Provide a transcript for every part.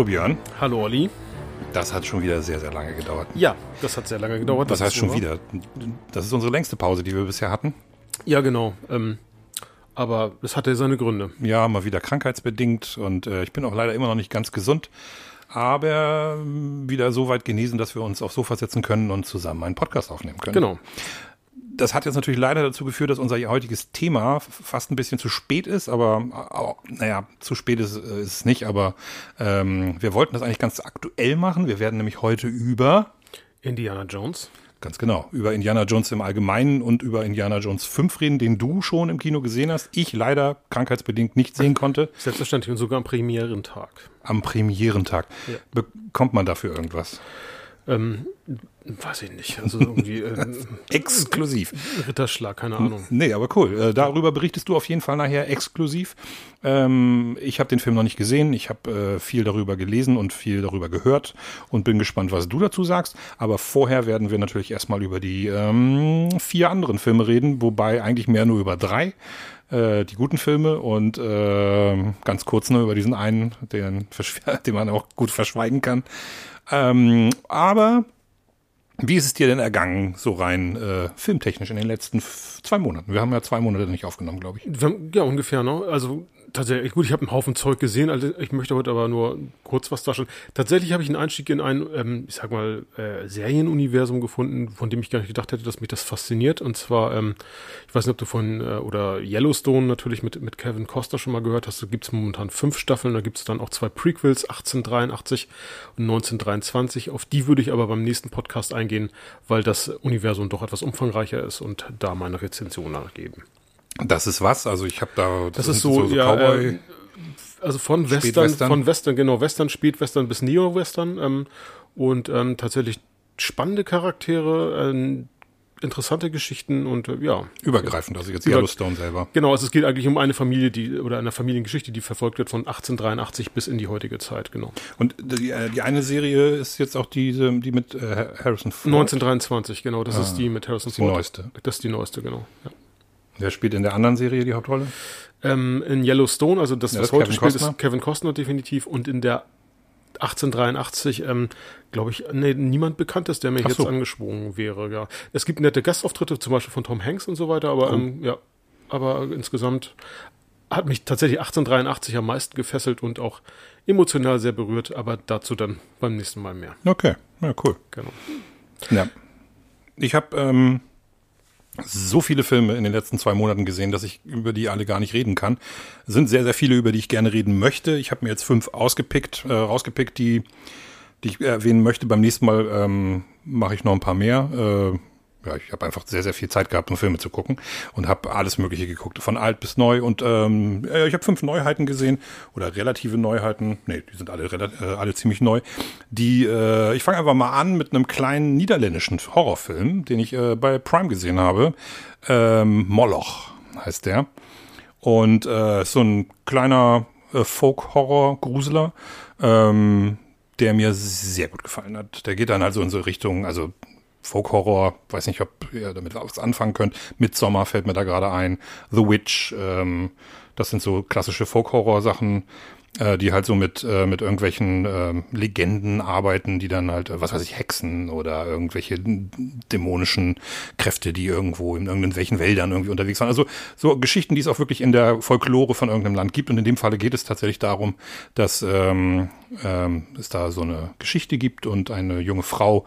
Hallo Björn. Hallo Olli. Das hat schon wieder sehr, sehr lange gedauert. Ja, das hat sehr lange gedauert. Was heißt schon wieder? Das ist unsere längste Pause, die wir bisher hatten. Ja, genau. Ähm, aber es hatte seine Gründe. Ja, mal wieder krankheitsbedingt und äh, ich bin auch leider immer noch nicht ganz gesund. Aber äh, wieder so weit genesen, dass wir uns aufs Sofa setzen können und zusammen einen Podcast aufnehmen können. Genau das hat jetzt natürlich leider dazu geführt, dass unser heutiges Thema fast ein bisschen zu spät ist, aber naja, zu spät ist, ist es nicht, aber ähm, wir wollten das eigentlich ganz aktuell machen. Wir werden nämlich heute über Indiana Jones. Ganz genau. Über Indiana Jones im Allgemeinen und über Indiana Jones 5 reden, den du schon im Kino gesehen hast. Ich leider krankheitsbedingt nicht sehen konnte. Selbstverständlich und sogar am Premierentag. Am Premierentag. Ja. Bekommt man dafür irgendwas? Ähm, weiß ich nicht. Also irgendwie. Äh, exklusiv. Ritterschlag, keine Ahnung. Nee, aber cool. Äh, darüber berichtest du auf jeden Fall nachher exklusiv. Ähm, ich habe den Film noch nicht gesehen. Ich habe äh, viel darüber gelesen und viel darüber gehört und bin gespannt, was du dazu sagst. Aber vorher werden wir natürlich erstmal über die ähm, vier anderen Filme reden, wobei eigentlich mehr nur über drei äh, die guten Filme und äh, ganz kurz nur über diesen einen, den, den man auch gut verschweigen kann. Ähm, aber wie ist es dir denn ergangen, so rein äh, filmtechnisch in den letzten zwei Monaten? Wir haben ja zwei Monate nicht aufgenommen, glaube ich. ja, ungefähr, ne? Also tatsächlich, gut, ich habe einen Haufen Zeug gesehen, also ich möchte heute aber nur kurz was darstellen. Tatsächlich habe ich einen Einstieg in ein, ähm, ich sag mal, äh, Serienuniversum gefunden, von dem ich gar nicht gedacht hätte, dass mich das fasziniert. Und zwar, ähm, ich weiß nicht, ob du von, äh, oder Yellowstone natürlich mit, mit Kevin Costa schon mal gehört hast. Da gibt es momentan fünf Staffeln, da gibt es dann auch zwei Prequels, 1883 und 1923. Auf die würde ich aber beim nächsten Podcast eingehen, weil das Universum doch etwas umfangreicher ist und da meine Rezension nachgeben. Das ist was? Also ich habe da das, das ist so, so, so ja, Cowboy. Äh, also von Western, von Western, genau, Western, Spätwestern bis Neo-Western ähm, und ähm, tatsächlich spannende Charaktere, äh, interessante Geschichten und äh, ja. Übergreifend, also jetzt Yellowstone selber. Genau, also es geht eigentlich um eine Familie, die oder eine Familiengeschichte, die verfolgt wird von 1883 bis in die heutige Zeit, genau. Und die, äh, die eine Serie ist jetzt auch diese, die mit äh, Harrison Ford. 1923, genau, das ah, ist die mit Harrison Ford. Die neueste. Das ist die neueste, genau. Ja. Wer spielt in der anderen Serie die Hauptrolle? Ähm, in Yellowstone, also das, ja, was das heute Kevin spielt, Costner? ist Kevin Costner definitiv. Und in der 1883, ähm, glaube ich, nee, niemand Bekanntes, der mir Ach jetzt so. angesprungen wäre. Ja, es gibt nette Gastauftritte, zum Beispiel von Tom Hanks und so weiter, aber oh. ähm, ja, aber insgesamt hat mich tatsächlich 1883 am meisten gefesselt und auch emotional sehr berührt, aber dazu dann beim nächsten Mal mehr. Okay, ja, cool. Genau. Ja. Ich habe ähm, so viele Filme in den letzten zwei Monaten gesehen, dass ich über die alle gar nicht reden kann. Es sind sehr, sehr viele, über die ich gerne reden möchte. Ich habe mir jetzt fünf ausgepickt, äh, rausgepickt, die, die ich erwähnen möchte. Beim nächsten Mal ähm, mache ich noch ein paar mehr. Äh, ja, ich habe einfach sehr, sehr viel Zeit gehabt, um Filme zu gucken und habe alles Mögliche geguckt, von alt bis neu. Und ähm, ich habe fünf Neuheiten gesehen oder relative Neuheiten. Nee, die sind alle, äh, alle ziemlich neu. Die, äh, ich fange einfach mal an mit einem kleinen niederländischen Horrorfilm, den ich äh, bei Prime gesehen habe. Ähm, Moloch heißt der. Und äh, so ein kleiner äh, Folk-Horror-Gruseler. Ähm, der mir sehr gut gefallen hat. Der geht dann also in so Richtung, also Folk-Horror, weiß nicht, ob ihr damit was anfangen könnt. Midsommar fällt mir da gerade ein. The Witch, ähm, das sind so klassische Folk-Horror-Sachen, äh, die halt so mit, äh, mit irgendwelchen äh, Legenden arbeiten, die dann halt, äh, was weiß ich, Hexen oder irgendwelche dämonischen Kräfte, die irgendwo in irgendwelchen Wäldern irgendwie unterwegs waren. Also so Geschichten, die es auch wirklich in der Folklore von irgendeinem Land gibt. Und in dem Falle geht es tatsächlich darum, dass ähm, ähm, es da so eine Geschichte gibt und eine junge Frau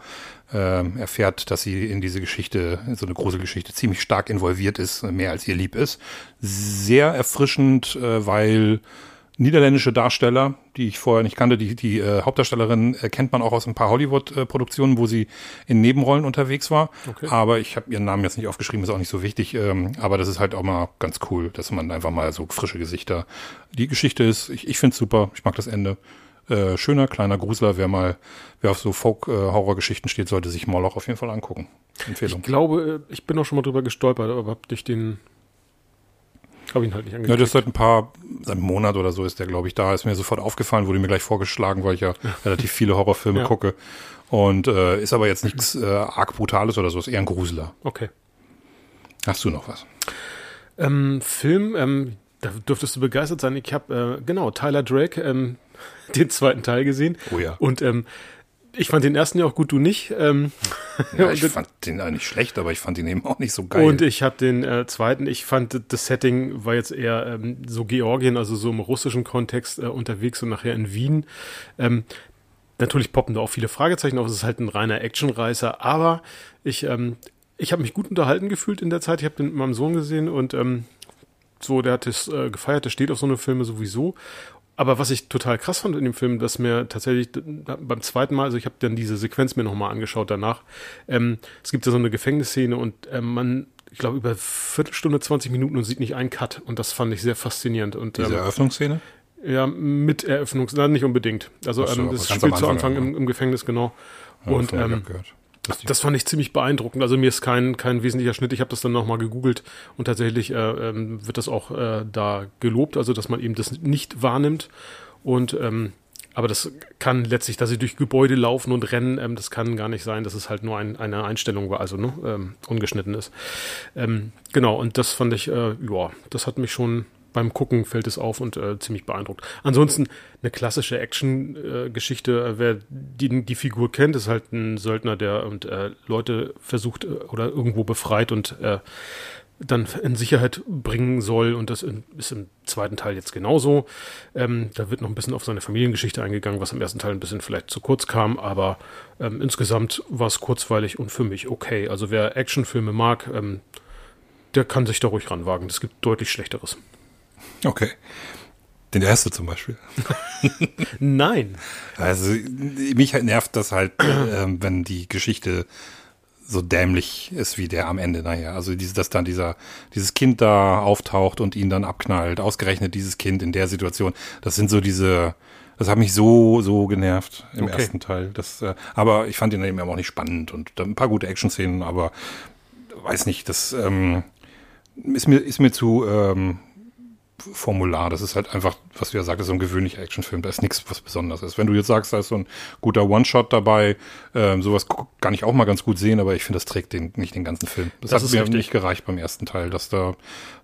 äh, erfährt, dass sie in diese Geschichte, in so eine große Geschichte, ziemlich stark involviert ist, mehr als ihr lieb ist. Sehr erfrischend, äh, weil niederländische Darsteller, die ich vorher nicht kannte, die, die äh, Hauptdarstellerin äh, kennt man auch aus ein paar Hollywood-Produktionen, wo sie in Nebenrollen unterwegs war. Okay. Aber ich habe ihren Namen jetzt nicht aufgeschrieben, ist auch nicht so wichtig. Ähm, aber das ist halt auch mal ganz cool, dass man einfach mal so frische Gesichter. Die Geschichte ist, ich, ich finde es super, ich mag das Ende. Äh, schöner kleiner Grusler, wer mal, wer auf so Folk-Horror-Geschichten steht, sollte sich Moloch auf jeden Fall angucken. Empfehlung. Ich glaube, äh, ich bin auch schon mal drüber gestolpert, aber hab dich den habe ihn halt nicht angeklickt. Ja, das ist seit ein paar, seit einem Monat oder so ist der, glaube ich, da. Ist mir sofort aufgefallen, wurde mir gleich vorgeschlagen, weil ich ja, ja. relativ viele Horrorfilme ja. gucke. Und äh, ist aber jetzt nichts äh, arg Brutales oder so, ist eher ein Grusler. Okay. Hast du noch was? Ähm, Film, ähm, da dürftest du begeistert sein. Ich habe, äh, genau, Tyler Drake, ähm, den zweiten Teil gesehen. Oh ja. Und ähm, ich fand den ersten ja auch gut, du nicht. Ähm, ja, ich fand den eigentlich schlecht, aber ich fand ihn eben auch nicht so geil. Und ich habe den äh, zweiten, ich fand das Setting war jetzt eher ähm, so Georgien, also so im russischen Kontext äh, unterwegs und nachher in Wien. Ähm, natürlich poppen da auch viele Fragezeichen auf. Es ist halt ein reiner Actionreißer, aber ich, ähm, ich habe mich gut unterhalten gefühlt in der Zeit. Ich habe den mit meinem Sohn gesehen und ähm, so, der hat es äh, gefeiert, der steht auf so eine Filme sowieso. Aber was ich total krass fand in dem Film, dass mir tatsächlich beim zweiten Mal, also ich habe dann diese Sequenz mir nochmal angeschaut danach, ähm, es gibt ja so eine Gefängnisszene und ähm, man, ich glaube, über Viertelstunde, 20 Minuten und sieht nicht einen Cut und das fand ich sehr faszinierend. Und, diese ähm, Eröffnungsszene? Ja, mit Eröffnungs, nein, nicht unbedingt. Also so, ähm, das spielt zu Anfang im, im, Gefängnis, genau. Ja, und ähm, das, das, fand ich ziemlich beeindruckend. Also mir ist kein, kein wesentlicher Schnitt. Ich habe das dann nochmal gegoogelt und tatsächlich äh, ähm, wird das auch äh, da gelobt, also dass man eben das nicht wahrnimmt. Und ähm, aber das kann letztlich, dass sie durch Gebäude laufen und rennen, ähm, das kann gar nicht sein, dass es halt nur ein, eine Einstellung war, also ne, ähm, ungeschnitten ist. Ähm, genau, und das fand ich, äh, ja, das hat mich schon beim Gucken fällt es auf und äh, ziemlich beeindruckt. Ansonsten eine klassische Action-Geschichte, äh, wer die, die Figur kennt, ist halt ein Söldner, der und äh, Leute versucht äh, oder irgendwo befreit und äh, dann in Sicherheit bringen soll. Und das in, ist im zweiten Teil jetzt genauso. Ähm, da wird noch ein bisschen auf seine Familiengeschichte eingegangen, was im ersten Teil ein bisschen vielleicht zu kurz kam, aber ähm, insgesamt war es kurzweilig und für mich okay. Also wer Actionfilme mag, ähm, der kann sich da ruhig ranwagen. Es gibt deutlich Schlechteres. Okay. Den erste zum Beispiel. Nein. Also mich nervt das halt, äh, wenn die Geschichte so dämlich ist wie der am Ende nachher. Also dieses, dass dann dieser, dieses Kind da auftaucht und ihn dann abknallt. Ausgerechnet dieses Kind in der Situation. Das sind so diese, das hat mich so, so genervt im okay. ersten Teil. Das, äh, aber ich fand ihn eben auch nicht spannend und ein paar gute Action-Szenen, aber weiß nicht, das ähm, ist mir, ist mir zu, ähm, Formular. Das ist halt einfach, was du ja sagst, so ein gewöhnlicher Actionfilm. Da ist nichts, was besonders ist. Wenn du jetzt sagst, da ist so ein guter One-Shot dabei, ähm, sowas kann ich auch mal ganz gut sehen, aber ich finde, das trägt den, nicht den ganzen Film. Das, das hat mir richtig. nicht gereicht beim ersten Teil, dass da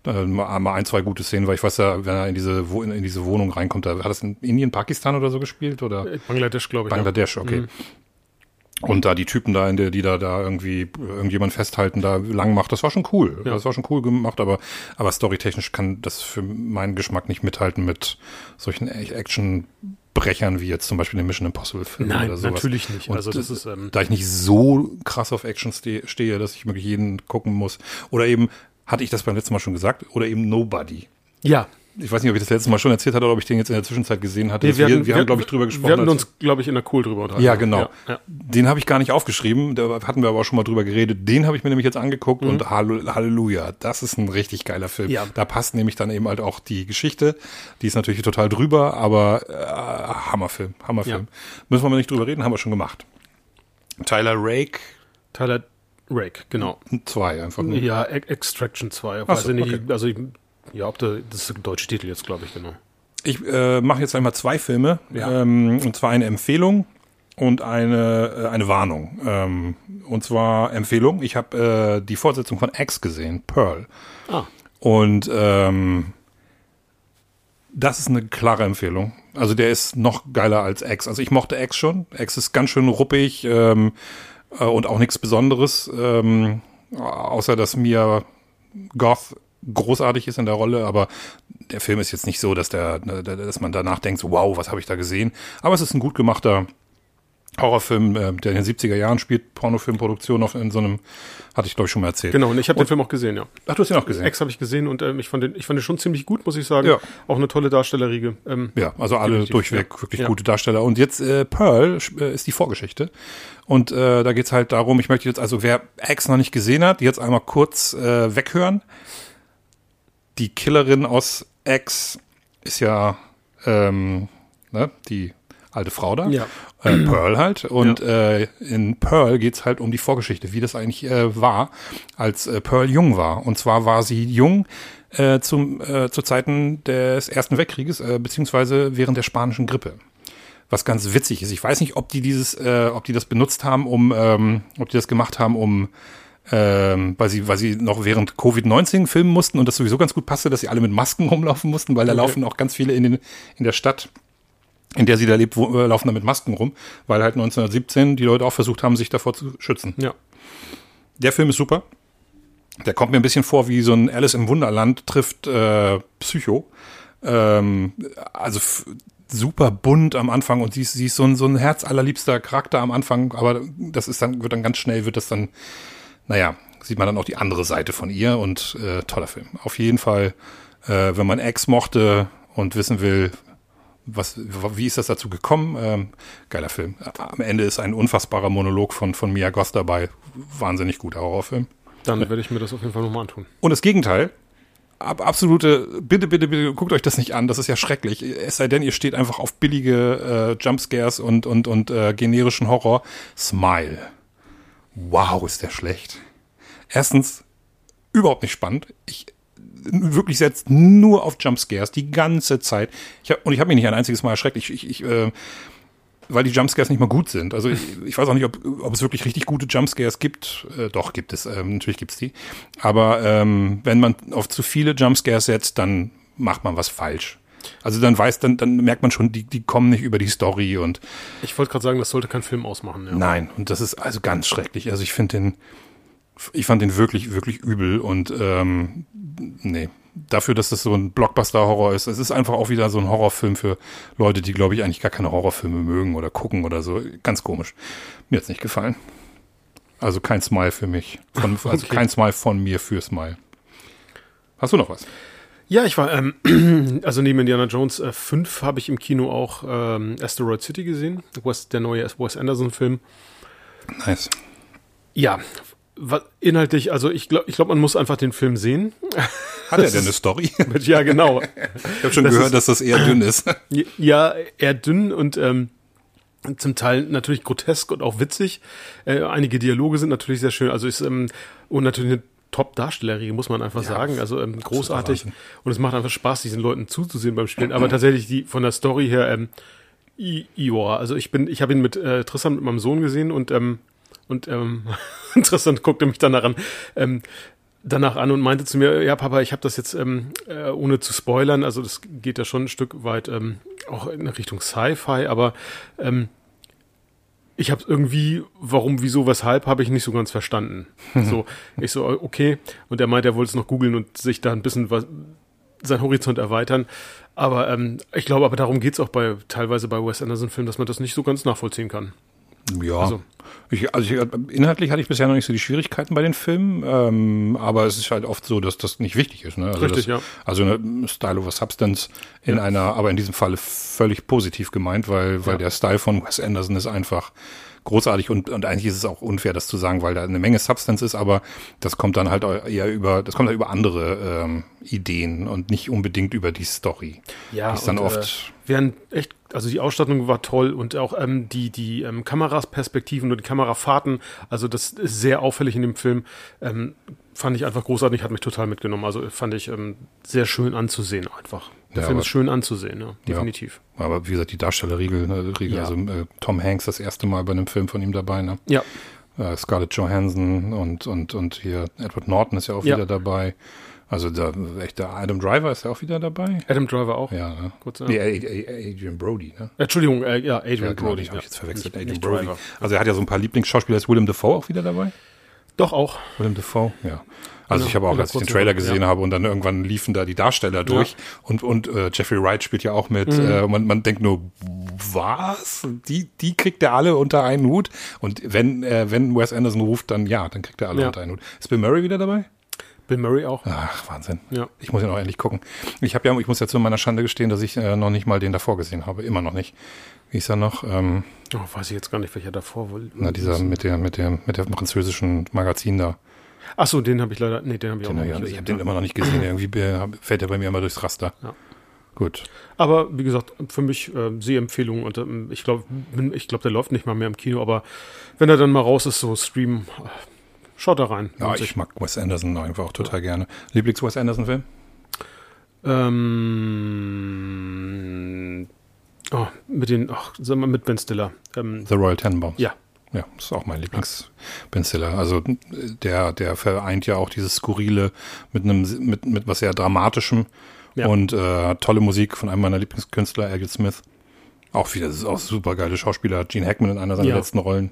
äh, mal ein, zwei gute Szenen, weil ich weiß ja, wenn er in diese, in, in diese Wohnung reinkommt, da hat das in Indien, Pakistan oder so gespielt? Oder? Bangladesch, glaube ich. Bangladesch, okay. Mhm. Und da die Typen da, in der, die da, da irgendwie irgendjemand festhalten, da lang macht, das war schon cool. Ja. Das war schon cool gemacht, aber, aber storytechnisch kann das für meinen Geschmack nicht mithalten mit solchen Actionbrechern wie jetzt zum Beispiel den Mission Impossible Film Nein, oder sowas. natürlich nicht. Und also das ist, ähm da ich nicht so krass auf Action stehe, dass ich wirklich jeden gucken muss. Oder eben, hatte ich das beim letzten Mal schon gesagt, oder eben Nobody. Ja, ich weiß nicht, ob ich das letztes Mal schon erzählt hatte oder ob ich den jetzt in der Zwischenzeit gesehen hatte. Nee, wir, wir, wir, haben, glaube ich, drüber gesprochen. Wir hatten uns, glaube ich, in der Cool drüber unterhalten. Ja, genau. Ja, ja. Den habe ich gar nicht aufgeschrieben, da hatten wir aber auch schon mal drüber geredet. Den habe ich mir nämlich jetzt angeguckt mhm. und Halleluja, das ist ein richtig geiler Film. Ja. Da passt nämlich dann eben halt auch die Geschichte. Die ist natürlich total drüber, aber äh, Hammerfilm, Hammerfilm. Müssen wir mal nicht drüber reden, haben wir schon gemacht. Tyler Rake. Tyler Rake, genau. Zwei einfach. Ne? Ja, Extraction 2. Weiß so, nicht, okay. Also ja, ob der, das ist der deutsche Titel jetzt, glaube ich, genau. Ich äh, mache jetzt einmal zwei Filme. Ja. Ähm, und zwar eine Empfehlung und eine, äh, eine Warnung. Ähm, und zwar Empfehlung. Ich habe äh, die Fortsetzung von X gesehen, Pearl. Ah. Und ähm, das ist eine klare Empfehlung. Also der ist noch geiler als X. Also ich mochte X schon. X ist ganz schön ruppig ähm, äh, und auch nichts Besonderes. Ähm, außer dass mir Goth großartig ist in der Rolle, aber der Film ist jetzt nicht so, dass der, dass man danach denkt, so, wow, was habe ich da gesehen? Aber es ist ein gut gemachter Horrorfilm, äh, der in den 70er Jahren spielt, Pornofilmproduktion auf in so einem, hatte ich glaube ich schon mal erzählt. Genau, und ich habe den Film auch gesehen, ja. Ach, du hast ihn auch gesehen. Ex habe ich gesehen und ähm, ich fand den, ich fand den schon ziemlich gut, muss ich sagen. Ja. Auch eine tolle Darstellerriege. Ähm, ja, also alle durchweg ja. wirklich ja. gute Darsteller. Und jetzt äh, Pearl äh, ist die Vorgeschichte. Und äh, da geht's halt darum, ich möchte jetzt, also wer Ex noch nicht gesehen hat, jetzt einmal kurz äh, weghören die Killerin aus X ist ja ähm, ne, die alte Frau da. Ja. Äh, Pearl halt. Und ja. äh, in Pearl geht's halt um die Vorgeschichte, wie das eigentlich äh, war, als äh, Pearl jung war. Und zwar war sie jung äh, zum, äh, zu Zeiten des Ersten Weltkrieges, äh, beziehungsweise während der spanischen Grippe. Was ganz witzig ist. Ich weiß nicht, ob die dieses, äh, ob die das benutzt haben, um, ähm, ob die das gemacht haben, um ähm, weil sie, weil sie noch während Covid-19 filmen mussten und das sowieso ganz gut passte, dass sie alle mit Masken rumlaufen mussten, weil da okay. laufen auch ganz viele in, den, in der Stadt in der sie da lebt, wo, äh, laufen da mit Masken rum, weil halt 1917 die Leute auch versucht haben, sich davor zu schützen. Ja. Der Film ist super. Der kommt mir ein bisschen vor wie so ein Alice im Wunderland trifft äh, Psycho. Ähm, also super bunt am Anfang und sie ist, sie ist so ein, so ein herzallerliebster Charakter am Anfang, aber das ist dann, wird dann ganz schnell, wird das dann, naja, sieht man dann auch die andere Seite von ihr und äh, toller Film. Auf jeden Fall, äh, wenn man Ex mochte und wissen will, was, wie ist das dazu gekommen? Ähm, geiler Film. Am Ende ist ein unfassbarer Monolog von, von Mia Goss dabei. Wahnsinnig guter Horrorfilm. Dann werde ich mir das auf jeden Fall nochmal antun. Und das Gegenteil, ab, absolute, bitte, bitte, bitte, guckt euch das nicht an, das ist ja schrecklich. Es sei denn, ihr steht einfach auf billige äh, Jumpscares und, und, und äh, generischen Horror. Smile. Wow, ist der schlecht. Erstens, überhaupt nicht spannend. Ich wirklich setzt nur auf Jumpscares die ganze Zeit. Ich hab, und ich habe mich nicht ein einziges Mal erschreckt. Ich, ich, ich äh, weil die Jumpscares nicht mal gut sind. Also ich, ich weiß auch nicht, ob, ob es wirklich richtig gute Jumpscares gibt. Äh, doch, gibt es. Ähm, natürlich gibt's die. Aber ähm, wenn man auf zu viele Jumpscares setzt, dann macht man was falsch. Also dann weiß, dann, dann merkt man schon, die, die kommen nicht über die Story und. Ich wollte gerade sagen, das sollte kein Film ausmachen. Ja. Nein, und das ist also ganz schrecklich. Also ich finde den, ich fand den wirklich, wirklich übel und ähm, nee, dafür, dass das so ein Blockbuster-Horror ist. Es ist einfach auch wieder so ein Horrorfilm für Leute, die, glaube ich, eigentlich gar keine Horrorfilme mögen oder gucken oder so. Ganz komisch. Mir hat's nicht gefallen. Also kein Smile für mich. Von, also okay. kein Smile von mir für Smile. Hast du noch was? Ja, ich war, ähm, also neben Indiana Jones äh, 5 habe ich im Kino auch ähm, Asteroid City gesehen. West, der neue Wes Anderson-Film. Nice. Ja, inhaltlich, also ich glaube, ich glaub, man muss einfach den Film sehen. Hat er denn eine Story? ja, genau. Ich habe schon das gehört, ist, dass das eher dünn ist. Ja, eher dünn und ähm, zum Teil natürlich grotesk und auch witzig. Äh, einige Dialoge sind natürlich sehr schön. Also ist ähm, und natürlich eine Top-Darstellerin, muss man einfach ja, sagen. Also ähm, großartig. Und es macht einfach Spaß, diesen Leuten zuzusehen beim Spielen. Aber tatsächlich die von der Story her, ähm, Ior. Also ich bin, ich habe ihn mit äh, Tristan mit meinem Sohn gesehen und ähm, und ähm, interessant guckte mich danach an. Ähm, danach an und meinte zu mir, ja Papa, ich habe das jetzt ähm, äh, ohne zu spoilern, also das geht ja schon ein Stück weit ähm, auch in Richtung Sci-Fi, aber ähm, ich habe irgendwie, warum, wieso, weshalb, habe ich nicht so ganz verstanden. so, ich so, okay. Und er meinte, er wollte es noch googeln und sich da ein bisschen was, sein Horizont erweitern. Aber ähm, ich glaube, aber darum geht's auch bei teilweise bei Wes Anderson-Filmen, dass man das nicht so ganz nachvollziehen kann. Ja. Also, ich, also ich, inhaltlich hatte ich bisher noch nicht so die Schwierigkeiten bei den Filmen, ähm, aber es ist halt oft so, dass das nicht wichtig ist. Ne? Also Richtig, das, ja. Also eine Style over Substance in ja. einer, aber in diesem Falle völlig positiv gemeint, weil, weil ja. der Style von Wes Anderson ist einfach großartig und, und eigentlich ist es auch unfair, das zu sagen, weil da eine Menge Substance ist, aber das kommt dann halt eher über, das kommt halt über andere ähm, Ideen und nicht unbedingt über die Story. Ja, die ist dann und, oft. Äh, wären echt, also die Ausstattung war toll und auch ähm, die, die ähm, Kamerasperspektiven und die Kamerafahrten, also das ist sehr auffällig in dem Film. Ähm, fand ich einfach großartig, hat mich total mitgenommen. Also fand ich ähm, sehr schön anzusehen einfach. Der ja, Film ist schön anzusehen, ja, definitiv. Ja, aber wie gesagt, die Darstellerriegel, ne, Riegel, ja. also äh, Tom Hanks das erste Mal bei einem Film von ihm dabei, ne? Ja. Äh, Scarlett Johansson und, und, und hier Edward Norton ist ja auch wieder dabei. Also da, echt, der Adam Driver ist ja auch wieder dabei. Adam Driver auch? Ja, ne? Kurz, ja. Nee, Adrian Brody, ne? Entschuldigung, äh, ja, Adrian ja, genau, Brody. Habe ich jetzt verwechselt, nicht, Adrian nicht Brody. Driver. Also er hat ja so ein paar Lieblingsschauspieler. Ist Willem Dafoe auch wieder dabei? Doch, auch. Willem Dafoe, ja. Also ich habe auch, als ich den Trailer gesehen ja. habe und dann irgendwann liefen da die Darsteller durch ja. und und äh, Jeffrey Wright spielt ja auch mit. Mhm. Äh, man, man denkt nur, was? Die die kriegt er alle unter einen Hut und wenn äh, wenn Wes Anderson ruft, dann ja, dann kriegt er alle ja. unter einen Hut. Ist Bill Murray wieder dabei? Bill Murray auch. Ach, Wahnsinn. Ja. Ich muss ja noch endlich gucken. Ich habe ja, ich muss ja zu meiner Schande gestehen, dass ich äh, noch nicht mal den davor gesehen habe. Immer noch nicht. Wie ist er noch? Ähm, oh, weiß ich jetzt gar nicht, welcher davor wohl. Na, dieser mit der, mit der, mit der französischen Magazin da. Ach so, den habe ich leider, nee, den habe ich den auch nicht gesehen. Ich habe den immer noch nicht gesehen. Irgendwie fällt er bei mir immer durchs Raster. Ja. Gut. Aber wie gesagt, für mich äh, Sehempfehlung und ähm, ich glaube, ich glaube, der läuft nicht mal mehr im Kino, aber wenn er dann mal raus ist, so Stream, Schaut da rein. Ja, ich mag Wes Anderson einfach auch total ja. gerne. Lieblings-Wes Anderson-Film? Ähm, oh, mit den, ach, sag mal, mit Ben Stiller. Ähm, The Royal Tenenbaums. Ja. Ja, das ist auch mein Lieblings-Ben Stiller. Also der, der vereint ja auch dieses Skurrile mit einem, mit, mit was sehr Dramatischem ja. und äh, tolle Musik von einem meiner Lieblingskünstler, Elliot Smith. Auch wieder, das ist auch super geile Schauspieler. Gene Hackman in einer seiner Ja. letzten Rollen.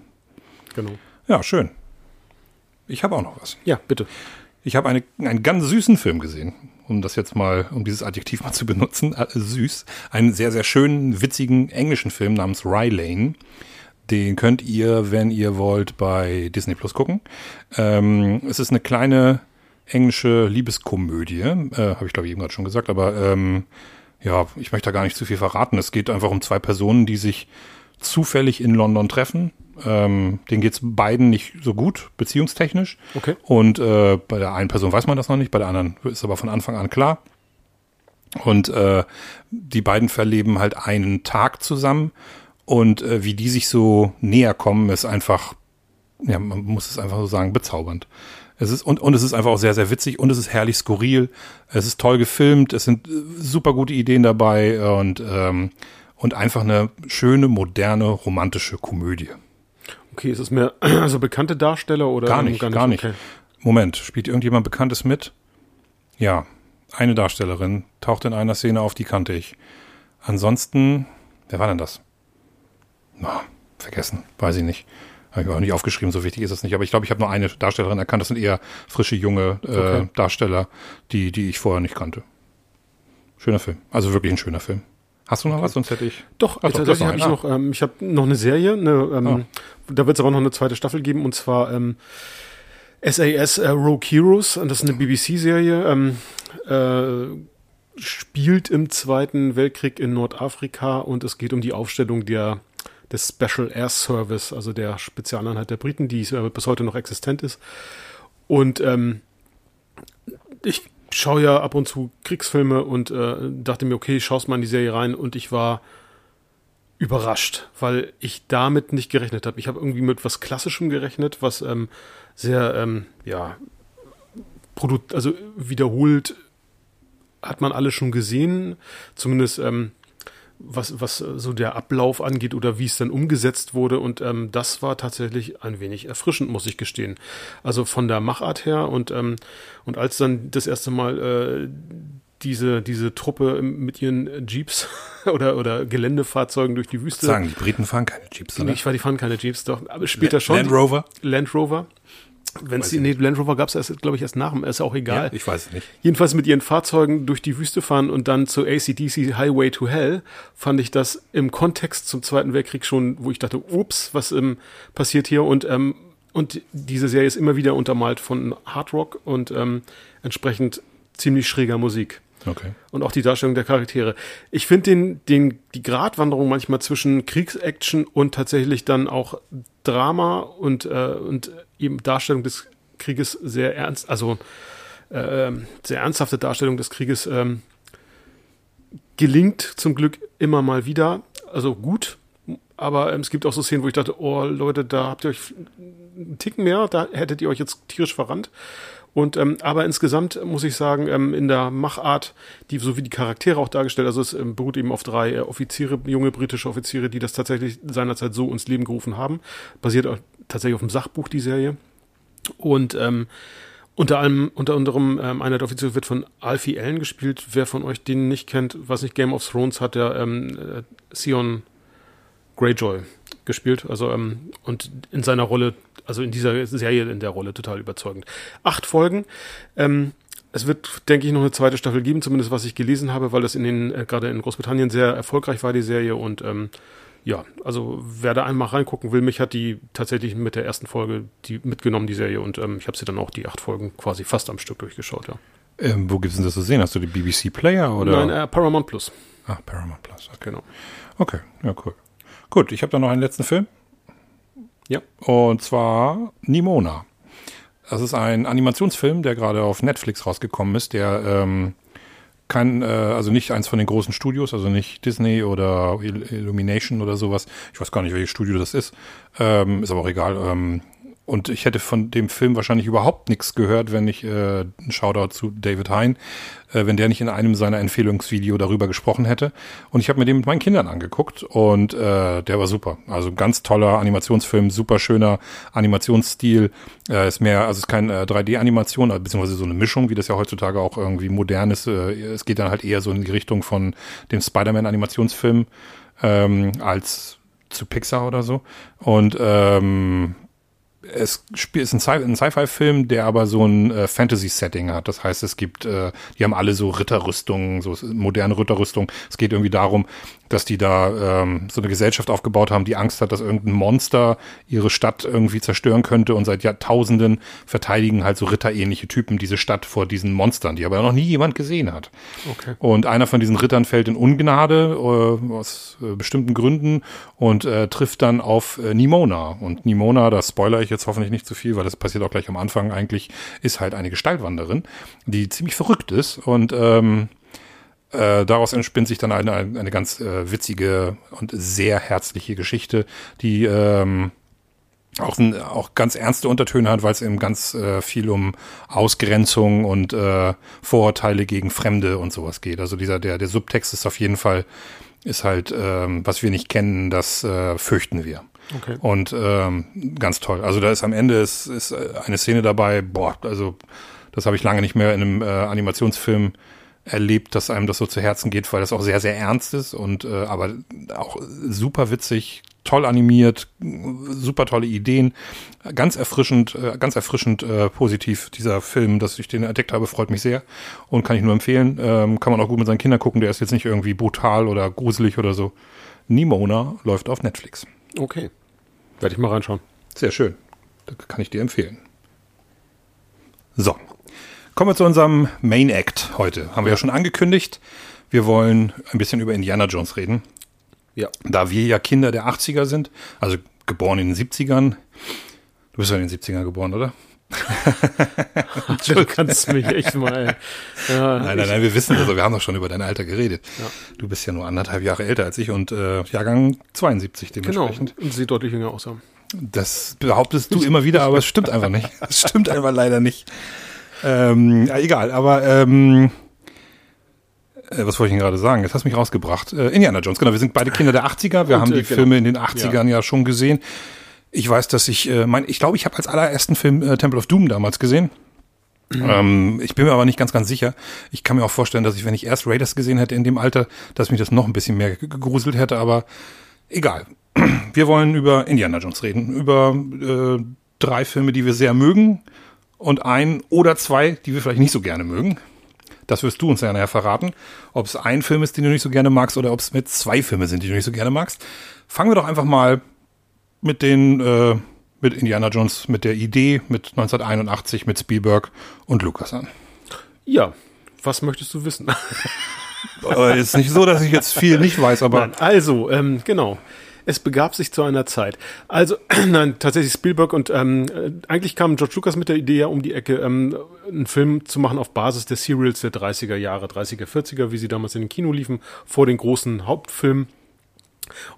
Genau. Ja, schön. Ich habe auch noch was. Ja, bitte. Ich habe eine, einen ganz süßen Film gesehen, um das jetzt mal, um dieses Adjektiv mal zu benutzen, äh, süß. Einen sehr, sehr schönen, witzigen englischen Film namens Rye Lane. Den könnt ihr, wenn ihr wollt, bei Disney Plus gucken. Ähm, es ist eine kleine englische Liebeskomödie, äh, habe ich glaube ich eben gerade schon gesagt, aber ähm, ja, ich möchte da gar nicht zu viel verraten. Es geht einfach um zwei Personen, die sich zufällig in London treffen. Ähm, denen geht's beiden nicht so gut, beziehungstechnisch. Okay. Und äh, bei der einen Person weiß man das noch nicht, bei der anderen ist aber von Anfang an klar. Und äh, die beiden verleben halt einen Tag zusammen und äh, wie die sich so näher kommen, ist einfach, ja, man muss es einfach so sagen, bezaubernd. Es ist, und, und es ist einfach auch sehr, sehr witzig und es ist herrlich skurril. Es ist toll gefilmt, es sind äh, super gute Ideen dabei und, ähm, und einfach eine schöne, moderne, romantische Komödie. Okay, ist es mehr also bekannte Darsteller oder Gar nicht, gar nicht. Okay. Moment, spielt irgendjemand Bekanntes mit? Ja, eine Darstellerin taucht in einer Szene auf, die kannte ich. Ansonsten, wer war denn das? Na, vergessen, weiß ich nicht. Habe ich auch nicht aufgeschrieben, so wichtig ist es nicht. Aber ich glaube, ich habe nur eine Darstellerin erkannt. Das sind eher frische, junge äh, Okay. Darsteller, die, die ich vorher nicht kannte. Schöner Film. Also wirklich ein schöner Film. Hast du noch was? Sonst hätte ich. Doch, doch, tatsächlich habe ich noch noch, ähm, ich habe noch eine Serie, eine, ähm, Ah. da wird es aber noch eine zweite Staffel geben und zwar ähm, SAS äh, Rogue Heroes, und das ist eine BBC-Serie, ähm, äh, spielt im Zweiten Weltkrieg in Nordafrika und es geht um die Aufstellung der des Special Air Service, also der Spezialeinheit der Briten, die äh, bis heute noch existent ist. Und ähm, ich schaue ja ab und zu Kriegsfilme und äh, dachte mir, okay, schaust mal in die Serie rein und ich war überrascht, weil ich damit nicht gerechnet habe. Ich habe irgendwie mit was Klassischem gerechnet, was ähm, sehr, ähm, ja, produ- also wiederholt hat man alle schon gesehen, zumindest ähm, was, was äh, so der Ablauf angeht oder wie es dann umgesetzt wurde. Und ähm, das war tatsächlich ein wenig erfrischend, muss ich gestehen. Also von der Machart her und, ähm, und als dann das erste Mal äh, diese, diese Truppe mit ihren Jeeps oder, oder Geländefahrzeugen durch die Wüste. Sagen, die Briten fahren keine Jeeps, oder? Ich war, die fahren keine Jeeps, doch, aber später schon. Land Rover? Land Rover. Wenn sie, ich nee, Land Rover gab es erst, glaube ich, erst nach dem, ist auch egal. Ja, ich weiß es nicht. Jedenfalls mit ihren Fahrzeugen durch die Wüste fahren und dann zu ACDC Highway to Hell, fand ich das im Kontext zum Zweiten Weltkrieg schon, wo ich dachte, ups, was ähm, passiert hier? Und, ähm, und diese Serie ist immer wieder untermalt von Hard Rock und ähm, entsprechend ziemlich schräger Musik. Okay. Und auch die Darstellung der Charaktere. Ich finde den, den, die Gratwanderung manchmal zwischen Kriegsaction und tatsächlich dann auch Drama und, äh, und eben Darstellung des Krieges sehr ernst, also äh, sehr ernsthafte Darstellung des Krieges ähm, gelingt zum Glück immer mal wieder. Also gut, aber ähm, es gibt auch so Szenen, wo ich dachte, oh Leute, da habt ihr euch einen Ticken mehr, da hättet ihr euch jetzt tierisch verrannt. Und ähm, aber insgesamt muss ich sagen, ähm, in der Machart, die so wie die Charaktere auch dargestellt, also es ähm, beruht eben auf drei äh, Offiziere, junge britische Offiziere, die das tatsächlich seinerzeit so ins Leben gerufen haben. Basiert auch tatsächlich auf dem Sachbuch die Serie. Und ähm, unter allem, unter anderem, ähm, einer der Offiziere wird von Alfie Allen gespielt. Wer von euch den nicht kennt, was nicht Game of Thrones hat, der ähm, äh, Sion Greyjoy gespielt. Also ähm, und in seiner Rolle, also in dieser Serie in der Rolle total überzeugend. Acht Folgen. Ähm, es wird, denke ich, noch eine zweite Staffel geben, zumindest was ich gelesen habe, weil das in den äh, gerade in Großbritannien sehr erfolgreich war die Serie und ähm, ja, also wer da einmal reingucken will, mich hat die tatsächlich mit der ersten Folge die mitgenommen, die Serie, und ähm, ich habe sie dann auch die acht Folgen quasi fast am Stück durchgeschaut, ja. Ähm, wo gibt's denn das zu sehen? Hast du die BBC Player oder? Nein, äh, Paramount Plus, ah, Paramount Plus. Okay. genau. okay, ja cool. Gut, ich habe da noch einen letzten Film. Ja. Und zwar Nimona. Das ist ein Animationsfilm, der gerade auf Netflix rausgekommen ist, der ähm, kein, äh, also nicht eins von den großen Studios, also nicht Disney oder Il- Illumination oder sowas. Ich weiß gar nicht, welches Studio das ist. Ähm, ist aber auch egal. Ähm, und ich hätte von dem Film wahrscheinlich überhaupt nichts gehört, wenn ich äh, ein Shoutout zu David Hein, äh, wenn der nicht in einem seiner Empfehlungsvideo darüber gesprochen hätte. Und ich habe mir den mit meinen Kindern angeguckt und äh, der war super. Also ganz toller Animationsfilm, super schöner Animationsstil. Äh, ist mehr, also es ist kein äh, 3D-Animation, äh, beziehungsweise so eine Mischung, wie das ja heutzutage auch irgendwie modern ist. Äh, es geht dann halt eher so in die Richtung von dem Spider-Man-Animationsfilm ähm, als zu Pixar oder so. Und ähm, es ist ein, Sci ein Sci-Fi-Film, der aber so ein äh, Fantasy-Setting hat. Das heißt, es gibt, äh, die haben alle so Ritterrüstungen, so moderne Ritterrüstungen. Es geht irgendwie darum, dass die da ähm, so eine Gesellschaft aufgebaut haben, die Angst hat, dass irgendein Monster ihre Stadt irgendwie zerstören könnte und seit Jahrtausenden verteidigen halt so ritterähnliche Typen diese Stadt vor diesen Monstern, die aber noch nie jemand gesehen hat. Okay. Und einer von diesen Rittern fällt in Ungnade äh, aus äh, bestimmten Gründen und äh, trifft dann auf äh, Nimona. Und Nimona, das spoiler ich jetzt hoffentlich nicht zu viel, weil das passiert auch gleich am Anfang eigentlich, ist halt eine Gestaltwanderin, die ziemlich verrückt ist und ähm, äh, daraus entspinnt sich dann eine, eine ganz äh, witzige und sehr herzliche Geschichte, die ähm, auch, auch ganz ernste Untertöne hat, weil es eben ganz äh, viel um Ausgrenzung und äh, Vorurteile gegen Fremde und sowas geht. Also dieser der der Subtext ist auf jeden Fall ist halt ähm, was wir nicht kennen, das äh, fürchten wir. Okay. Und ähm, ganz toll. Also da ist am Ende ist, ist eine Szene dabei. Boah, also das habe ich lange nicht mehr in einem äh, Animationsfilm erlebt, dass einem das so zu Herzen geht, weil das auch sehr, sehr ernst ist und äh, aber auch super witzig, toll animiert, super tolle Ideen, ganz erfrischend, äh, ganz erfrischend äh, positiv dieser Film, dass ich den entdeckt habe, freut mich sehr und kann ich nur empfehlen. Ähm, kann man auch gut mit seinen Kindern gucken, der ist jetzt nicht irgendwie brutal oder gruselig oder so. Nimona läuft auf Netflix. Okay. Werde ich mal reinschauen. Sehr schön. Das kann ich dir empfehlen. So, Kommen wir zu unserem Main Act heute. Haben wir ja schon angekündigt. Wir wollen ein bisschen über Indiana Jones reden. Ja. Da wir ja Kinder der 80er sind, also geboren in den 70ern. Du bist ja in den 70ern geboren, oder? du kannst mich echt mal. Ja, nein, nein, nein, wir wissen das. Wir haben doch schon über dein Alter geredet. Ja. Du bist ja nur anderthalb Jahre älter als ich und äh, Jahrgang 72 dementsprechend. Genau, und sieht deutlich jünger aus. Das behauptest du immer wieder, aber es stimmt einfach nicht. Es stimmt einfach leider nicht. Ähm, ja, egal, aber ähm, äh, was wollte ich denn gerade sagen? Jetzt hast du mich rausgebracht. Äh, Indiana Jones, genau. Wir sind beide Kinder der 80er. Wir Und, haben die genau. Filme in den 80ern ja. ja. schon gesehen. Ich weiß, dass ich, äh, mein, ich glaube, ich habe als allerersten Film äh, Temple of Doom damals gesehen. Mhm. Ähm, ich bin mir aber nicht ganz, ganz sicher. Ich kann mir auch vorstellen, dass ich, wenn ich erst Raiders gesehen hätte in dem Alter, dass mich das noch ein bisschen mehr gegruselt hätte, aber egal. Wir wollen über Indiana Jones reden, über äh, drei Filme, die wir sehr mögen und ein oder zwei, die wir vielleicht nicht so gerne mögen. Das wirst du uns ja nachher verraten. Ob es ein Film ist, den du nicht so gerne magst, oder ob es mit zwei Filme sind, die du nicht so gerne magst. Fangen wir doch einfach mal mit den, äh, mit Indiana Jones, mit der Idee, mit 1981, mit Spielberg und Lucas an. Ja, was möchtest du wissen? aber ist nicht so, dass ich jetzt viel nicht weiß, aber. Nein, also, ähm, genau. Es begab sich zu einer Zeit. Also, nein, tatsächlich Spielberg und ähm, äh, eigentlich kam George Lucas mit der Idee ja um die Ecke, ähm, einen Film zu machen auf Basis der Serials der 30er Jahre, 30er, 40er, wie sie damals in den Kino liefen, vor den großen Hauptfilmen.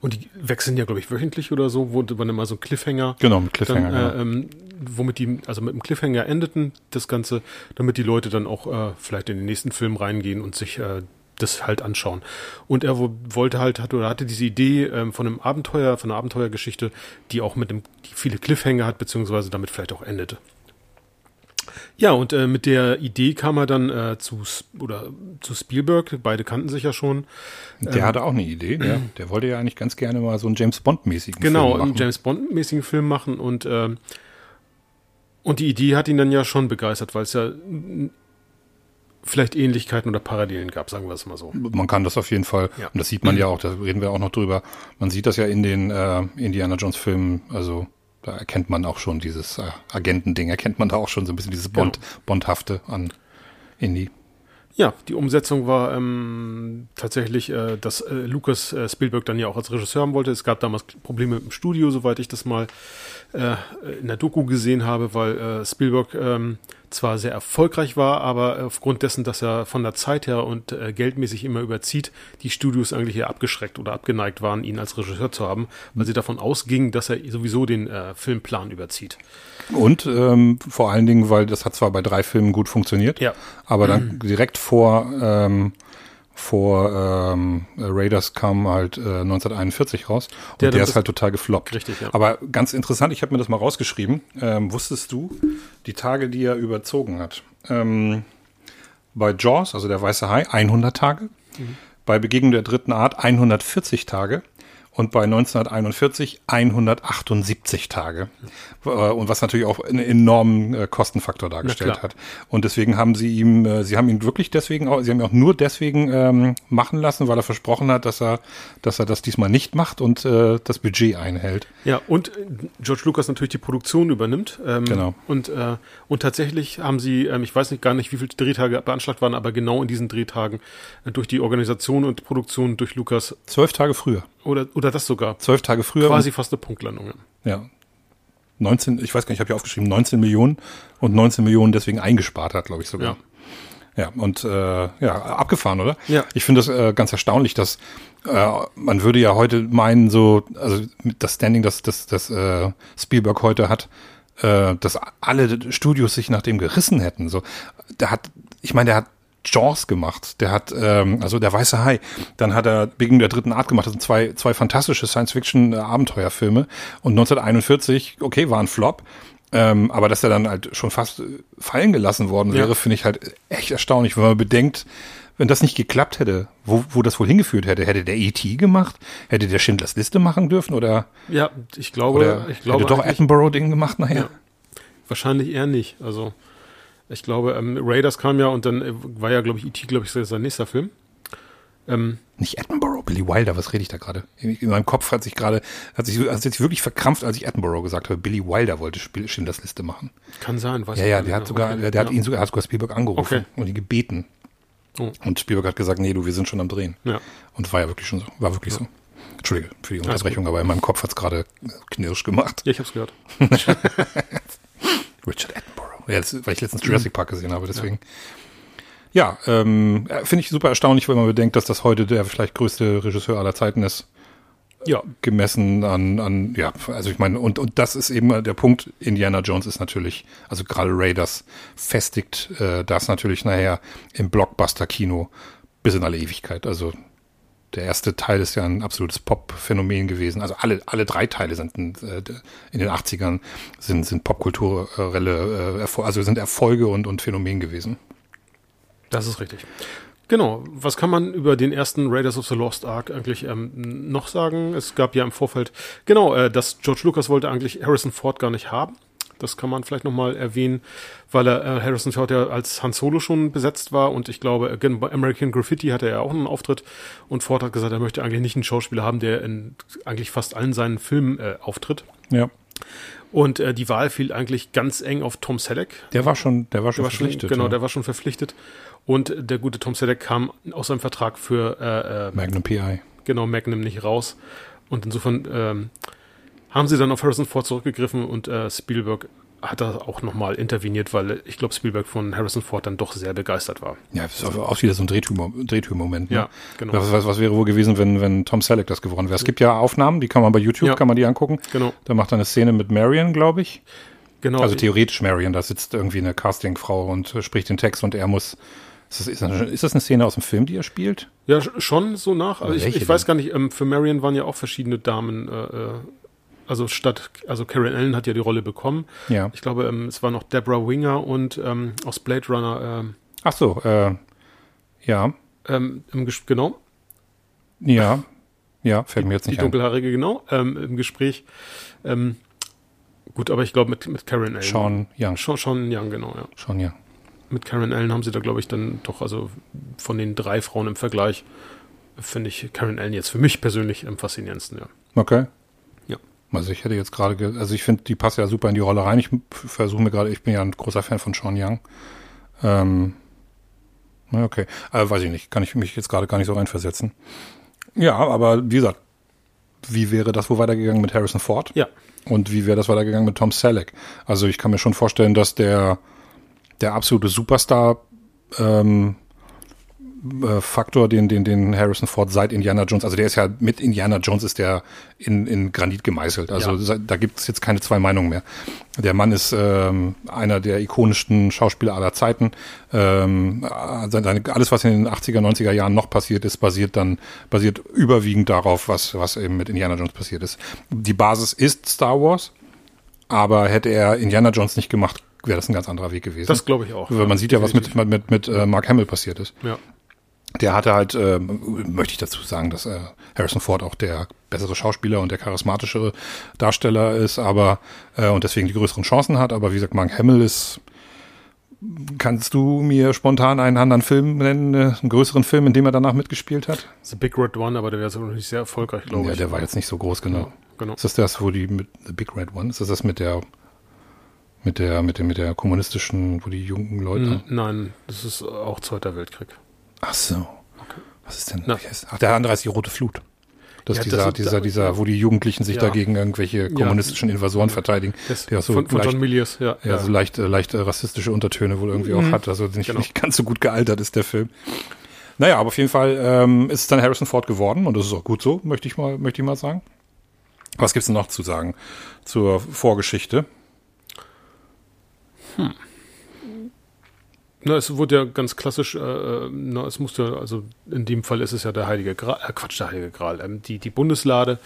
Und die wechseln ja, glaube ich, wöchentlich oder so, wo man immer so ein Cliffhanger. Genau, mit Cliffhanger. Dann, äh, ähm, womit die, also mit dem Cliffhanger endeten, das Ganze, damit die Leute dann auch äh, vielleicht in den nächsten Film reingehen und sich äh, das halt anschauen. Und er wollte halt, hatte, oder hatte diese Idee ähm, von einem Abenteuer, von einer Abenteuergeschichte, die auch mit dem, die viele Cliffhanger hat, beziehungsweise damit vielleicht auch endete. Ja, und äh, mit der Idee kam er dann äh, zu oder zu Spielberg. Beide kannten sich ja schon. Der ähm, hatte auch eine Idee. Der, der wollte ja eigentlich ganz gerne mal so einen James Bond mäßigen genau, Film machen. Genau, einen James Bond mäßigen Film machen und äh, und die Idee hat ihn dann ja schon begeistert, weil es ja vielleicht Ähnlichkeiten oder Parallelen gab, sagen wir es mal so. Man kann das auf jeden Fall, ja. und das sieht man ja auch, da reden wir auch noch drüber, man sieht das ja in den äh, Indiana Jones Filmen, also da erkennt man auch schon dieses äh, Agentending, erkennt man da auch schon so ein bisschen dieses Bond, genau. Bondhafte an Indy. Ja, die Umsetzung war ähm, tatsächlich, äh, dass äh, Lucas äh, Spielberg dann ja auch als Regisseur haben wollte. Es gab damals Probleme im Studio, soweit ich das mal äh, in der Doku gesehen habe, weil äh, Spielberg ähm, zwar sehr erfolgreich war, aber aufgrund dessen, dass er von der Zeit her und äh, geldmäßig immer überzieht, die Studios eigentlich eher abgeschreckt oder abgeneigt waren, ihn als Regisseur zu haben, weil sie davon ausgingen, dass er sowieso den äh, Filmplan überzieht. Und ähm, vor allen Dingen, weil das hat zwar bei drei Filmen gut funktioniert, ja. aber dann direkt vor ähm, vor ähm, Raiders kam halt äh, 1941 raus und der, der ist halt total gefloppt. Richtig, ja. Aber ganz interessant, ich habe mir das mal rausgeschrieben. Ähm, wusstest du die Tage, die er überzogen hat? Ähm, bei Jaws, also der weiße Hai, 100 Tage. Mhm. Bei Begegnung der dritten Art 140 Tage. Und bei 1941 178 Tage. Äh, und was natürlich auch einen enormen äh, Kostenfaktor dargestellt hat. Und deswegen haben sie ihm, äh, sie haben ihn wirklich deswegen auch, sie haben ihn auch nur deswegen ähm, machen lassen, weil er versprochen hat, dass er, dass er das diesmal nicht macht und äh, das Budget einhält. Ja, und George Lucas natürlich die Produktion übernimmt. Ähm, genau. Und, äh, und tatsächlich haben sie, ähm, ich weiß nicht gar nicht, wie viele Drehtage beanschlagt waren, aber genau in diesen Drehtagen äh, durch die Organisation und Produktion durch Lucas. Zwölf Tage früher. Oder, oder das sogar. Zwölf Tage früher. Quasi fast eine Punktlandung. Ja. 19, ich weiß gar nicht, ich habe ja aufgeschrieben, 19 Millionen und 19 Millionen deswegen eingespart hat, glaube ich sogar. Ja. Ja, und äh, ja, abgefahren, oder? Ja. Ich finde das äh, ganz erstaunlich, dass äh, man würde ja heute meinen, so, also das Standing, das, das, das äh, Spielberg heute hat, äh, dass alle Studios sich nach dem gerissen hätten. So, der hat, ich meine, der hat Jaws gemacht, der hat, ähm, also der Weiße Hai, dann hat er Beginn der dritten Art gemacht, das sind zwei, zwei fantastische Science-Fiction-Abenteuerfilme und 1941, okay, war ein Flop, ähm, aber dass er dann halt schon fast fallen gelassen worden wäre, ja. finde ich halt echt erstaunlich, wenn man bedenkt, wenn das nicht geklappt hätte, wo, wo das wohl hingeführt hätte, hätte der E.T. gemacht, hätte der Schindlers Liste machen dürfen oder? Ja, ich glaube, ich glaube hätte doch Attenborough-Ding gemacht nachher. Ja. Wahrscheinlich eher nicht, also. Ich glaube, ähm, Raiders kam ja und dann äh, war ja, glaube ich, E.T., glaube ich, sein nächster Film. Ähm, Nicht Attenborough, Billy Wilder, was rede ich da gerade? In, in, meinem Kopf hat sich gerade, hat sich, hat sich wirklich verkrampft, als ich Attenborough gesagt habe. Billy Wilder wollte Schindlers Liste machen. Kann sein, weiß Ja, ja, der hat sogar, okay. der, der ja. hat ihn sogar, hat sogar Spielberg angerufen okay. und ihn gebeten. Oh. Und Spielberg hat gesagt, nee, du, wir sind schon am Drehen. Ja. Und war ja wirklich schon so, war wirklich ja. so. Entschuldige für die Unterbrechung, aber in meinem Kopf hat es gerade knirsch gemacht. Ja, ich hab's gehört. Richard Attenborough. Jetzt, weil ich letztens Jurassic Park gesehen habe, deswegen. Ja, ja ähm, finde ich super erstaunlich, wenn man bedenkt, dass das heute der vielleicht größte Regisseur aller Zeiten ist. Ja. Gemessen an, an, ja, also ich meine, und, und das ist eben der Punkt, Indiana Jones ist natürlich, also gerade Raiders festigt äh, das natürlich nachher im Blockbuster-Kino bis in alle Ewigkeit. Also der erste Teil ist ja ein absolutes Pop-Phänomen gewesen. Also alle, alle drei Teile sind äh, in den 80ern sind, sind popkulturelle, äh, also sind Erfolge und, und Phänomen gewesen. Das ist richtig. Genau. Was kann man über den ersten Raiders of the Lost Ark eigentlich ähm, noch sagen? Es gab ja im Vorfeld, genau, äh, dass George Lucas wollte eigentlich Harrison Ford gar nicht haben. Das kann man vielleicht nochmal erwähnen, weil er äh, Harrison Ford ja als Han Solo schon besetzt war und ich glaube, äh, bei American Graffiti hatte er auch einen Auftritt und Ford hat gesagt, er möchte eigentlich nicht einen Schauspieler haben, der in eigentlich fast allen seinen Filmen äh, auftritt. Ja. Und äh, die Wahl fiel eigentlich ganz eng auf Tom Selleck. Der war schon, der war schon der verpflichtet. Schon, genau, ja. der war schon verpflichtet. Und der gute Tom Selleck kam aus seinem Vertrag für äh, äh, Magnum PI. Genau, Magnum nicht raus. Und insofern ähm, haben sie dann auf Harrison Ford zurückgegriffen und äh, Spielberg hat da auch nochmal interveniert, weil ich glaube, Spielberg von Harrison Ford dann doch sehr begeistert war. Ja, das ist auch wieder so ein Drehtürmoment. Ne? Ja, genau. Was, was, was, wäre wohl gewesen, wenn, wenn Tom Selleck das gewonnen wäre? Es gibt ja Aufnahmen, die kann man bei YouTube, ja. kann man die angucken. Genau. Da macht er eine Szene mit Marion, glaube ich. Genau. Also theoretisch Marion, da sitzt irgendwie eine Castingfrau und äh, spricht den Text und er muss ist das, ist, das, ist das, eine Szene aus dem Film, die er spielt? Ja, schon so nach. Also ich, ich weiß gar nicht, ähm, für Marion waren ja auch verschiedene Damen äh, äh also statt, also Karen Allen hat ja die Rolle bekommen. Ja. Ich glaube, ähm, es war noch Deborah Winger und ähm, aus Blade Runner. Ähm, Ach so, äh, ja. Ähm, im genau. Ja, ja, fällt mir jetzt nicht die ein. Dunkelhaarige, genau, ähm, im Gespräch. Ähm, gut, aber ich glaube mit, mit Karen Allen. Sean Young. Sean, Sean Young, genau, ja. Sean Young. Mit Karen Allen haben sie da, glaube ich, dann doch, also von den drei Frauen im Vergleich, finde ich Karen Allen jetzt für mich persönlich am faszinierendsten, ja. Okay. Also ich hätte jetzt gerade, also ich finde, die passt ja super in die Rolle rein. Ich versuche mir gerade, ich bin ja ein großer Fan von Sean Young. Ähm, okay, äh, weiß ich nicht, kann ich mich jetzt gerade gar nicht so reinversetzen. Ja, aber wie gesagt, wie wäre das wohl weitergegangen mit Harrison Ford? Ja. Und wie wäre das weitergegangen mit Tom Selleck? Also ich kann mir schon vorstellen, dass der der absolute Superstar ähm, äh, Faktor, den, den, den Harrison Ford seit Indiana Jones, also der ist ja mit Indiana Jones ist der in, in Granit gemeißelt. Also ja. da gibt es jetzt keine zwei Meinungen mehr. Der Mann ist ähm, einer der ikonischsten Schauspieler aller Zeiten. Ähm, seine, alles, was in den 80er, 90er Jahren noch passiert ist, basiert dann, basiert überwiegend darauf, was, was eben mit Indiana Jones passiert ist. Die Basis ist Star Wars, aber hätte er Indiana Jones nicht gemacht, wäre das ein ganz anderer Weg gewesen. Das glaube ich auch. Weil man sieht ja, was mit, mit, mit, mit äh, Mark Hamill passiert ist. Ja. Der hatte halt, äh, möchte ich dazu sagen, dass äh, Harrison Ford auch der bessere Schauspieler und der charismatischere Darsteller ist, aber äh, und deswegen die größeren Chancen hat. Aber wie gesagt, Mark Hamill ist. Kannst du mir spontan einen anderen Film nennen, äh, einen größeren Film, in dem er danach mitgespielt hat? The Big Red One, aber der wäre so nicht sehr erfolgreich, glaube ja, ich. Ja, der war jetzt nicht so groß, genau. Ja, genau. Ist das das, wo die mit The Big Red One? Ist das das mit der mit der mit der mit der kommunistischen, wo die jungen Leute? Nein, das ist auch Zweiter Weltkrieg. Ach so. Okay. Was ist denn? Ach, der andere ist die Rote Flut. Das ja, ist dieser, das, dieser, dieser, wo die Jugendlichen sich ja. dagegen irgendwelche kommunistischen ja. Invasoren verteidigen. Das, der so von, von leicht, John Milius, ja. Ja, so leicht, äh, leicht rassistische Untertöne wohl irgendwie mhm. auch hat. Also nicht, genau. nicht ganz so gut gealtert ist der Film. Naja, aber auf jeden Fall ähm, ist es dann Harrison Ford geworden und das ist auch gut so, möchte ich mal, möchte ich mal sagen. Was gibt's denn noch zu sagen zur Vorgeschichte? Hm. Na, es wurde ja ganz klassisch, äh, äh, na, es musste, also in dem Fall ist es ja der Heilige Gral, äh, Quatsch, der Heilige Gral, ähm, die, die Bundeslade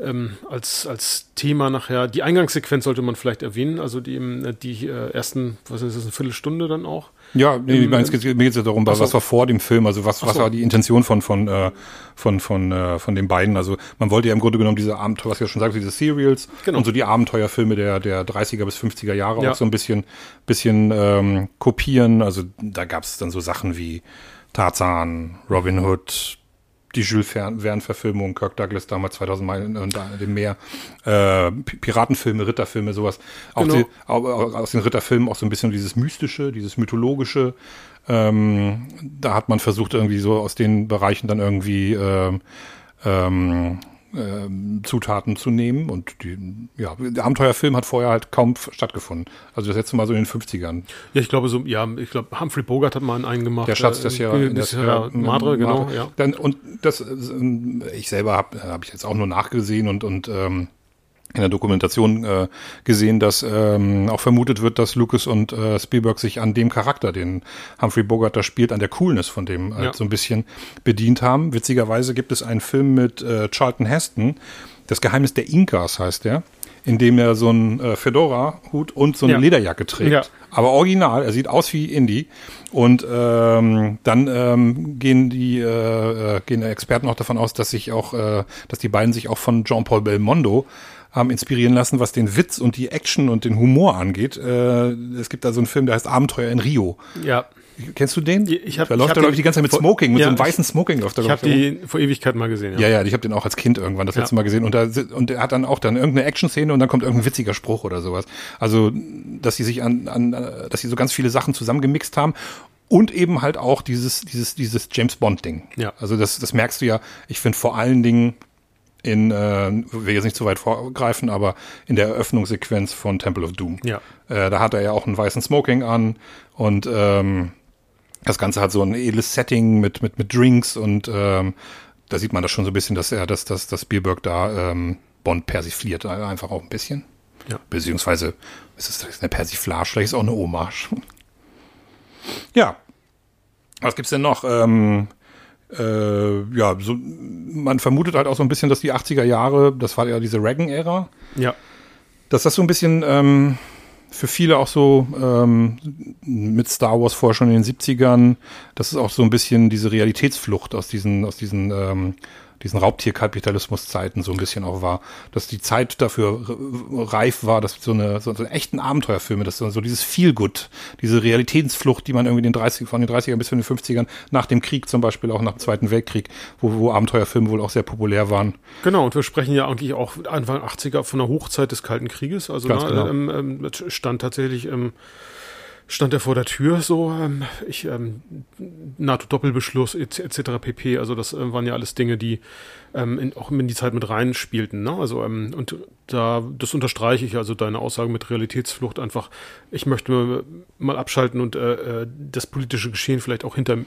ähm, als, als Thema nachher. Die Eingangssequenz sollte man vielleicht erwähnen, also die, die äh, ersten, was ist das, eine Viertelstunde dann auch? Ja, nee, ich meine, es geht, mir geht es ja darum, was war vor dem Film, also was, was war die Intention von, von, äh, von, von, äh, von den beiden. Also man wollte ja im Grunde genommen diese Abenteuer, was ich ja schon sagte, diese Serials genau. und so die Abenteuerfilme der, der 30er bis 50er Jahre ja. auch so ein bisschen, bisschen ähm, kopieren. Also da gab es dann so Sachen wie Tarzan, Robin Hood, die Jules Verne-Verfilmung, Kirk Douglas damals 2000 Meilen und dem Meer, äh, Piratenfilme, Ritterfilme, sowas. Auch genau. die, aus den Ritterfilmen auch so ein bisschen dieses Mystische, dieses Mythologische. Ähm, da hat man versucht, irgendwie so aus den Bereichen dann irgendwie ähm, ähm, ähm, Zutaten zu nehmen. Und die, ja, der Abenteuerfilm hat vorher halt kaum stattgefunden. Also das letzte Mal so in den 50ern. Ja, ich glaube so, ja, ich glaube, Humphrey Bogart hat mal einen gemacht. Der Schatz des Jahr, äh, des Madre, genau, ja. Dann, und das, äh, ich selber habe hab ich jetzt auch nur nachgesehen und, und ähm, in der Dokumentation äh, gesehen, dass ähm, auch vermutet wird, dass Lucas und äh, Spielberg sich an dem Charakter, den Humphrey Bogart da spielt, an der Coolness von dem äh, ja. so ein bisschen bedient haben. Witzigerweise gibt es einen Film mit äh, Charlton Heston, Das Geheimnis der Inkas heißt der, in dem er so einen äh, Fedora-Hut und so eine ja. Lederjacke trägt. Ja. Aber original, er sieht aus wie Indie. Und ähm, dann ähm, gehen die äh, äh gehen Experten auch davon aus, dass sich auch, äh, dass die beiden sich auch von Jean-Paul Belmondo haben inspirieren lassen, was den Witz und die Action und den Humor angeht. Äh, es gibt da so einen Film, der heißt Abenteuer in Rio. Ja. Kennst du den? Ich hab, da läuft er, glaube ich, die ganze Zeit mit Smoking, mit ja, so einem weißen Smoking läuft er, Ich habe die vor Ewigkeit mal gesehen, ja. Ja, ja, ich habe den auch als Kind irgendwann das ja. letzte Mal gesehen und da und er hat dann auch dann irgendeine Action-Szene und dann kommt irgendein witziger Spruch oder sowas. Also, dass sie sich an, an dass sie so ganz viele Sachen zusammengemixt haben und eben halt auch dieses, dieses, dieses James Bond-Ding. Ja. Also das, das merkst du ja, ich finde vor allen Dingen in, äh, will jetzt nicht zu weit vorgreifen, aber in der Eröffnungssequenz von Temple of Doom. Ja. Äh, da hat er ja auch einen weißen Smoking an und ähm, das Ganze hat so ein edles Setting mit, mit, mit Drinks und ähm, da sieht man das schon so ein bisschen, dass er, dass, dass, dass Spielberg da ähm, Bond persifliert, einfach auch ein bisschen. Ja. Beziehungsweise ist es eine Persiflage, vielleicht ist es auch eine Hommage. ja. Was gibt's denn noch? Ähm, äh, ja, so, man vermutet halt auch so ein bisschen, dass die 80er Jahre, das war ja diese Reagan-Ära, ja. dass das so ein bisschen ähm, für viele auch so ähm, mit Star Wars vorher schon in den 70ern, das ist auch so ein bisschen diese Realitätsflucht aus diesen, aus diesen ähm, diesen Raubtierkapitalismuszeiten so ein bisschen auch war, dass die Zeit dafür reif war, dass so eine so, so echten Abenteuerfilme, dass so, dieses Feelgood, diese Realitätsflucht, die man irgendwie den 30 von den 30ern bis zu den 50ern nach dem Krieg zum Beispiel auch nach dem Zweiten Weltkrieg, wo, wo Abenteuerfilme wohl auch sehr populär waren. Genau, und wir sprechen ja eigentlich auch Anfang 80er von der Hochzeit des Kalten Krieges, also na, genau. ähm, ähm, stand tatsächlich ähm, stand er vor der Tür, so ähm, ich ähm, NATO-Doppelbeschluss etc. pp. Also das äh, waren ja alles Dinge, die ähm, in, auch in die Zeit mit reinspielten. Ne? Also ähm, und da das unterstreiche ich also deine Aussage mit Realitätsflucht einfach. Ich möchte mal abschalten und äh, äh das politische Geschehen vielleicht auch hinter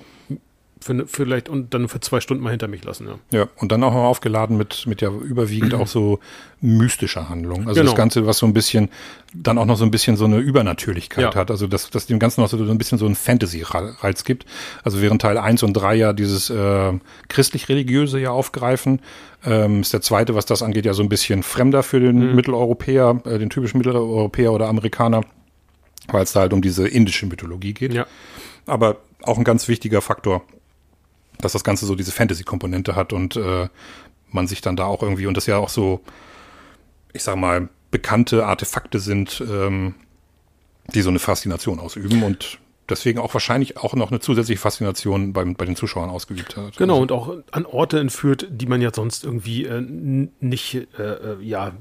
für, ne, vielleicht und dann für zwei Stunden mal hinter mich lassen. Ja, ja und dann auch noch aufgeladen mit, mit ja überwiegend auch so mystischer Handlung. Also genau. das Ganze, was so ein bisschen, dann auch noch so ein bisschen so eine Übernatürlichkeit ja. hat. Also dass, dass dem Ganzen noch so ein bisschen so ein Fantasy-Reiz gibt. Also während Teil 1 und 3 ja dieses äh, christlich-religiöse ja aufgreifen, ähm, ist der zweite, was das angeht, ja so ein bisschen fremder für den mhm. Mitteleuropäer, äh, den typischen Mitteleuropäer oder Amerikaner, weil es da halt um diese indische Mythologie geht. Ja. Aber auch ein ganz wichtiger Faktor dass das Ganze so diese Fantasy-Komponente hat und äh, man sich dann da auch irgendwie, und das ja auch so, ich sag mal, bekannte Artefakte sind, ähm, die so eine Faszination ausüben und deswegen auch wahrscheinlich auch noch eine zusätzliche Faszination bei, bei den Zuschauern ausgeübt hat. Genau, also. und auch an Orte entführt, die man ja sonst irgendwie äh, nicht, äh, äh, ja,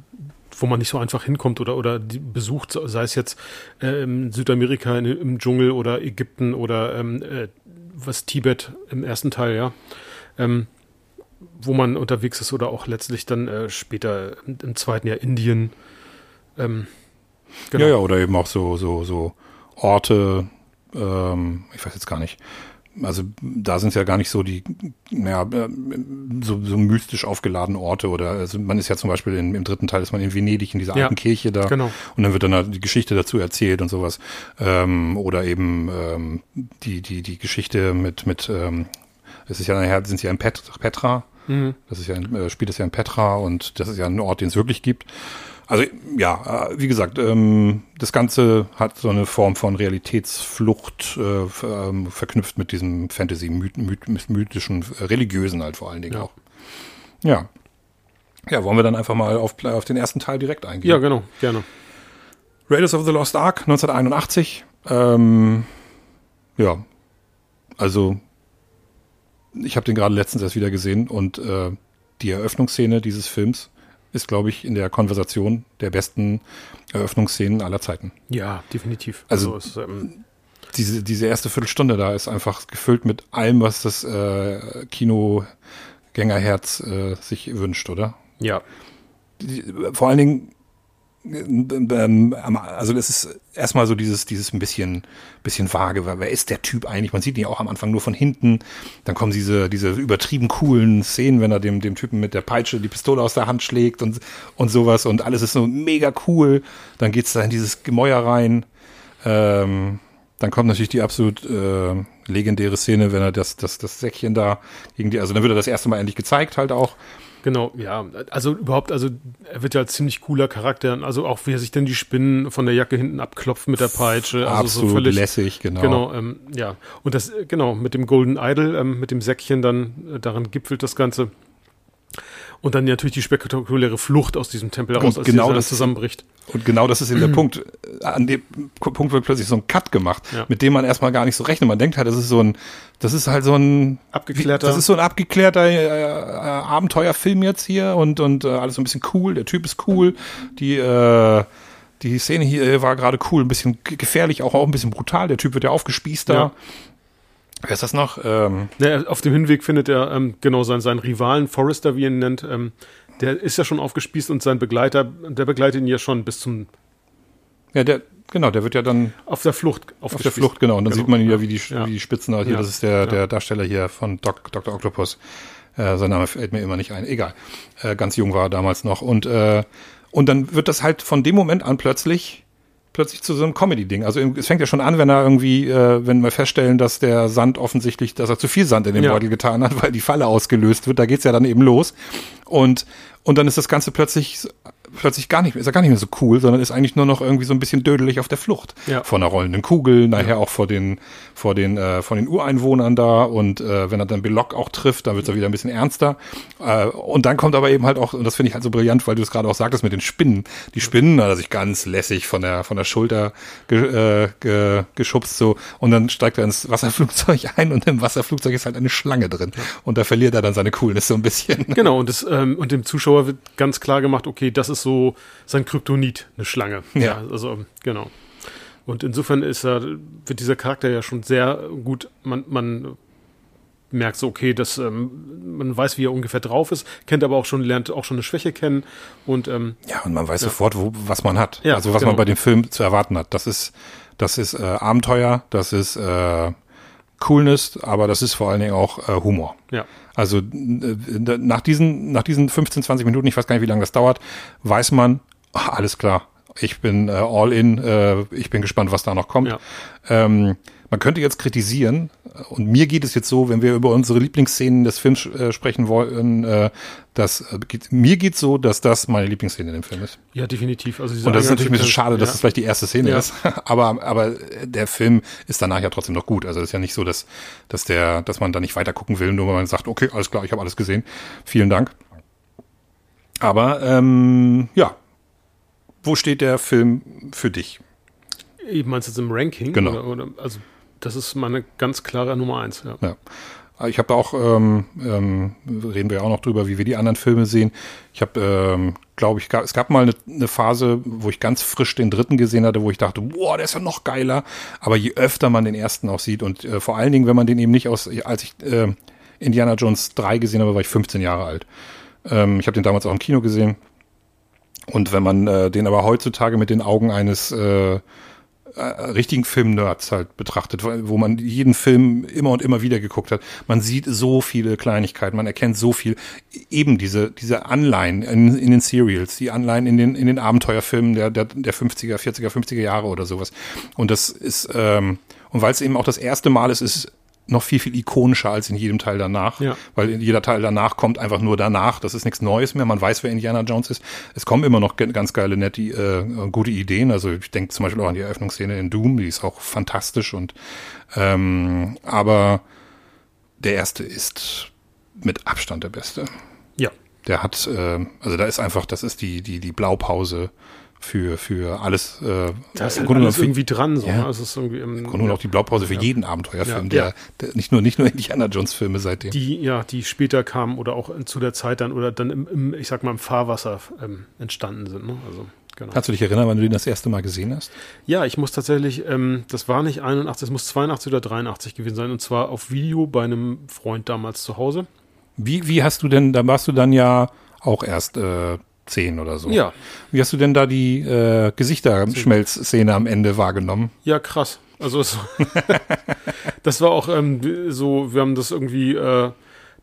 wo man nicht so einfach hinkommt oder, oder besucht, sei es jetzt äh, in Südamerika in, im Dschungel oder Ägypten oder ähm, äh, was Tibet im ersten Teil, ja. Ähm, wo man unterwegs ist oder auch letztlich dann äh, später im, im, zweiten Jahr Indien. Ähm, genau. Ja, ja, oder eben auch so, so, so Orte, ähm, ich weiß jetzt gar nicht. Also da sind es ja gar nicht so die, naja, so, so mystisch aufgeladene Orte oder also man ist ja zum Beispiel in, im dritten Teil ist man in Venedig in dieser ja, alten Kirche da genau. und dann wird dann die Geschichte dazu erzählt und sowas ähm, oder eben ähm, die die die Geschichte mit mit ähm, es ist ja nachher sind sie ja in Pet, Petra mhm. das ist ja ein, äh, spielt es ja in Petra und das ist ja ein Ort den es wirklich gibt also ja, äh, wie gesagt, ähm, das Ganze hat so eine Form von Realitätsflucht äh, ähm, verknüpft mit diesem Fantasy-mythischen, äh, religiösen halt vor allen Dingen ja. auch. Ja. Ja, wollen wir dann einfach mal auf, auf den ersten Teil direkt eingehen? Ja, genau, gerne. Raiders of the Lost Ark 1981. Ähm, ja, also ich habe den gerade letztens erst wieder gesehen und äh, die Eröffnungsszene dieses Films ist, glaube ich, in der Konversation der besten Eröffnungsszenen aller Zeiten. Ja, definitiv. Also, also ist, ähm diese, diese erste Viertelstunde da ist einfach gefüllt mit allem, was das äh, Kinogängerherz äh, sich wünscht, oder? Ja. Die, vor allen Dingen ähm, also das ist erstmal so dieses, dieses ein bisschen, bisschen vage, weil wer ist der Typ eigentlich? Man sieht ihn ja auch am Anfang nur von hinten. Dann kommen diese, diese übertrieben coolen Szenen, wenn er dem, dem Typen mit der Peitsche die Pistole aus der Hand schlägt und, und sowas und alles ist so mega cool. Dann geht's da in dieses Gemäuer rein. Ähm, dann kommt natürlich die absolut äh, legendäre Szene, wenn er das, das, das Säckchen da gegen die, also dann wird er das erste Mal endlich gezeigt halt auch. Genau, ja. Also überhaupt, also er wird ja als ziemlich cooler Charakter. Also auch wie er sich denn die Spinnen von der Jacke hinten abklopft mit der Peitsche. Also Absolut so völlig, lässig, genau. Genau, ähm, ja. Und das, genau, mit dem Golden Idol, ähm, mit dem Säckchen dann, äh, daran gipfelt das Ganze. Und dann natürlich die spektakuläre Flucht aus diesem Tempel heraus, als genau das zusammenbricht. Und genau das ist eben der Punkt. An dem Punkt wird plötzlich so ein Cut gemacht, ja. mit dem man erstmal gar nicht so rechnet. Man denkt halt, das ist so ein, das ist halt so ein abgeklärter, das ist so ein abgeklärter äh, äh, Abenteuerfilm jetzt hier und und äh, alles so ein bisschen cool. Der Typ ist cool, die äh, die Szene hier war gerade cool, ein bisschen gefährlich, auch, auch ein bisschen brutal. Der Typ wird ja aufgespießt da. Ja. Wer ist das noch? Ähm ja, auf dem Hinweg findet er ähm, genau seinen, seinen Rivalen, Forrester, wie er ihn nennt. Ähm, der ist ja schon aufgespießt und sein Begleiter, der begleitet ihn ja schon bis zum. Ja, der, genau, der wird ja dann. Auf der Flucht Auf der Flucht, genau. Und dann genau. sieht man ja, wie die, ja. wie die Spitzen hier. Ja. Das ist der, der Darsteller hier von Doc, Dr. Octopus. Äh, sein Name fällt mir immer nicht ein. Egal. Äh, ganz jung war er damals noch. Und, äh, und dann wird das halt von dem Moment an plötzlich plötzlich zu so einem Comedy-Ding. Also es fängt ja schon an, wenn er irgendwie, äh, wenn wir feststellen, dass der Sand offensichtlich, dass er zu viel Sand in den ja. Beutel getan hat, weil die Falle ausgelöst wird, da geht's ja dann eben los. Und, und dann ist das Ganze plötzlich plötzlich gar nicht mehr, ist er gar nicht mehr so cool, sondern ist eigentlich nur noch irgendwie so ein bisschen dödelig auf der Flucht. Ja. Von einer rollenden Kugel, nachher ja. auch vor den, vor den, äh, von den Ureinwohnern da und äh, wenn er dann Belloc auch trifft, dann wird er wieder ein bisschen ernster. Äh, und dann kommt aber eben halt auch, und das finde ich halt so brillant, weil du es gerade auch sagtest mit den Spinnen. Die Spinnen hat er sich ganz lässig von der, von der Schulter ge, äh, ge, geschubst so und dann steigt er ins Wasserflugzeug ein und im Wasserflugzeug ist halt eine Schlange drin. Und da verliert er dann seine Coolness so ein bisschen. Genau, und, das, ähm, und dem Zuschauer wird ganz klar gemacht, okay, das ist so sein Kryptonit, eine Schlange. Ja. ja. Also, genau. Und insofern ist er, wird dieser Charakter ja schon sehr gut, man, man merkt so, okay, dass ähm, man weiß, wie er ungefähr drauf ist, kennt aber auch schon, lernt auch schon eine Schwäche kennen und ähm, ja, und man weiß ja. sofort, wo, was man hat. Ja, also was genau. man bei dem Film zu erwarten hat. Das ist, das ist äh, Abenteuer, das ist äh, Coolness, aber das ist vor allen Dingen auch äh, Humor. Ja. Also äh, nach diesen, nach diesen 15, 20 Minuten, ich weiß gar nicht, wie lange das dauert, weiß man, ach, alles klar, ich bin äh, all in, äh, ich bin gespannt, was da noch kommt. Ja. Ähm, man könnte jetzt kritisieren, und mir geht es jetzt so, wenn wir über unsere Lieblingsszenen des Films äh, sprechen wollen, äh, dass äh, geht, mir geht so, dass das meine Lieblingsszene in dem Film ist. Ja, definitiv. Also und das ist natürlich ein bisschen schade, dass ja. das vielleicht die erste Szene ja. ist. aber, aber der Film ist danach ja trotzdem noch gut. Also es ist ja nicht so, dass, dass der, dass man da nicht weiter gucken will, nur weil man sagt, okay, alles klar, ich habe alles gesehen. Vielen Dank. Aber ähm, ja, wo steht der Film für dich? Ich meinst jetzt im Ranking? Genau. Oder, oder, also das ist meine ganz klare Nummer eins. Ja. ja. Ich habe auch, ähm, ähm, reden wir ja auch noch drüber, wie wir die anderen Filme sehen. Ich habe, ähm, glaube ich, es gab mal eine, eine, Phase, wo ich ganz frisch den dritten gesehen hatte, wo ich dachte, boah, der ist ja noch geiler. Aber je öfter man den ersten auch sieht und äh, vor allen Dingen, wenn man den eben nicht aus, als ich äh, Indiana Jones 3 gesehen habe, war ich 15 Jahre alt. Ähm, ich habe den damals auch im Kino gesehen. Und wenn man äh, den aber heutzutage mit den Augen eines äh, äh, richtigen Film-Nerds halt betrachtet, wo man jeden Film immer und immer wieder geguckt hat. Man sieht so viele Kleinigkeiten, man erkennt so viel, eben diese, diese Anleihen in, in den Serials, die Anleihen in den, in den Abenteuerfilmen der, der, der 50er, 40er, 50er Jahre oder sowas. Und das ist, ähm, und weil es eben auch das erste Mal ist, ist noch viel, viel ikonischer als in jedem Teil danach. Ja. Weil jeder Teil danach kommt einfach nur danach. Das ist nichts Neues mehr. Man weiß, wer Indiana Jones ist. Es kommen immer noch ganz geile, nette, äh, gute Ideen. Also ich denke zum Beispiel auch an die Eröffnungsszene in Doom, die ist auch fantastisch und ähm, aber der erste ist mit Abstand der beste. Ja. Der hat, äh, also da ist einfach, das ist die, die, die Blaupause für, für alles. Äh, da ist halt alles irgendwie dran. So, ja. Ne? Es ist irgendwie im, Im Grunde auch die Blaupause für ja. jeden Abenteuerfilm, ja. Der, der nicht nur nicht nur Indiana Jones Filme seitdem. Die ja, die später kamen oder auch zu der Zeit dann oder dann im, im ich sag mal im Fahrwasser ähm, entstanden sind. Ne? Also Genau. Kannst du dich erinnern, wann du den das erste Mal gesehen hast? Ja, ich muss tatsächlich, ähm, das war nicht 81, es muss 82 oder 83 gewesen sein und zwar auf Video bei einem Freund damals zu Hause. Wie, wie hast du denn, da warst du dann ja auch erst äh, 10 oder so. Ja. Wie hast du denn da die äh, Gesichterschmelzszene am Ende wahrgenommen? Ja, krass. Also es, das war auch ähm, so, wir haben das irgendwie, äh,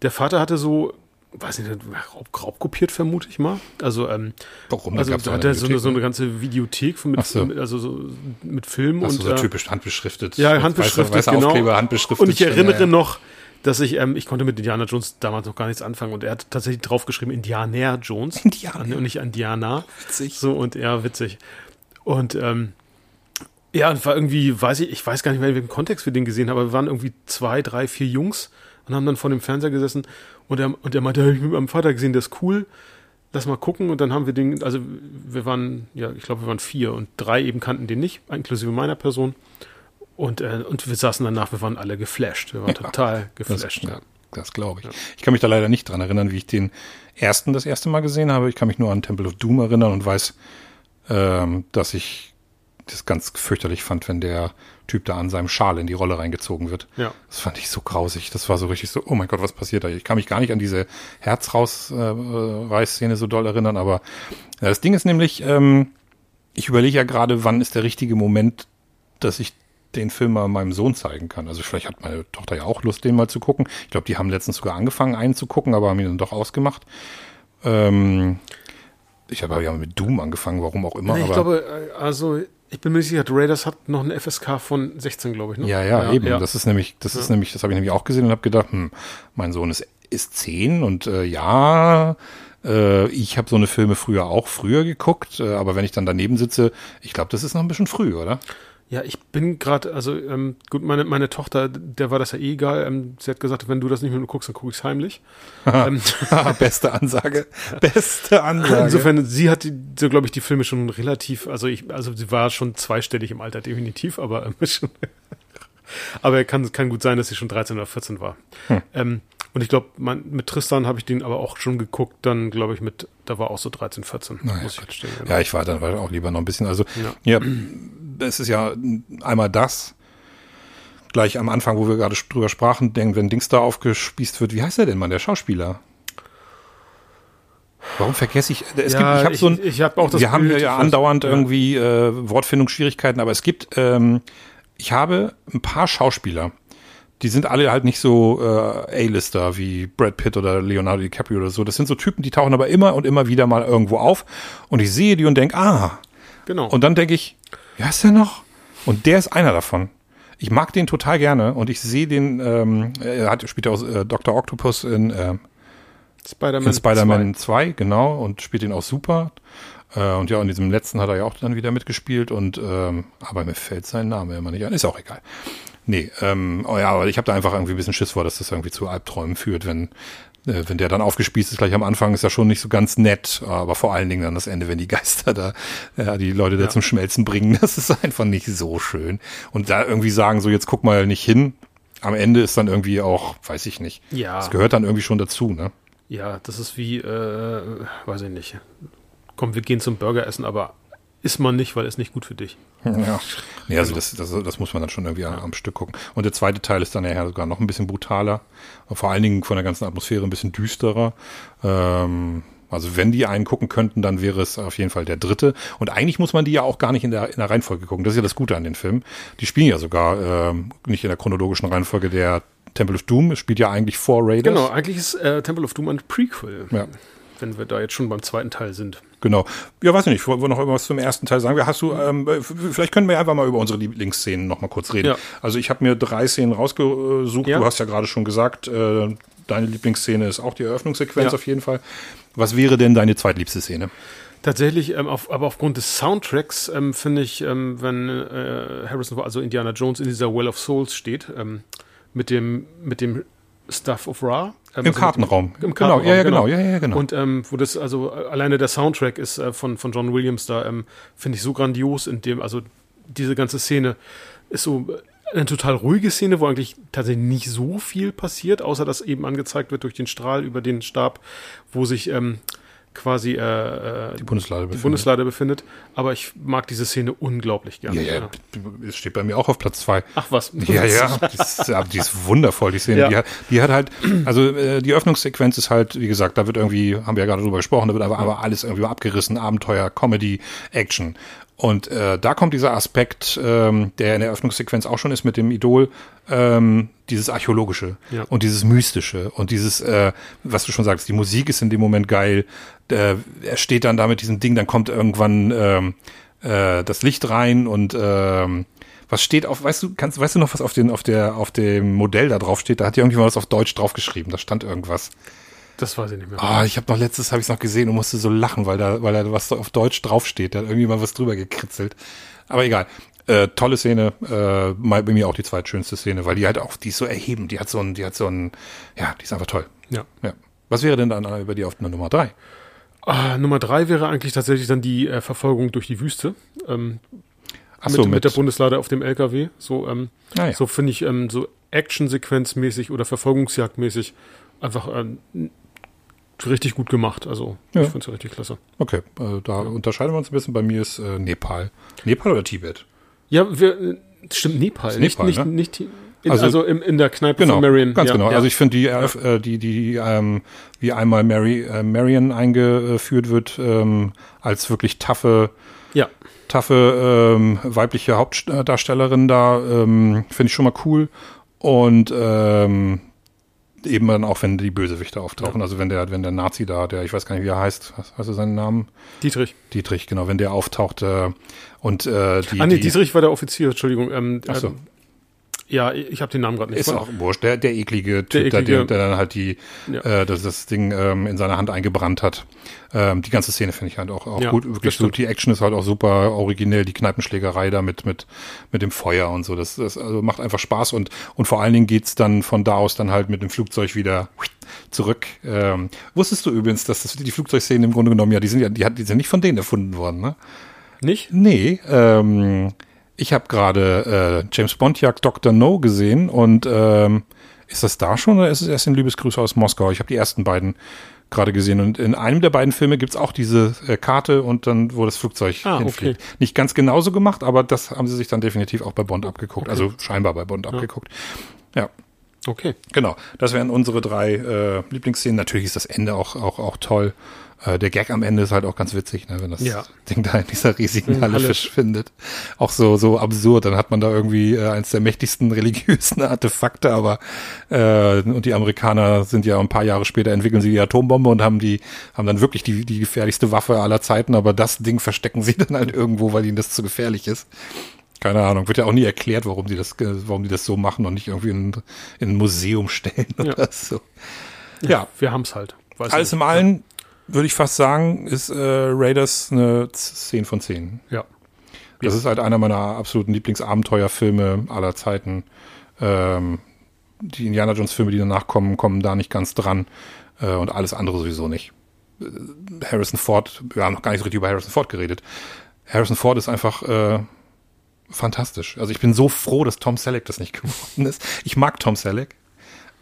der Vater hatte so, weiß nicht, Raub, Raub kopiert, vermute ich mal. Also, ähm, Warum? Also da hat er so eine, so eine ganze Videothek mit, so. also so mit Filmen Ach so, und so äh, typisch handbeschriftet. Ja, handbeschriftet, weißer, weißer genau. Aufkleber, handbeschriftet. Und ich erinnere ja. noch, dass ich, ähm, ich konnte mit Indiana Jones damals noch gar nichts anfangen und er hat tatsächlich draufgeschrieben Indianer Jones. Indianer. Und nicht Indiana. Witzig. So und ja, witzig. Und ähm, ja, und war irgendwie, weiß ich, ich weiß gar nicht mehr, in welchem Kontext wir den gesehen haben, aber wir waren irgendwie zwei, drei, vier Jungs und haben dann vor dem Fernseher gesessen und er, und er meinte, ich mit meinem Vater gesehen, das ist cool, lass mal gucken und dann haben wir den, also wir waren, ja, ich glaube, wir waren vier und drei eben kannten den nicht, inklusive meiner Person. Und, äh, und wir saßen danach, wir waren alle geflasht. Wir waren ja, total geflasht. Das, ja, das glaube ich. Ja. Ich kann mich da leider nicht dran erinnern, wie ich den ersten das erste Mal gesehen habe. Ich kann mich nur an Temple of Doom erinnern und weiß, ähm, dass ich das ganz fürchterlich fand, wenn der Typ da an seinem Schal in die Rolle reingezogen wird. Ja. Das fand ich so grausig. Das war so richtig so, oh mein Gott, was passiert da? Ich kann mich gar nicht an diese Herzrausreißszene äh, so doll erinnern, aber ja, das Ding ist nämlich, ähm, ich überlege ja gerade, wann ist der richtige Moment, dass ich den Film mal meinem Sohn zeigen kann. Also vielleicht hat meine Tochter ja auch Lust, den mal zu gucken. Ich glaube, die haben letztens sogar angefangen, einen zu gucken, aber haben ihn dann doch ausgemacht. Ähm, ich habe ja mit Doom angefangen, warum auch immer. ich glaube, äh, also ich bin mir sicher, Raiders hat noch eine FSK von 16, glaube ich. Ne? Ja, ja, ja, eben. Ja. Das ist nämlich, das ist nämlich, das habe ich nämlich auch gesehen und habe gedacht, hm, mein Sohn ist, ist 10 und äh, ja, äh, ich habe so eine Filme früher auch früher geguckt, äh, aber wenn ich dann daneben sitze, ich glaube, das ist noch ein bisschen früh, oder? Ja, ich bin gerade, also ähm, gut, meine, meine Tochter, der war das ja eh egal. Ähm, sie hat gesagt, wenn du das nicht mehr guckst, dann gucke ich es heimlich. ähm, Beste Ansage. Beste Ansage. Insofern, sie hat, so glaube ich, die Filme schon relativ, also ich, also sie war schon zweistellig im Alter, definitiv, aber ähm, schon, aber kann, kann gut sein, dass sie schon 13 oder 14 war. Hm. Ähm, und ich glaube, mit Tristan habe ich den aber auch schon geguckt, dann glaube ich mit, da war auch so 13, 14. Naja, muss ich feststellen. Genau. Ja, ich war dann war auch lieber noch ein bisschen. Also ja, ja es ist ja einmal das, gleich am Anfang, wo wir gerade drüber sprachen, denken, wenn Dings da aufgespießt wird, wie heißt er denn mal, der Schauspieler? Warum vergesse ich? Es ja, gibt, ich habe so ein, ich hab auch das wir Bild, haben ja andauernd ja. irgendwie äh, Wortfindungsschwierigkeiten, aber es gibt, ähm, ich habe ein paar Schauspieler, die sind alle halt nicht so äh, A-Lister wie Brad Pitt oder Leonardo DiCaprio oder so. Das sind so Typen, die tauchen aber immer und immer wieder mal irgendwo auf und ich sehe die und denke, ah. Genau. Und dann denke ich, wie heißt der noch? Und der ist einer davon. ich mag den total gerne und ich sehe den, ähm, er hat, spielt auch äh, Dr. Octopus in, äh, Spider-Man Spider 2. genau, und spielt ihn auch super. Äh, und ja, in diesem letzten hat er ja auch dann wieder mitgespielt und ähm, aber mir fällt sein Name immer nicht an, ist auch egal. Nee, ähm, oh ja, aber ich habe da einfach irgendwie ein bisschen Schiss vor, dass das irgendwie zu Albträumen führt, wenn wenn der dann aufgespießt ist, gleich am Anfang ist er schon nicht so ganz nett, aber vor allen Dingen dann das Ende, wenn die Geister da ja, die Leute da zum Schmelzen bringen, das ist einfach nicht so schön. Und da irgendwie sagen, so jetzt guck mal nicht hin, am Ende ist dann irgendwie auch, weiß ich nicht. Ja. Das gehört dann irgendwie schon dazu, ne? Ja, das ist wie, äh, weiß ich nicht. Komm, wir gehen zum Burger essen, aber isst man nicht, weil es nicht gut für dich. Ja, nee, also das, das, das muss man dann schon irgendwie ja. am Stück gucken. Und der zweite Teil ist dann ja sogar noch ein bisschen brutaler, vor allen Dingen von der ganzen Atmosphäre ein bisschen düsterer. Ähm, also wenn die einen gucken könnten, dann wäre es auf jeden Fall der dritte. Und eigentlich muss man die ja auch gar nicht in der, in der Reihenfolge gucken. Das ist ja das Gute an den Filmen. Die spielen ja sogar ähm, nicht in der chronologischen Reihenfolge der Temple of Doom. Es spielt ja eigentlich vor Raiders. Genau, eigentlich ist äh, Temple of Doom ein Prequel. Ja. Wenn wir da jetzt schon beim zweiten Teil sind. Genau. Ja, weiß ich nicht. Wollen wir noch irgendwas zum ersten Teil sagen? Hast du, ähm, vielleicht können wir einfach mal über unsere Lieblingsszenen noch mal kurz reden. Ja. Also ich habe mir drei Szenen rausgesucht. Ja. Du hast ja gerade schon gesagt, äh, deine Lieblingsszene ist auch die Eröffnungssequenz ja. auf jeden Fall. Was wäre denn deine zweitliebste Szene? Tatsächlich, ähm, auf, aber aufgrund des Soundtracks ähm, finde ich, ähm, wenn äh, Harrison, also Indiana Jones in dieser Well of Souls steht, ähm, mit dem, mit dem Stuff of Ra. Ähm, Im also Kartenraum. Im, im Kartenraum. Genau, ja, ja, genau. Ja, ja, genau. Und ähm, wo das, also alleine der Soundtrack ist äh, von, von John Williams da, ähm, finde ich so grandios, in dem, also diese ganze Szene ist so eine total ruhige Szene, wo eigentlich tatsächlich nicht so viel passiert, außer dass eben angezeigt wird durch den Strahl über den Stab, wo sich ähm, quasi äh, äh, die, Bundeslade, die befindet. Bundeslade befindet. Aber ich mag diese Szene unglaublich gerne. Ja, ja, es steht bei mir auch auf Platz zwei. Ach was. Ja, ja, die ist, die ist wundervoll, die Szene. Ja. Die, hat, die hat halt, also äh, die Öffnungssequenz ist halt, wie gesagt, da wird irgendwie, haben wir ja gerade drüber gesprochen, da wird aber, aber alles irgendwie abgerissen, Abenteuer, Comedy, Action. Und äh, da kommt dieser Aspekt, ähm, der in der Eröffnungssequenz auch schon ist mit dem Idol, ähm, dieses Archäologische ja. und dieses Mystische und dieses, äh, was du schon sagst, die Musik ist in dem Moment geil. Äh, er steht dann da mit diesem Ding, dann kommt irgendwann ähm, äh, das Licht rein und ähm, was steht auf, weißt du, kannst, weißt du noch, was auf den, auf der, auf dem Modell da drauf steht? Da hat ja irgendjemand was auf Deutsch draufgeschrieben, da stand irgendwas. Das weiß ich nicht mehr. Ah, ich habe noch letztes habe ich noch gesehen und musste so lachen, weil da weil da was auf Deutsch draufsteht, da hat irgendwie mal was drüber gekritzelt. Aber egal. Äh, tolle Szene, äh, bei mir auch die zweitschönste Szene, weil die halt auch, die ist so erhebend, die hat so ein, die hat so ein, ja, die ist einfach toll. Ja. ja. Was wäre denn dann über die auf der Nummer drei? Ah, Nummer drei wäre eigentlich tatsächlich dann die äh, Verfolgung durch die Wüste. Ähm, Ach so, mit, mit, der Bundeslade auf dem LKW. So, ähm, ah, ja. so finde ich ähm, so Actionsequenzmäßig oder Verfolgungsjagdmäßig einfach ähm, richtig gut gemacht. Also ja. ich finde es ja richtig klasse. Okay, äh, da ja. unterscheiden wir uns ein bisschen. Bei mir ist äh, Nepal. Nepal oder Tibet? Ja, wir, äh, stimmt, Nepal. Nicht, Nepal, nicht, ne? nicht, in, also, also in, in, der Kneipe genau, von Marion. Ganz ja, genau. Ja. Also ich finde die, äh, die, die, ähm, wie einmal Mary, äh, Marion eingeführt wird, ähm, als wirklich taffe, ja. taffe ähm, weibliche Hauptdarstellerin da, ähm, finde ich schon mal cool. Und ähm, eben dann auch, wenn die Bösewichte auftauchen. Ja. Also wenn der, wenn der Nazi da, der, ich weiß gar nicht, wie er heißt, hast du seinen Namen? Dietrich. Dietrich, genau, wenn der auftaucht äh, und äh, die. Ah, nee, Dietrich war der Offizier, Entschuldigung. Ähm, Ach so. Ähm, ja, ich habe den Namen gerade nicht. Ist auch wurscht, der, der eklige Typ, der, eklige, der, der dann halt die, ja. äh, das, das Ding ähm, in seiner Hand eingebrannt hat. Ähm, die ganze Szene finde ich halt auch, auch ja, gut. Wirklich so, die Action ist halt auch super originell, die Kneipenschlägerei da mit, mit, mit dem Feuer und so. Das, das also macht einfach Spaß und, und vor allen Dingen geht's dann von da aus dann halt mit dem Flugzeug wieder zurück. Ähm, wusstest du übrigens, dass das, die Flugzeugszenen im Grunde genommen, ja, die sind ja, die, hat, die sind nicht von denen erfunden worden, ne? Nicht? Nee, ähm, ich habe gerade äh, James Bond Jagd Dr. No gesehen und ähm, ist das da schon oder ist es erst in Liebesgrüße aus Moskau? Ich habe die ersten beiden gerade gesehen und in einem der beiden Filme gibt's auch diese äh, Karte und dann, wo das Flugzeug ah, hinfliegt. Okay. Nicht ganz genauso gemacht, aber das haben sie sich dann definitiv auch bei Bond abgeguckt, okay. also scheinbar bei Bond ja. abgeguckt. Ja. Okay. Genau, das wären unsere drei äh, Lieblingsszenen. Natürlich ist das Ende auch, auch, auch toll. Äh, der Gag am Ende ist halt auch ganz witzig, ne, wenn das ja. Ding da in dieser riesigen Halle, Halle verschwindet. Auch so, so absurd. Dann hat man da irgendwie äh, eins der mächtigsten religiösen Artefakte, aber äh, und die Amerikaner sind ja ein paar Jahre später entwickeln sie die Atombombe und haben die, haben dann wirklich die, die gefährlichste Waffe aller Zeiten, aber das Ding verstecken sie dann halt irgendwo, weil ihnen das zu gefährlich ist. Keine Ahnung. Wird ja auch nie erklärt, warum die das, warum die das so machen und nicht irgendwie in, in ein Museum stellen ja. oder so. Ja, ja. wir haben es halt. Weiß Alles im Allen würde ich fast sagen, ist äh, Raiders eine 10 von 10. Ja. Das ja. ist halt einer meiner absoluten Lieblingsabenteuerfilme aller Zeiten. Ähm, die Indiana Jones Filme, die danach kommen, kommen da nicht ganz dran äh, und alles andere sowieso nicht. Äh, Harrison Ford, wir haben noch gar nicht so richtig über Harrison Ford geredet. Harrison Ford ist einfach äh, fantastisch. Also ich bin so froh, dass Tom Selleck das nicht geworden ist. Ich mag Tom Selleck.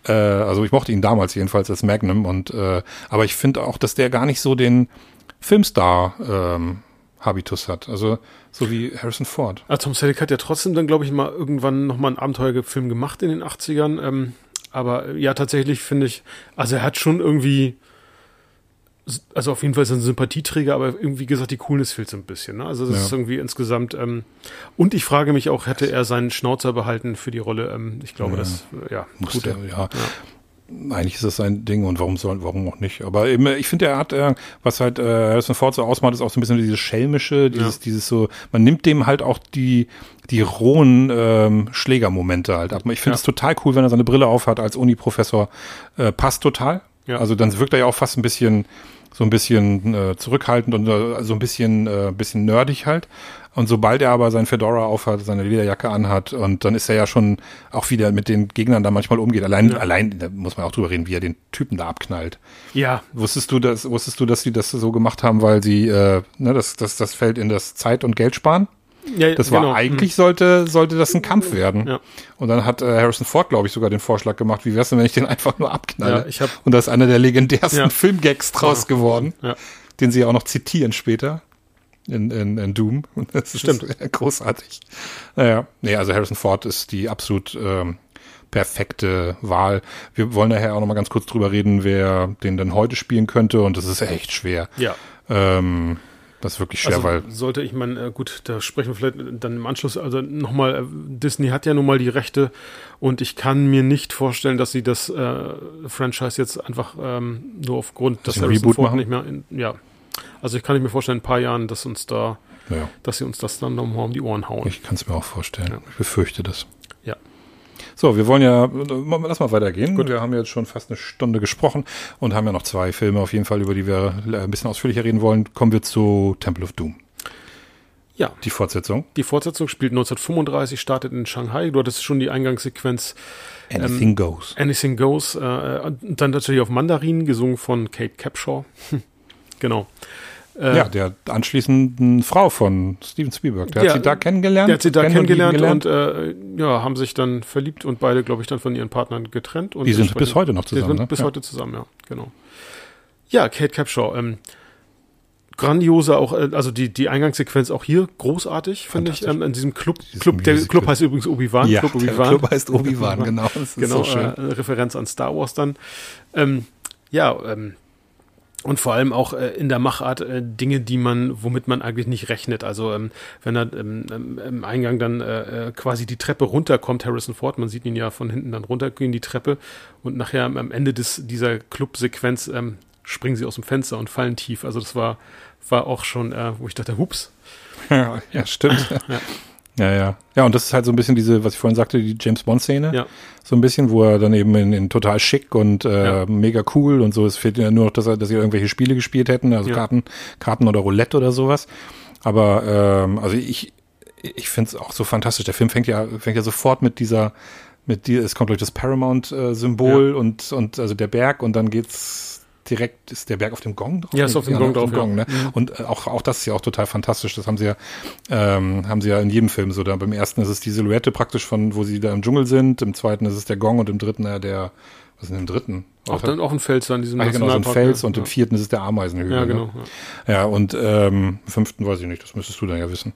Äh, also ich mochte ihn damals jedenfalls als Magnum und äh, aber ich finde auch, dass der gar nicht so den Filmstar ähm, Habitus hat. Also so wie Harrison Ford. Ja, Tom Selleck hat ja trotzdem dann, glaube ich, mal irgendwann nochmal einen Abenteuerfilm gemacht in den 80ern. Ähm, aber ja, tatsächlich finde ich, also er hat schon irgendwie also auf jeden Fall ist er ein Sympathieträger, aber irgendwie gesagt, die Coolness fehlt so ein bisschen. Ne? Also das ja. ist irgendwie insgesamt. Ähm, und ich frage mich auch, hätte er seinen Schnauzer behalten für die Rolle? Ähm, ich glaube, ja. das ja, Muss er, ja. ja. Eigentlich ist das sein Ding und warum soll, warum auch nicht? Aber eben, ich finde, er hat, äh, was halt äh, Harrison Ford so ausmacht, ist auch so ein bisschen dieses schelmische, dieses, dieses so, man nimmt dem halt auch die, die rohen ähm, Schlägermomente halt ab. Ich finde es total cool, wenn er seine Brille aufhat als Uni-Professor. Äh, passt total. Ja. Also dann wirkt er ja auch fast ein bisschen so ein bisschen äh, zurückhaltend und äh, so ein bisschen äh, bisschen nerdig halt. Und sobald er aber sein Fedora aufhat, seine Lederjacke anhat und dann ist er ja schon auch wieder mit den Gegnern da manchmal umgeht. Allein, ja. allein, da muss man auch drüber reden, wie er den Typen da abknallt. Ja. Wusstest du das, wusstest du, dass sie das so gemacht haben, weil sie, äh, ne, das, das, das fällt in das Zeit- und Geld sparen? Ja, das war genau. eigentlich sollte sollte das ein Kampf werden. Ja. Und dann hat äh, Harrison Ford, glaube ich, sogar den Vorschlag gemacht, wie wär's denn, wenn ich den einfach nur abknalle? Ja, und das ist einer der legendärsten ja. Filmgags draus geworden, ja. den sie auch noch zitieren später in, in, in Doom. Und das Stimmt. ist großartig. Naja, nee, also Harrison Ford ist die absolut ähm, perfekte Wahl. Wir wollen nachher auch noch mal ganz kurz drüber reden, wer den denn heute spielen könnte und das ist echt schwer. Ja. Ähm, das ist wirklich schwer, also weil. Sollte ich mein, äh, gut, da sprechen wir vielleicht dann im Anschluss, also nochmal, äh, Disney hat ja nun mal die Rechte und ich kann mir nicht vorstellen, dass sie das äh, Franchise jetzt einfach ähm, nur aufgrund des Reboot machen? nicht mehr, in, ja. Also ich kann mir vorstellen, in ein paar Jahren, dass uns da, ja. dass sie uns das dann nochmal um die Ohren hauen. Ich kann es mir auch vorstellen. Ja. Ich befürchte das. So, wir wollen ja, lass mal weitergehen. Gut. Wir haben jetzt schon fast eine Stunde gesprochen und haben ja noch zwei Filme auf jeden Fall, über die wir ein bisschen ausführlicher reden wollen. Kommen wir zu Temple of Doom. Ja. Die Fortsetzung. Die Fortsetzung spielt 1935, startet in Shanghai. Du hattest schon die Eingangssequenz. Anything ähm, Goes. Anything Goes. Äh, und dann natürlich auf Mandarin, gesungen von Kate Capshaw. genau. Äh, ja, der anschließenden Frau von Steven Spielberg. Der, der, hat sie da kennengelernt. Der hat sie da kennengelernt und, und äh, ja, haben sich dann verliebt und beide, glaube ich, dann von ihren Partnern getrennt. Und die sind bis heute noch zusammen. Die sind ne? bis ja. heute zusammen, ja, genau. Ja, Kate Capshaw. Ähm, grandiose auch, äh, also die, die Eingangssequenz auch hier großartig, finde ich, ähm, in diesem Club. Club der Club heißt übrigens Obi-Wan. Ja, Club, Obi -Wan. Club heißt Obi-Wan, genau. genau, so äh, Referenz an Star Wars dann. Ähm, ja, ähm, und vor allem auch äh, in der Machart äh, Dinge, die man, womit man eigentlich nicht rechnet. Also ähm, wenn er ähm, ähm, im Eingang dann äh, äh, quasi die Treppe runterkommt, Harrison Ford, man sieht ihn ja von hinten dann runtergehen die Treppe und nachher am Ende des dieser Club-Sequenz ähm, springen sie aus dem Fenster und fallen tief. Also das war war auch schon, äh, wo ich dachte, hups. Ja, ja stimmt. ja. Ja, ja. Ja, und das ist halt so ein bisschen diese, was ich vorhin sagte, die James Bond-Szene. Ja. So ein bisschen, wo er dann eben in, in total schick und äh, ja. mega cool und so. Es fehlt ja nur noch, dass, er, dass sie irgendwelche Spiele gespielt hätten, also ja. Karten, Karten oder Roulette oder sowas. Aber ähm, also ich, ich finde es auch so fantastisch. Der Film fängt ja, fängt ja sofort mit dieser, mit dir, es kommt durch das Paramount-Symbol äh, und, und also der Berg und dann geht's direkt, ist der Berg auf dem Gong drauf? Ja, ist auf dem ja, Gong drauf. Gong, ja. ne? Mhm. Und äh, auch, auch das ist ja auch total fantastisch. Das haben sie ja, ähm, haben sie ja in jedem Film so. Da beim ersten ist es die Silhouette praktisch von, wo sie da im Dschungel sind. Im zweiten ist es der Gong und im dritten ja der, was ist denn im dritten? Auch, dann auch ein Fels an diesem ah, genau, so ein Fels ja. und im vierten ist es der Ameisenhügel. Ja, genau. Ne? Ja. ja, und ähm, im fünften weiß ich nicht, das müsstest du dann ja wissen.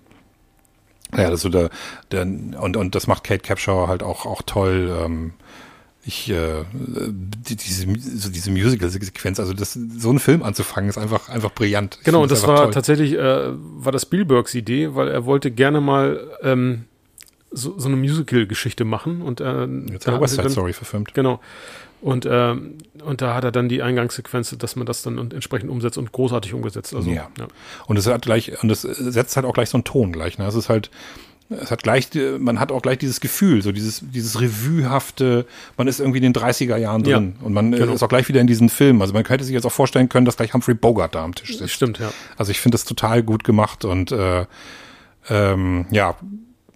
Ja, das so der, der und, und das macht Kate Capshaw halt auch, auch toll. Ähm, ich äh, die, diese so diese Musical-Sequenz, also das so einen Film anzufangen, ist einfach einfach brillant. Ich genau, und das war toll. tatsächlich äh, war das Spielbergs Idee, weil er wollte gerne mal ähm, so, so eine Musical-Geschichte machen und äh, jetzt hat er West Side Story verfilmt. Genau. Und, äh, und da hat er dann die Eingangssequenz, dass man das dann entsprechend umsetzt und großartig umgesetzt. Also, ja. ja. Und es hat gleich, und es setzt halt auch gleich so einen Ton gleich. Ne? Es ist halt, es hat gleich, man hat auch gleich dieses Gefühl, so dieses, dieses Revuehafte, man ist irgendwie in den 30er Jahren drin ja, und man genau. ist auch gleich wieder in diesen Film. Also man könnte sich jetzt auch vorstellen können, dass gleich Humphrey Bogart da am Tisch sitzt. Stimmt, ja. Also ich finde das total gut gemacht und äh, ähm, ja,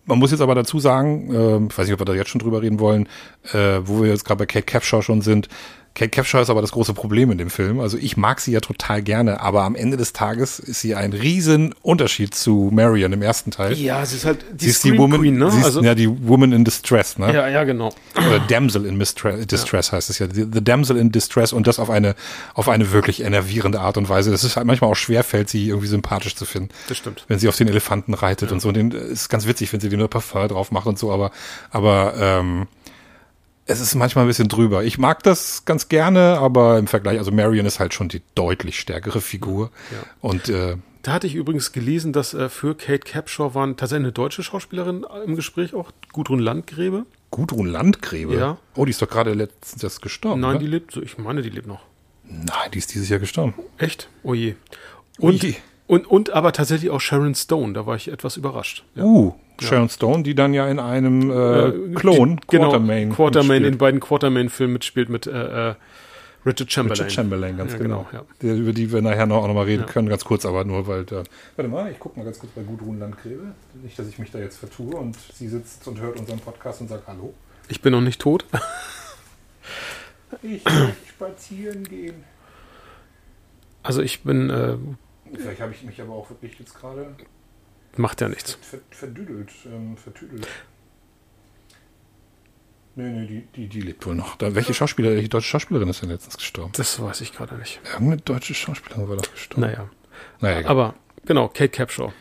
man muss jetzt aber dazu sagen, äh, ich weiß nicht, ob wir da jetzt schon drüber reden wollen, äh, wo wir jetzt gerade bei Kate Capshaw schon sind, Kate Capshaw ist aber das große Problem in dem Film. Also ich mag sie ja total gerne, aber am Ende des Tages ist sie ein riesen Unterschied zu Marion im ersten Teil. Ja, sie ist halt die, sie ist die Woman, Queen, ne? Sie ist, also, ja, die Woman in Distress, ne? Ja, ja, genau. Oder Damsel in Mistress, Distress ja. heißt es ja. The Damsel in Distress und das auf eine, auf eine wirklich enervierende Art und Weise. Es ist halt manchmal auch schwerfällt, sie irgendwie sympathisch zu finden. Das stimmt. Wenn sie auf den Elefanten reitet ja. und so. Und den, ist ganz witzig, wenn sie den nur Parfum drauf macht und so, aber, aber, ähm, es ist manchmal ein bisschen drüber. Ich mag das ganz gerne, aber im Vergleich, also Marion ist halt schon die deutlich stärkere Figur. Ja. Und äh, da hatte ich übrigens gelesen, dass äh, für Kate Capshaw waren tatsächlich eine deutsche Schauspielerin im Gespräch auch, Gudrun Landgräbe. Gudrun Landgräbe? Ja. Oh, die ist doch gerade letztens gestorben. Nein, oder? die lebt, ich meine, die lebt noch. Nein, die ist dieses Jahr gestorben. Echt? Oh je. Und, Ui. Und, und aber tatsächlich auch Sharon Stone, da war ich etwas überrascht. Ja. Uh, Sharon Stone, die dann ja in einem äh, äh Klon, genau, Quartermain, Quartermain in beiden Quartermain-Filmen mitspielt mit äh, äh, Richard Chamberlain. Richard Chamberlain, ganz ja, genau. genau ja. Über die wir nachher noch, auch noch mal reden ja. können, ganz kurz, aber nur weil. Da, warte mal, ich gucke mal ganz kurz bei Gudrun Landgräbe. Nicht, dass ich mich da jetzt vertue und sie sitzt und hört unseren Podcast und sagt Hallo. Ich bin noch nicht tot. ich möchte spazieren gehen. Also ich bin. Äh, Vielleicht habe ich mich aber auch wirklich jetzt gerade Macht ja nichts. verdüdelt, ähm, vertüdelt. Nee, nee, die, die, die lebt wohl noch. Da, welche Schauspieler, welche deutsche Schauspielerin ist denn letztens gestorben? Das weiß ich gerade nicht. Irgendeine deutsche Schauspielerin war doch gestorben. Naja. naja Aber genau, Kate Capshaw.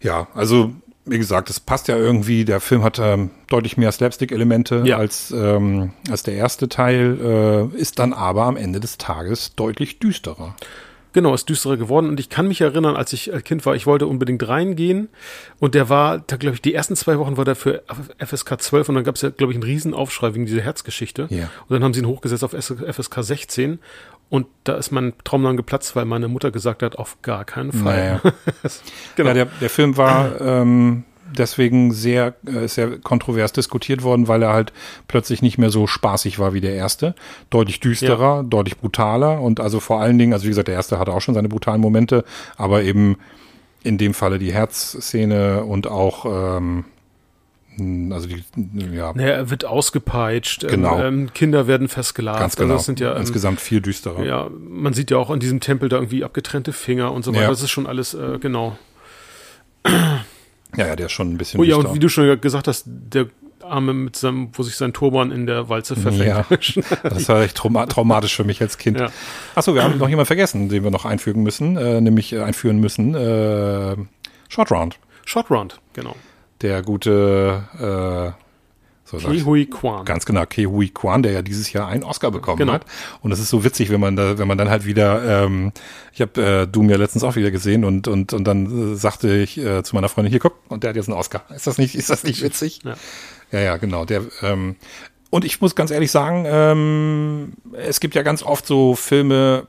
Ja, also wie gesagt, es passt ja irgendwie. Der Film hat ähm, deutlich mehr Slapstick-Elemente ja. als, ähm, als der erste Teil, äh, ist dann aber am Ende des Tages deutlich düsterer. Genau, ist düsterer geworden. Und ich kann mich erinnern, als ich Kind war, ich wollte unbedingt reingehen. Und der war, da glaube ich, die ersten zwei Wochen war der für FSK 12 und dann gab es ja, glaube ich, einen Riesenaufschrei wegen dieser Herzgeschichte. Ja. Und dann haben sie ihn hochgesetzt auf FSK 16. Und da ist mein Traum dann geplatzt, weil meine Mutter gesagt hat, auf gar keinen Fall. Naja. genau. Ja, der, der Film war ähm, deswegen sehr, äh, sehr kontrovers diskutiert worden, weil er halt plötzlich nicht mehr so spaßig war wie der erste. Deutlich düsterer, ja. deutlich brutaler und also vor allen Dingen, also wie gesagt, der erste hatte auch schon seine brutalen Momente, aber eben in dem Falle die Herzszene und auch ähm, also die, ja. Naja, er wird ausgepeitscht, ähm, genau. ähm, Kinder werden festgelagert. Ganz genau. Also das sind ja, ähm, Insgesamt viel düsterer. Ja, man sieht ja auch an diesem Tempel da irgendwie abgetrennte Finger und so weiter. Ja. Das ist schon alles, äh, genau. Ja, ja, der ist schon ein bisschen. Oh ja, und wie du schon gesagt hast, der Arme mit seinem, wo sich sein Turban in der Walze verfängt. Ja, das war echt trauma traumatisch für mich als Kind. Ja. Achso, wir haben noch jemanden vergessen, den wir noch einfügen müssen, äh, nämlich äh, einführen müssen. Äh, Short Round. Short Round, genau. Der gute äh, so Ke Hui Kwan. Ganz genau, Ke Hui Kwan, der ja dieses Jahr einen Oscar bekommen genau. hat. Und das ist so witzig, wenn man da, wenn man dann halt wieder, ähm, ich habe äh, Doom ja letztens auch wieder gesehen und und und dann äh, sagte ich äh, zu meiner Freundin, hier guck, und der hat jetzt einen Oscar. Ist das nicht, ist das nicht witzig? Ja, ja, ja genau. Der ähm, und ich muss ganz ehrlich sagen, ähm, es gibt ja ganz oft so Filme,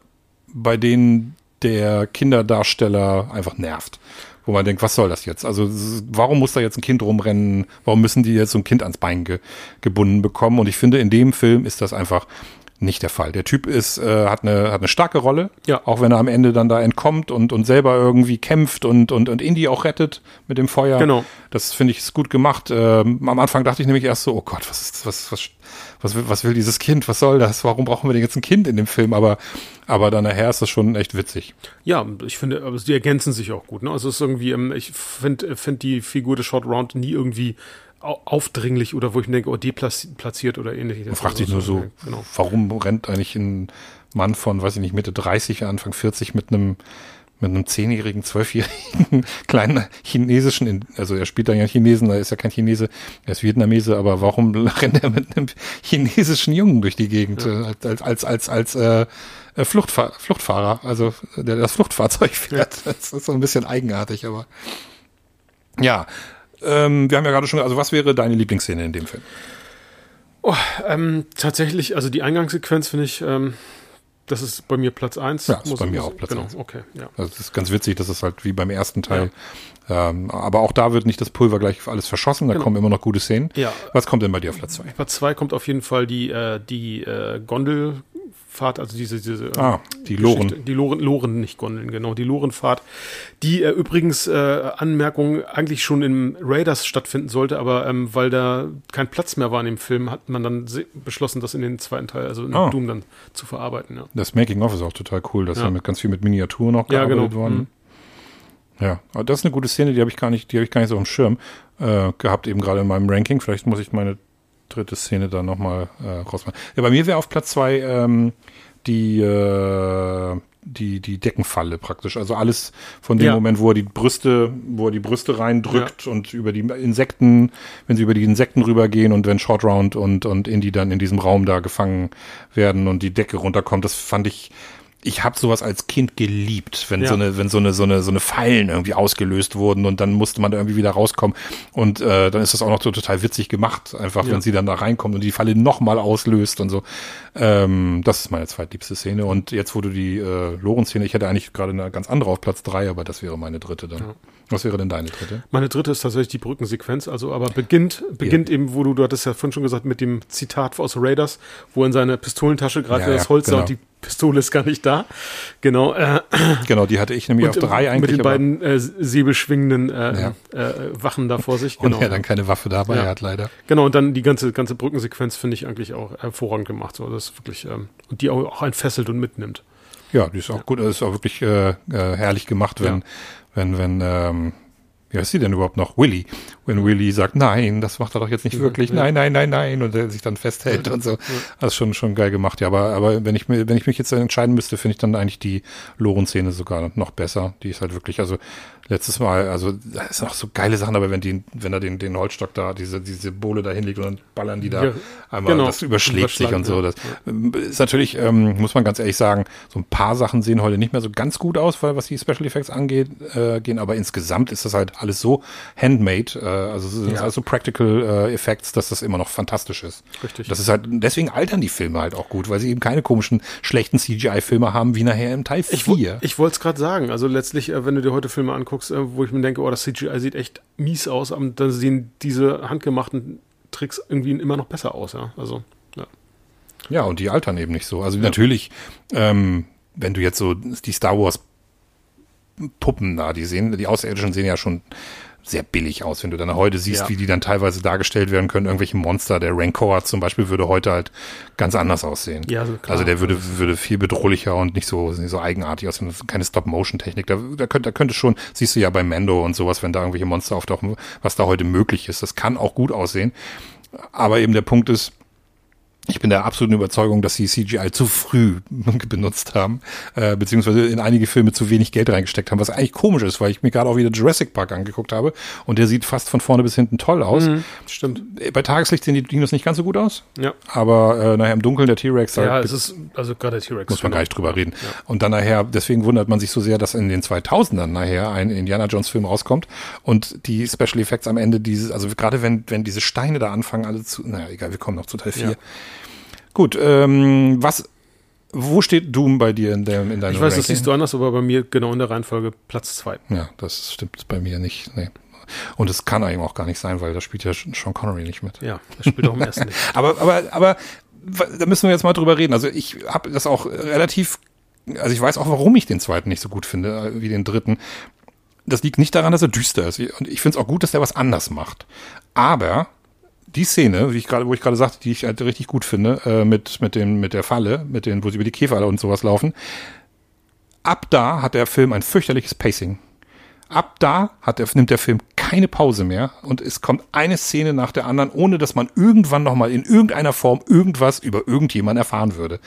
bei denen der Kinderdarsteller einfach nervt man denkt, was soll das jetzt? Also warum muss da jetzt ein Kind rumrennen? Warum müssen die jetzt so ein Kind ans Bein ge gebunden bekommen? Und ich finde, in dem Film ist das einfach nicht der Fall. Der Typ ist, äh, hat, eine, hat eine starke Rolle, ja. auch wenn er am Ende dann da entkommt und, und selber irgendwie kämpft und, und, und Indy auch rettet mit dem Feuer. Genau. Das finde ich ist gut gemacht. Ähm, am Anfang dachte ich nämlich erst so, oh Gott, was ist, was, was, was will, was will dieses Kind? Was soll das? Warum brauchen wir denn jetzt ein Kind in dem Film? Aber, aber dann nachher ist das schon echt witzig. Ja, ich finde, aber die ergänzen sich auch gut. Ne? Also es ist irgendwie, ähm, ich finde, finde die Figur des Short Round nie irgendwie aufdringlich oder wo ich mir denke, oh, deplatziert oder ähnliches. Man fragt sich nur so, genau. warum rennt eigentlich ein Mann von, weiß ich nicht, Mitte 30, Anfang 40 mit einem mit einem zehnjährigen, zwölfjährigen kleinen chinesischen, also er spielt dann ja Chinesen, er ist ja kein Chinese, er ist Vietnamese, aber warum rennt er mit einem chinesischen Jungen durch die Gegend ja. Äh, als als als als äh, äh, Fluchtfahr Fluchtfahrer, also der das Fluchtfahrzeug fährt. Ja. Das ist so ein bisschen eigenartig, aber ja, ähm, wir haben ja gerade schon, also was wäre deine Lieblingsszene in dem Film? Oh, ähm, tatsächlich, also die Eingangssequenz finde ich ähm, das ist bei mir Platz 1. Ja, ist bei mir auch Platz genau, 1. okay, ja. Also das ist ganz witzig, das ist halt wie beim ersten Teil. Ähm, aber auch da wird nicht das Pulver gleich alles verschossen, da Genau. kommen immer noch gute Szenen. Ja. Was kommt denn bei dir auf Platz 2? Platz 2 kommt auf jeden Fall die, äh, die äh, Gondelfahrt, also diese, diese Ah, die Geschichte- Loren. Die Loren, Loren, nicht Gondeln, genau, die Lorenfahrt, die äh, übrigens äh, Anmerkung eigentlich schon im Raiders stattfinden sollte, aber ähm, weil da kein Platz mehr war in dem Film, hat man dann se- beschlossen, das in den zweiten Teil, also in Ah. Doom dann zu verarbeiten. Ja. Das Making-of ist auch total cool. Das ist Ja. ja mit ganz viel mit Miniaturen noch Ja, gearbeitet genau. worden. Mhm. Ja, aber das ist eine gute Szene, die habe ich gar nicht, die habe ich gar nicht so auf dem Schirm äh, gehabt, eben gerade in meinem Ranking. Vielleicht muss ich meine dritte Szene da nochmal äh, rausmachen. Ja, bei mir wäre auf Platz zwei ähm, die, äh, die, die Deckenfalle praktisch. Also alles von dem Ja. Moment, wo er die Brüste, wo er die Brüste reindrückt und über die Insekten, wenn sie über die Insekten rübergehen und wenn Short Round und, und Indy dann in diesem Raum da gefangen werden und die Decke runterkommt, das fand ich, ich habe sowas als Kind geliebt, wenn Ja. so eine, wenn so eine, so eine, so eine Fallen irgendwie ausgelöst wurden und dann musste man da irgendwie wieder rauskommen und äh, dann ist das auch noch so total witzig gemacht, einfach Ja. wenn sie dann da reinkommt und die Falle nochmal auslöst und so. Ähm, das ist meine zweitliebste Szene und jetzt wo du die äh, Loren-Szene, ich hätte eigentlich gerade eine ganz andere auf Platz drei, aber das wäre meine dritte dann. Ja. Was wäre denn deine dritte? Meine dritte ist tatsächlich die Brückensequenz, also aber beginnt, beginnt eben, wo du, du hattest ja vorhin schon gesagt, mit dem Zitat aus Raiders, wo in seine Pistolentasche gerade Ja, ja, das Holz genau. und die Pistole ist gar nicht da. Genau. Äh, Genau, die hatte ich nämlich auf und, drei eigentlich. Mit den beiden äh, säbelschwingenden äh, Ja. äh, Wachen da vor sich. und Genau. er dann keine Waffe dabei Ja. hat, leider. Genau, und dann die ganze, ganze Brückensequenz finde ich eigentlich auch hervorragend gemacht. So, das ist wirklich, ähm, und die auch, auch entfesselt und mitnimmt. Ja, die ist auch gut, das ist auch wirklich äh, äh, herrlich gemacht, wenn, Ja. wenn, wenn, ähm, wie heißt sie denn überhaupt noch? Willy. Wenn Willy sagt, nein, das macht er doch jetzt nicht wirklich, ja. nein, nein, nein, nein, und er sich dann festhält und so. Das ist schon, schon geil gemacht, ja. Aber, aber wenn ich mir, wenn ich mich jetzt entscheiden müsste, finde ich dann eigentlich die Loren-Szene sogar noch besser. Die ist halt wirklich, also letztes Mal, also da ist auch so geile Sachen, aber wenn die, wenn er den, den Holzstock da, diese, diese Bohle da hinlegt und dann ballern die da Ja, einmal, genau. das überschlägt sich und so. Das ist natürlich, ähm, muss man ganz ehrlich sagen, so ein paar Sachen sehen heute nicht mehr so ganz gut aus, weil was die Special Effects angeht, äh, gehen, aber insgesamt ist das halt alles so handmade, äh, also es sind Ja. alles so Practical äh, Effects, dass das immer noch fantastisch ist. Richtig. Das ist halt, deswegen altern die Filme halt auch gut, weil sie eben keine komischen, schlechten CGI-Filme haben, wie nachher im Teil Ich, wo- 4. ich wollte es gerade sagen. Also letztlich, äh, wenn du dir heute Filme anguckst, äh, wo ich mir denke, oh, das CGI sieht echt mies aus, aber dann sehen diese handgemachten Tricks irgendwie immer noch besser aus, ja. Also, ja. Ja, und die altern eben nicht so. Also natürlich, ähm, wenn du jetzt so die Star Wars Puppen da, die sehen, die Außerirdischen sehen ja schon sehr billig aus, wenn du dann heute siehst, Ja. wie die dann teilweise dargestellt werden können. Irgendwelche Monster, der Rancor zum Beispiel würde heute halt ganz anders aussehen. Ja, also klar. also der würde, würde viel bedrohlicher und nicht so, nicht so eigenartig aussehen. Keine Stop-Motion-Technik. Da, da, könnte, da könnte schon, siehst du ja bei Mando und sowas, wenn da irgendwelche Monster auftauchen, was da heute möglich ist. Das kann auch gut aussehen. Aber eben der Punkt ist, ich bin der absoluten Überzeugung, dass sie CGI zu früh benutzt haben, äh, beziehungsweise in einige Filme zu wenig Geld reingesteckt haben, was eigentlich komisch ist, weil ich mir gerade auch wieder Jurassic Park angeguckt habe und der sieht fast von vorne bis hinten toll aus. Mhm, stimmt. Bei Tageslicht sehen die Dinos nicht ganz so gut aus, Ja. aber äh, nachher im Dunkeln der T-Rex Ja, halt es ist, also gerade der T-Rex. muss man genau. gar nicht drüber reden. Ja. Und dann nachher, deswegen wundert man sich so sehr, dass in den 2000ern nachher ein Indiana Jones Film rauskommt und die Special Effects am Ende dieses, also gerade wenn, wenn diese Steine da anfangen alle zu, naja, egal, wir kommen noch zu Teil 4. Ja. Gut, ähm, was, wo steht Doom bei dir in, der, in deinem Ich weiß, das Ranking? siehst du anders, aber bei mir genau in der Reihenfolge Platz zwei. Ja, das stimmt bei mir nicht, nee. Und es kann eigentlich auch gar nicht sein, weil da spielt ja Sean Connery nicht mit. Ja, das spielt auch im ersten nicht. Aber, aber, aber da müssen wir jetzt mal drüber reden. Also ich habe das auch relativ, also ich weiß auch, warum ich den zweiten nicht so gut finde äh, wie den dritten. Das liegt nicht daran, dass er düster ist. Und ich finde es auch gut, dass der was anders macht. Aber die Szene, wie ich gerade, wo ich gerade sagte, die ich halt richtig gut finde, äh, mit, mit dem, mit der Falle, mit den, wo sie über die Käfer und sowas laufen. Ab da hat der Film ein fürchterliches Pacing. Ab da hat der, nimmt der Film keine Pause mehr und es kommt eine Szene nach der anderen, ohne dass man irgendwann nochmal in irgendeiner Form irgendwas über irgendjemanden erfahren würde.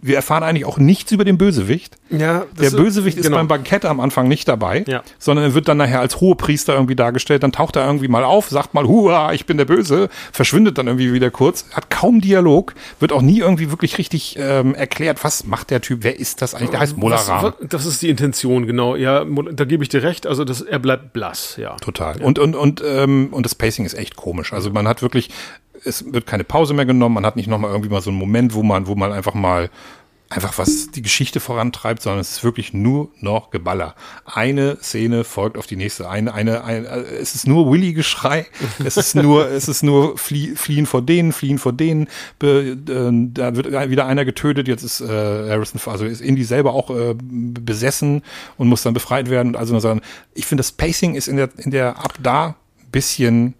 Wir erfahren eigentlich auch nichts über den Bösewicht. Ja, Der Bösewicht ist genau. beim Bankett am Anfang nicht dabei, Ja. sondern er wird dann nachher als Hohepriester irgendwie dargestellt. Dann taucht er irgendwie mal auf, sagt mal, hua, ich bin der Böse, verschwindet dann irgendwie wieder kurz, hat kaum Dialog, wird auch nie irgendwie wirklich richtig ähm, erklärt, was macht der Typ, wer ist das eigentlich? Der heißt Molaram. Was- was- Das ist die Intention, genau. Ja, da gebe ich dir recht. Also das, er bleibt blass, ja. Total. Und, und, und, ähm, und das Pacing ist echt komisch. Also man hat wirklich, es wird keine Pause mehr genommen, man hat nicht nochmal irgendwie mal so einen Moment, wo man, wo man einfach mal einfach was die Geschichte vorantreibt, sondern es ist wirklich nur noch Geballer. Eine Szene folgt auf die nächste. Eine, eine, eine es ist nur Willy-Geschrei. es ist nur, es ist nur flie, fliehen vor denen, fliehen vor denen. Be, äh, da wird wieder einer getötet. Jetzt ist äh, Harrison, also ist Indy selber auch äh, besessen und muss dann befreit werden. Also sagen, ich finde, das Pacing ist in der, in der ab da bisschen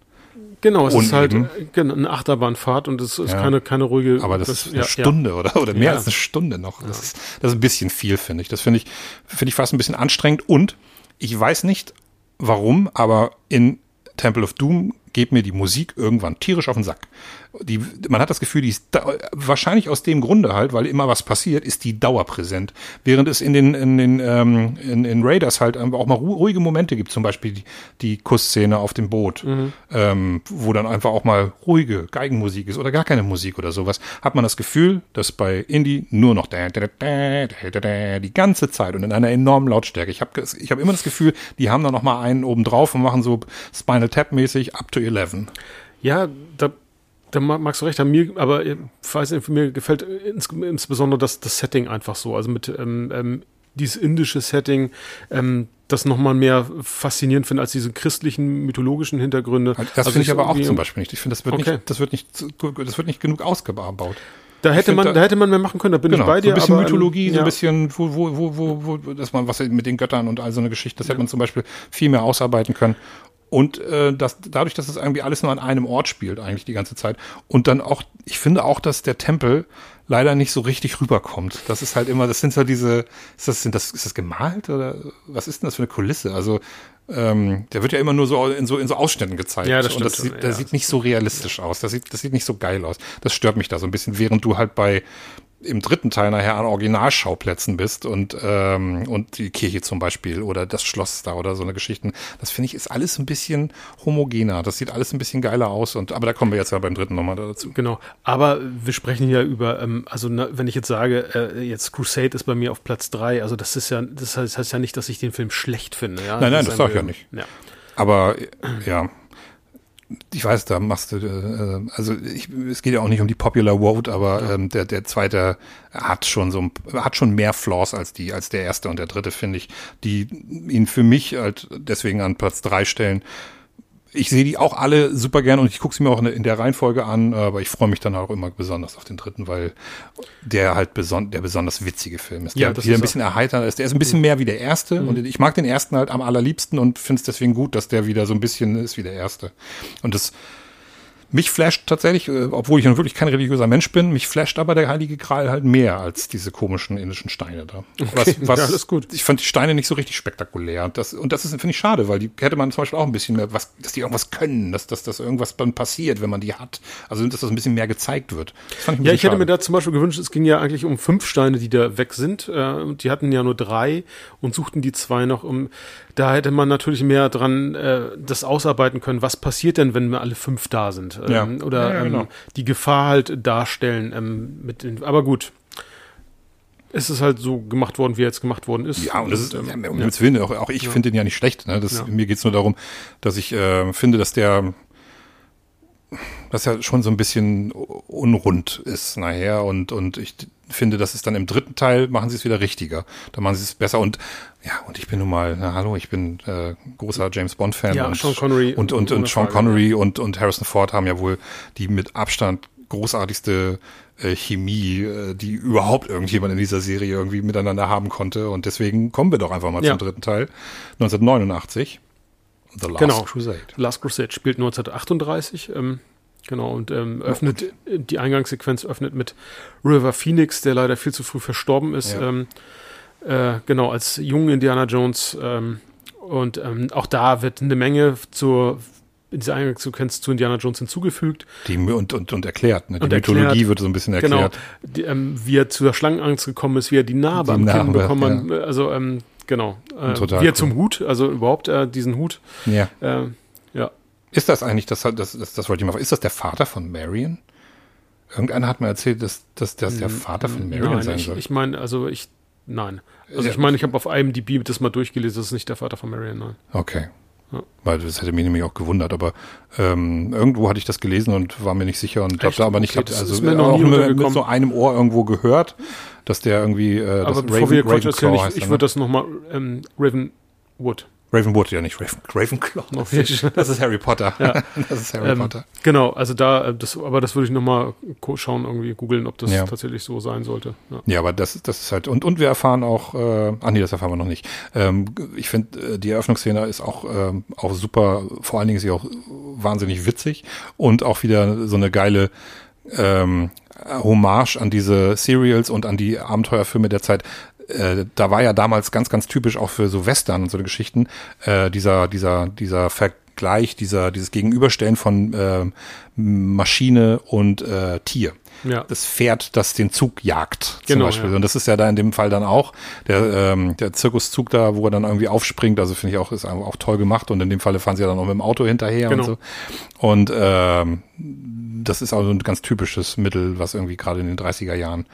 Genau, es ist halt genau, eine Achterbahnfahrt und es ist ja. keine, keine ruhige. Aber das, das ist eine ja, Stunde, ja. oder? Oder mehr als eine Stunde noch. Das, ist, das ist ein bisschen viel, finde ich. Das finde ich, finde ich fast ein bisschen anstrengend. Und ich weiß nicht warum, aber in Temple of Doom geht mir die Musik irgendwann tierisch auf den Sack die, man hat das Gefühl, die ist da, wahrscheinlich aus dem Grunde halt, weil immer was passiert, ist die dauerpräsent. Während es in den, in den ähm, in, in Raiders halt auch mal ruhige Momente gibt, zum Beispiel die, die Kussszene auf dem Boot, mhm. ähm, wo dann einfach auch mal ruhige Geigenmusik ist oder gar keine Musik oder sowas, hat man das Gefühl, dass bei Indie nur noch die ganze Zeit und in einer enormen Lautstärke. Ich habe ich hab immer das Gefühl, die haben da noch mal einen oben drauf und machen so Spinal Tap mäßig up to 11. Ja, da da magst du recht haben, mir, aber ich weiß nicht, mir gefällt ins, insbesondere das, das Setting einfach so. Also mit ähm, ähm, dieses indische Setting, ähm, das nochmal mehr faszinierend finde als diese christlichen, mythologischen Hintergründe. Das also finde ich aber auch zum Beispiel nicht. Ich finde, das wird okay. nicht, das wird nicht, das wird nicht genug ausgebaut. Da hätte man, da, da, hätte man mehr machen können, da bin genau, ich bei dir. So ein bisschen aber, Mythologie, ähm, so ein bisschen, wo, wo, wo, wo, wo, dass man was mit den Göttern und all so eine Geschichte, das ja. hätte man zum Beispiel viel mehr ausarbeiten können. Und äh, das, dadurch, dass es das irgendwie alles nur an einem Ort spielt, eigentlich die ganze Zeit. Und dann auch, ich finde auch, dass der Tempel leider nicht so richtig rüberkommt. Das ist halt immer, das sind so diese, ist das, sind das, ist das gemalt oder was ist denn das für eine Kulisse? Also ähm, der wird ja immer nur so in so in so Ausschnitten gezeigt. Ja, das stimmt. Und das, sieht, das sieht nicht so realistisch aus. Das sieht, das sieht nicht so geil aus. Das stört mich da so ein bisschen, während du halt bei im dritten Teil nachher an Originalschauplätzen bist und ähm, und die Kirche zum Beispiel oder das Schloss da oder so eine Geschichten, das finde ich ist alles ein bisschen homogener. Das sieht alles ein bisschen geiler aus und aber da kommen wir jetzt ja beim dritten nochmal dazu. Genau. Aber wir sprechen hier über, ähm, also na, wenn ich jetzt sage, äh, jetzt Crusade ist bei mir auf Platz drei, also das ist ja, das heißt, das heißt ja nicht, dass ich den Film schlecht finde. Ja? Nein, nein, das, das sag ich ja nicht. Ja. Aber ja, ich weiß, da machst du, äh, also ich, es geht ja auch nicht um die Popular Vote, aber ja. ähm, der, der zweite hat schon so, hat schon mehr Flaws als die, als der erste und der dritte, finde ich, die ihn für mich halt deswegen an Platz drei stellen ich sehe die auch alle super gern und ich gucke sie mir auch in der Reihenfolge an, aber ich freue mich dann auch immer besonders auf den dritten, weil der halt beson der besonders witzige Film ist. Der ja, das wieder ein bisschen erheiternd ist. Der ist ein bisschen mehr wie der erste mhm. und ich mag den ersten halt am allerliebsten und finde es deswegen gut, dass der wieder so ein bisschen ist wie der erste. Und das mich flasht tatsächlich, äh, obwohl ich nun wirklich kein religiöser Mensch bin, mich flasht aber der Heilige Gral halt mehr als diese komischen indischen Steine da. Okay, was, was, ja, alles gut. Ich fand die Steine nicht so richtig spektakulär. Und das, und das ist, finde ich, schade, weil die hätte man zum Beispiel auch ein bisschen mehr, was, dass die irgendwas können, dass, dass, dass irgendwas dann passiert, wenn man die hat. Also, dass das ein bisschen mehr gezeigt wird. Ich ja, ich hätte mir da zum Beispiel gewünscht, es ging ja eigentlich um fünf Steine, die da weg sind. Äh, die hatten ja nur drei und suchten die zwei noch um da hätte man natürlich mehr dran äh, das ausarbeiten können, was passiert denn, wenn wir alle fünf da sind? Ähm, ja. Oder ja, ja, genau. ähm, die Gefahr halt darstellen. Ähm, mit den, aber gut, es ist halt so gemacht worden, wie er jetzt gemacht worden ist. Ja, und das ist, ähm, um ja. Willen, auch, auch ich ja. finde den ja nicht schlecht. Ne? Das, ja. Mir geht's nur darum, dass ich äh, finde, dass der dass er schon so ein bisschen unrund ist nachher und, und ich finde, dass es dann im dritten Teil machen sie es wieder richtiger. Da machen sie es besser und ja, und ich bin nun mal, na hallo, ich bin äh, großer James Bond Fan ja, und Sean Connery und und, und Sean Connery und und Harrison Ford haben ja wohl die mit Abstand großartigste äh, Chemie, äh, die überhaupt irgendjemand in dieser Serie irgendwie miteinander haben konnte und deswegen kommen wir doch einfach mal ja. zum dritten Teil 1989 The Last genau. Crusade. Last Crusade spielt 1938 ähm, Genau, und ähm, öffnet, die Eingangssequenz öffnet mit River Phoenix, der leider viel zu früh verstorben ist. Ja. Ähm, äh, genau, als jungen Indiana Jones. Ähm, und ähm, auch da wird eine Menge zur in dieser Eingangssequenz zu Indiana Jones hinzugefügt. Die, und, und, und erklärt, ne? Die und Mythologie erklärt, wird so ein bisschen genau. erklärt. Genau, die, ähm, wie er zu der Schlangenangst gekommen ist, wie er die Narbe am Kinn bekommen hat. Ja. Also, ähm, genau. Äh, wie er cool. zum Hut, also überhaupt äh, diesen Hut. Ja. Äh, ja. Ist das eigentlich, das, das, das, das wollte ich mal, ist das der Vater von Marion? Irgendeiner hat mir erzählt, dass, dass das der Vater von Marion nein, sein ich, soll. Ich meine, also ich, nein. Also ich meine, ich habe auf IMDb das mal durchgelesen, das ist nicht der Vater von Marion, nein. Okay. Ja. Weil das hätte mich nämlich auch gewundert, aber ähm, irgendwo hatte ich das gelesen und war mir nicht sicher und habe da aber nicht, okay, also auch mit, mit, so einem Ohr irgendwo gehört, dass der irgendwie äh, aber das bevor Raven, wir Raven Ravenclaw ich, ich würde das nochmal ähm, Ravenwood Ravenwood, ja nicht Raven, Ravenclaw. Das, ist, das ist Harry Potter. Ja. Das ist Harry ähm, Potter. Genau, also da, äh, das, aber das würde ich nochmal schauen, irgendwie googeln, ob das ja. tatsächlich so sein sollte. Ja. ja, aber das, das ist halt, und, und wir erfahren auch, äh, ach nee, das erfahren wir noch nicht. Ähm, ich finde, äh, die Eröffnungsszene ist auch, ähm, auch super, vor allen Dingen ist sie auch wahnsinnig witzig und auch wieder so eine geile, ähm, Hommage an diese Serials und an die Abenteuerfilme der Zeit äh, da war ja damals ganz, ganz typisch auch für so Western und so Geschichten, äh, dieser, dieser, dieser Vergleich, dieser, dieses Gegenüberstellen von äh, Maschine und äh, Tier. Ja. Das Pferd, das den Zug jagt, zum genau, Beispiel. Ja. Und das ist ja da in dem Fall dann auch der, ähm, der Zirkuszug da, wo er dann irgendwie aufspringt. Also finde ich auch, ist auch toll gemacht. Und in dem Falle fahren sie ja dann auch mit dem Auto hinterher genau. und so. Und ähm, das ist auch so ein ganz typisches Mittel, was irgendwie gerade in den 30er Jahren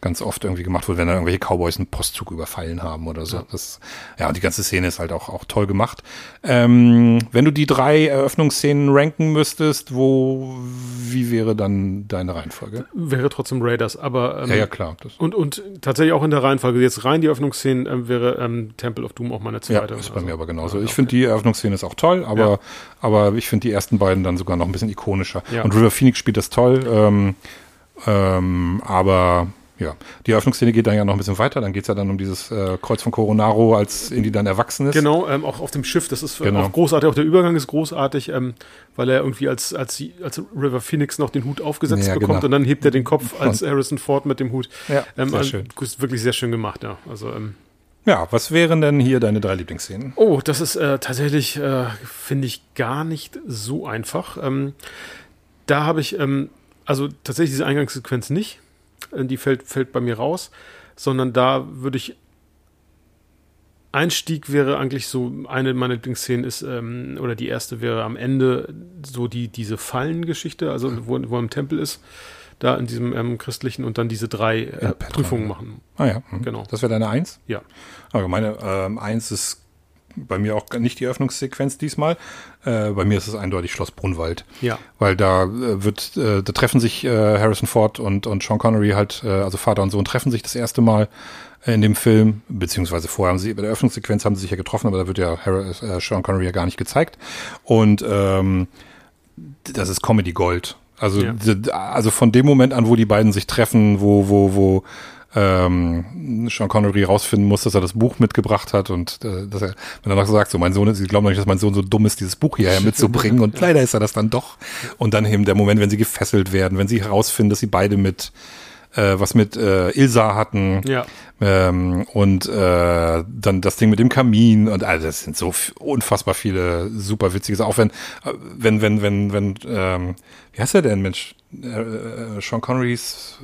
ganz oft irgendwie gemacht wurde, wenn da irgendwelche Cowboys einen Postzug überfallen haben oder so. Ja. Das, ja, die ganze Szene ist halt auch, auch toll gemacht. Ähm, wenn du die drei Eröffnungsszenen ranken müsstest, wo, wie wäre dann deine Reihenfolge? Wäre trotzdem Raiders, aber ähm, ja, ja, klar. Das und, und tatsächlich auch in der Reihenfolge. Jetzt rein die Eröffnungsszenen äh, wäre ähm, Temple of Doom auch meine zweite. Ja, ist bei also, mir aber genauso. Ich okay. finde die Eröffnungsszene ist auch toll, aber, ja. aber ich finde die ersten beiden dann sogar noch ein bisschen ikonischer. Ja. Und River Phoenix spielt das toll. Ähm, ähm, aber ja, die Eröffnungsszene geht dann ja noch ein bisschen weiter. Dann geht es ja dann um dieses äh, Kreuz von Coronaro, als Indy dann erwachsen ist. Genau, ähm, auch auf dem Schiff. Das ist genau. auch großartig. Auch der Übergang ist großartig, ähm, weil er irgendwie als, als, als River Phoenix noch den Hut aufgesetzt ja, bekommt genau. und dann hebt er den Kopf als Harrison Ford mit dem Hut. Ja, ähm, sehr schön. Ist wirklich sehr schön gemacht, ja. Also, ähm, ja, was wären denn hier deine drei Lieblingsszenen? Oh, das ist äh, tatsächlich, äh, finde ich, gar nicht so einfach. Ähm, da habe ich, ähm, also tatsächlich diese Eingangssequenz nicht äh, die fällt, fällt bei mir raus, sondern da würde ich Einstieg wäre eigentlich so, eine meiner Lieblingsszenen ist, ähm, oder die erste wäre am Ende so die, diese Fallengeschichte, also wo, wo er im Tempel ist, da in diesem ähm, christlichen und dann diese drei äh, Prüfungen machen. Ah ja, mhm. genau. Das wäre deine Eins? Ja. Aber meine ähm, Eins ist bei mir auch nicht die Eröffnungssequenz diesmal. Äh, bei mir ist es eindeutig Schloss Brunwald. Ja. Weil da äh, wird, äh, da treffen sich äh, Harrison Ford und, und Sean Connery halt, äh, also Vater und Sohn treffen sich das erste Mal in dem Film, beziehungsweise vorher haben sie, bei der Eröffnungssequenz haben sie sich ja getroffen, aber da wird ja Harry, äh, Sean Connery ja gar nicht gezeigt. Und ähm, das ist Comedy Gold. Also, ja. also von dem Moment an, wo die beiden sich treffen, wo, wo, wo ähm, Sean Connery rausfinden muss, dass er das Buch mitgebracht hat und äh, dass er, wenn er noch sagt, so mein Sohn, sie glauben nicht, dass mein Sohn so dumm ist, dieses Buch hierher mitzubringen und leider ist er das dann doch. Und dann eben der Moment, wenn sie gefesselt werden, wenn sie herausfinden, dass sie beide mit äh, was mit äh, Ilsa hatten ja. ähm, und äh, dann das Ding mit dem Kamin und also das sind so unfassbar viele super witzige auch wenn äh, wenn wenn wenn wenn ähm, wie heißt er denn Mensch äh, äh Sean Connerys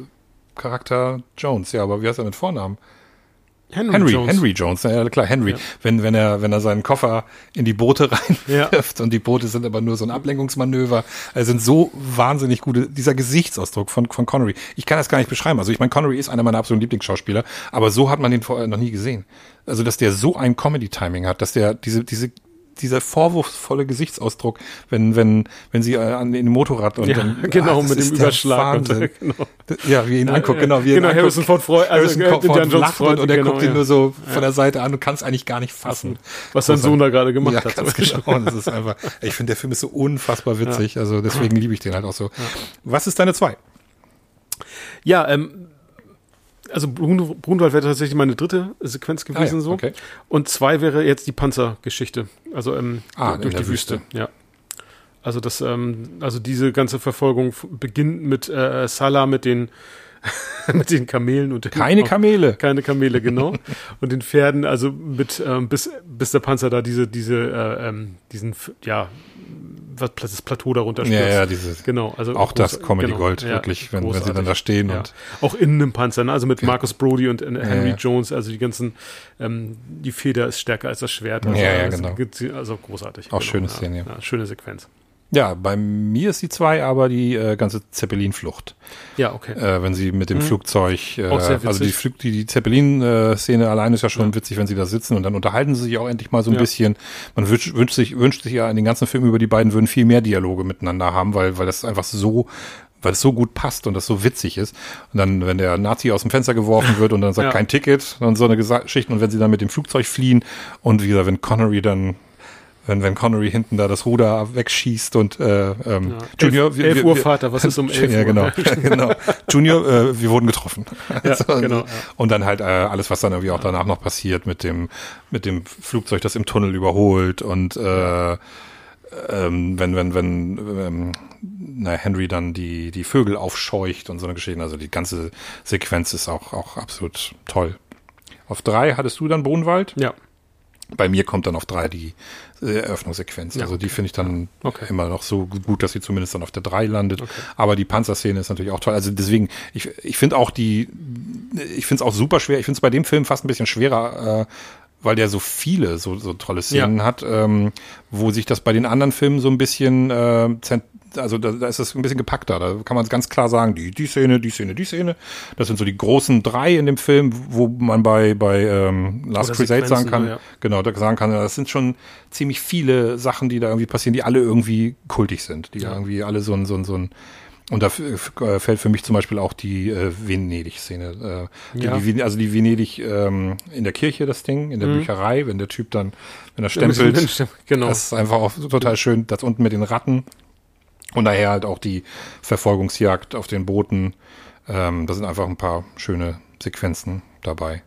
Charakter Jones, ja, aber wie heißt er mit Vornamen? Henry, Henry Jones. Henry Jones, ja klar, Henry. Ja. Wenn, wenn er, wenn er seinen Koffer in die Boote reinwirft ja. und die Boote sind aber nur so ein Ablenkungsmanöver, also sind so wahnsinnig gute, dieser Gesichtsausdruck von, von Connery. Ich kann das gar nicht beschreiben. Also ich meine, Connery ist einer meiner absoluten Lieblingsschauspieler, aber so hat man den vorher noch nie gesehen. Also, dass der so ein Comedy-Timing hat, dass der diese, diese dieser vorwurfsvolle Gesichtsausdruck, wenn, wenn, wenn sie äh, an den Motorrad und ja, dann, genau, ah, mit dem Überschlag. Und, genau. Ja, wie ihn anguckt, genau, wie genau, ihn Harrison Ford freut, also Harrison Ford John lacht Freund, und er genau, guckt ihn nur so von der Seite an und kann es eigentlich gar nicht fassen. Was sein Sohn da gerade gemacht ja, hat. Ganz genau. Und das ist einfach, ich finde, der Film ist so unfassbar witzig, also deswegen liebe ich den halt auch so. Was ist deine zwei? Ja, ähm, also Brunwald wäre tatsächlich meine dritte Sequenz gewesen ah, ja, so. Okay. Und zwei wäre jetzt die Panzergeschichte. Also ähm, ah, durch die Wüste. Wüste. Ja. Also das, ähm, also diese ganze Verfolgung beginnt mit äh, Salah mit den mit den Kamelen und keine auch, Kamele, keine Kamele genau und den Pferden, also mit ähm, bis bis der Panzer da diese diese äh, ähm, diesen ja was das Plateau darunter stürzt. Ja, ja, dieses. Genau, also auch groß, das Comedy genau, Gold, ja, wirklich, wenn, wenn, sie dann da stehen ja. und auch in einem Panzer, ne? also mit. Marcus Brody und äh, Henry Jones, also die ganzen, ähm, die Feder ist stärker als das Schwert. Also, ja, ja, genau. Also, großartig. Auch genau, schöne Szene. Ja, schöne Sequenz. Ja, bei mir ist die zwei, aber die äh, ganze Zeppelin-Flucht. Ja, okay. Äh, wenn sie mit dem Mhm. Flugzeug, äh, also die, Flug, die, die Zeppelin-Szene allein ist ja schon witzig, wenn sie da sitzen und dann unterhalten sie sich auch endlich mal so ein Ja. bisschen. Man wünscht, wünscht sich, wünscht sich ja in den ganzen Filmen über die beiden würden viel mehr Dialoge miteinander haben, weil, weil das einfach so, weil es so gut passt und das so witzig ist. Und dann, wenn der Nazi aus dem Fenster geworfen wird und dann sagt Ja. kein Ticket und so eine Geschichten und wenn sie dann mit dem Flugzeug fliehen und wieder, wenn Connery dann wenn, wenn Connery hinten da das Ruder wegschießt und äh, ähm, Ja. Junior, Elf- elf Uhr, Vater, was ist um elf ja, Uhr? genau, genau. Junior, äh, wir wurden getroffen. Ja, So, genau, ja. Und dann halt äh, alles, was dann irgendwie auch danach noch passiert mit dem mit dem Flugzeug, das im Tunnel überholt und äh, ähm, wenn wenn wenn ähm, na, Henry dann die die Vögel aufscheucht und so eine Geschichte. Also die ganze Sequenz ist auch auch absolut toll. Auf drei hattest du dann Bohnenwald. Ja. Bei mir kommt dann auf drei die äh, Eröffnungssequenz. Ja, also die finde ich dann Okay. immer noch so gut, dass sie zumindest dann auf der drei landet. Aber die Panzerszene ist natürlich auch toll. Also deswegen, ich, ich finde auch die, ich finde es auch super schwer. Ich finde es bei dem Film fast ein bisschen schwerer, äh, weil der so viele so, so tolle Szenen Ja. hat, ähm, wo sich das bei den anderen Filmen so ein bisschen, äh, also da, da ist es ein bisschen gepackter. Da kann man ganz klar sagen, die, die Szene, die Szene, die Szene. Das sind so die großen drei in dem Film, wo man bei, bei ähm, Last Oder Crusade sagen kann, ja. genau, da sagen kann, das sind schon ziemlich viele Sachen, die da irgendwie passieren, die alle irgendwie kultig sind, die Ja. irgendwie alle so ein, so ein, so ein und da äh, fällt für mich zum Beispiel auch die äh, Venedig-Szene. Äh, Ja. die, also die Venedig ähm, in der Kirche, das Ding, in der Mhm. Bücherei, wenn der Typ dann, wenn er stempelt, Genau. das ist einfach auch total schön, das unten mit den Ratten und daher halt auch die Verfolgungsjagd auf den Booten. Ähm, da sind einfach ein paar schöne Sequenzen dabei.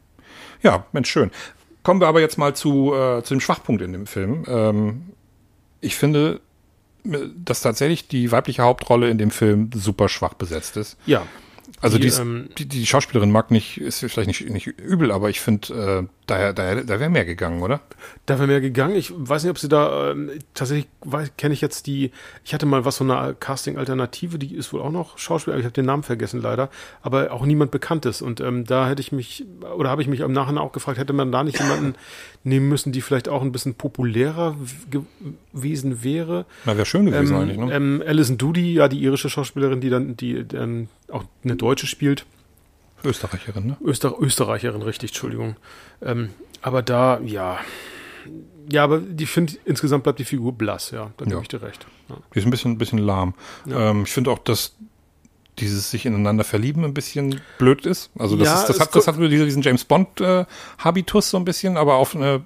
Ja, Mensch, schön. Kommen wir aber jetzt mal zu, äh, zu dem Schwachpunkt in dem Film. Ähm, ich finde, dass tatsächlich die weibliche Hauptrolle in dem Film super schwach besetzt ist. ja. Also Die, die, ähm, die, die Schauspielerin mag nicht, ist vielleicht nicht, nicht übel, aber ich finde, äh, da, da, da wäre mehr gegangen, oder? Da wäre mehr gegangen. Ich weiß nicht, ob sie da ähm, tatsächlich kenne ich jetzt die. Ich hatte mal was von einer Casting-Alternative, die ist wohl auch noch Schauspieler. Ich habe den Namen vergessen leider, aber auch niemand Bekanntes. Und ähm, da hätte ich mich oder habe ich mich im Nachhinein auch gefragt, hätte man da nicht jemanden nehmen müssen, die vielleicht auch ein bisschen populärer gewesen wäre? Na, wäre schön gewesen Ähm, eigentlich, ne? ähm, Alison Doody, ja, die irische Schauspielerin, die dann die ähm, auch eine Deutsche spielt. Österreicherin, ne? Öster Österreicherin, richtig, Entschuldigung. Ähm, aber da, ja. Ja, aber ich finde, insgesamt bleibt die Figur blass, ja. Da gebe Ja. ich dir recht. Ja. Die ist ein bisschen, ein bisschen lahm. Ja. Ähm, ich finde auch, dass dieses sich ineinander verlieben ein bisschen blöd ist. Also das, Ja, ist, das hat, das hat diesen James Bond äh, Habitus so ein bisschen, aber auf eine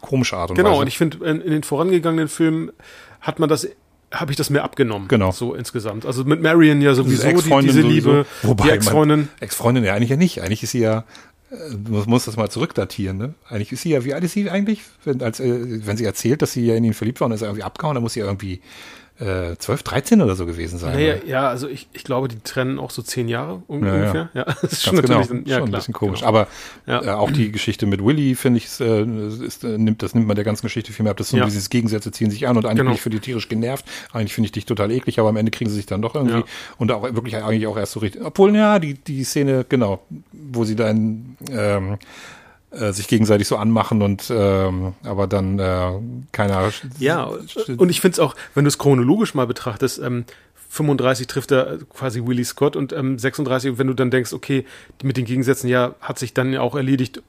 komische Art und Genau, Weise. und ich finde, in, in den vorangegangenen Filmen hat man das, habe ich das mehr abgenommen. Genau. So insgesamt. Also mit Marion ja sowieso, die, Ex-Freundin diese sowieso. Liebe, Wobei die man- Ex-Freundin. Ex-Freundin, ja, eigentlich ja nicht. Eigentlich ist sie ja, äh, muss, muss das mal zurückdatieren, ne? Eigentlich ist sie ja, wie alt ist sie eigentlich? Wenn, als, äh, wenn sie erzählt, dass sie ja in ihn verliebt war und ist er irgendwie abgehauen, dann muss sie ja irgendwie äh, 12, 13 oder so gewesen sein. Naja, ne? ja, also ich, ich glaube, die trennen auch so zehn Jahre un Ja, ungefähr. Ja, das ist schon genau, natürlich, ja, schon ein klar, bisschen komisch. Genau. Aber Ja. äh, auch die Geschichte mit Willy, finde ich, äh, ist, äh, nimmt, das nimmt man der ganzen Geschichte viel mehr ab. Das ist so dieses Gegensätze ziehen sich an und eigentlich Genau. bin ich für die tierisch genervt. Eigentlich finde ich dich total eklig, aber am Ende kriegen sie sich dann doch irgendwie und auch wirklich eigentlich auch erst so richtig. Obwohl, ja, die, die Szene, genau, wo sie dann ähm, äh, sich gegenseitig so anmachen und ähm, aber dann äh, keiner Ja, und ich finde es auch, wenn du es chronologisch mal betrachtest, ähm, 35 trifft er quasi Willie Scott und ähm, 36, wenn du dann denkst, okay, mit den Gegensätzen ja, hat sich dann ja auch erledigt.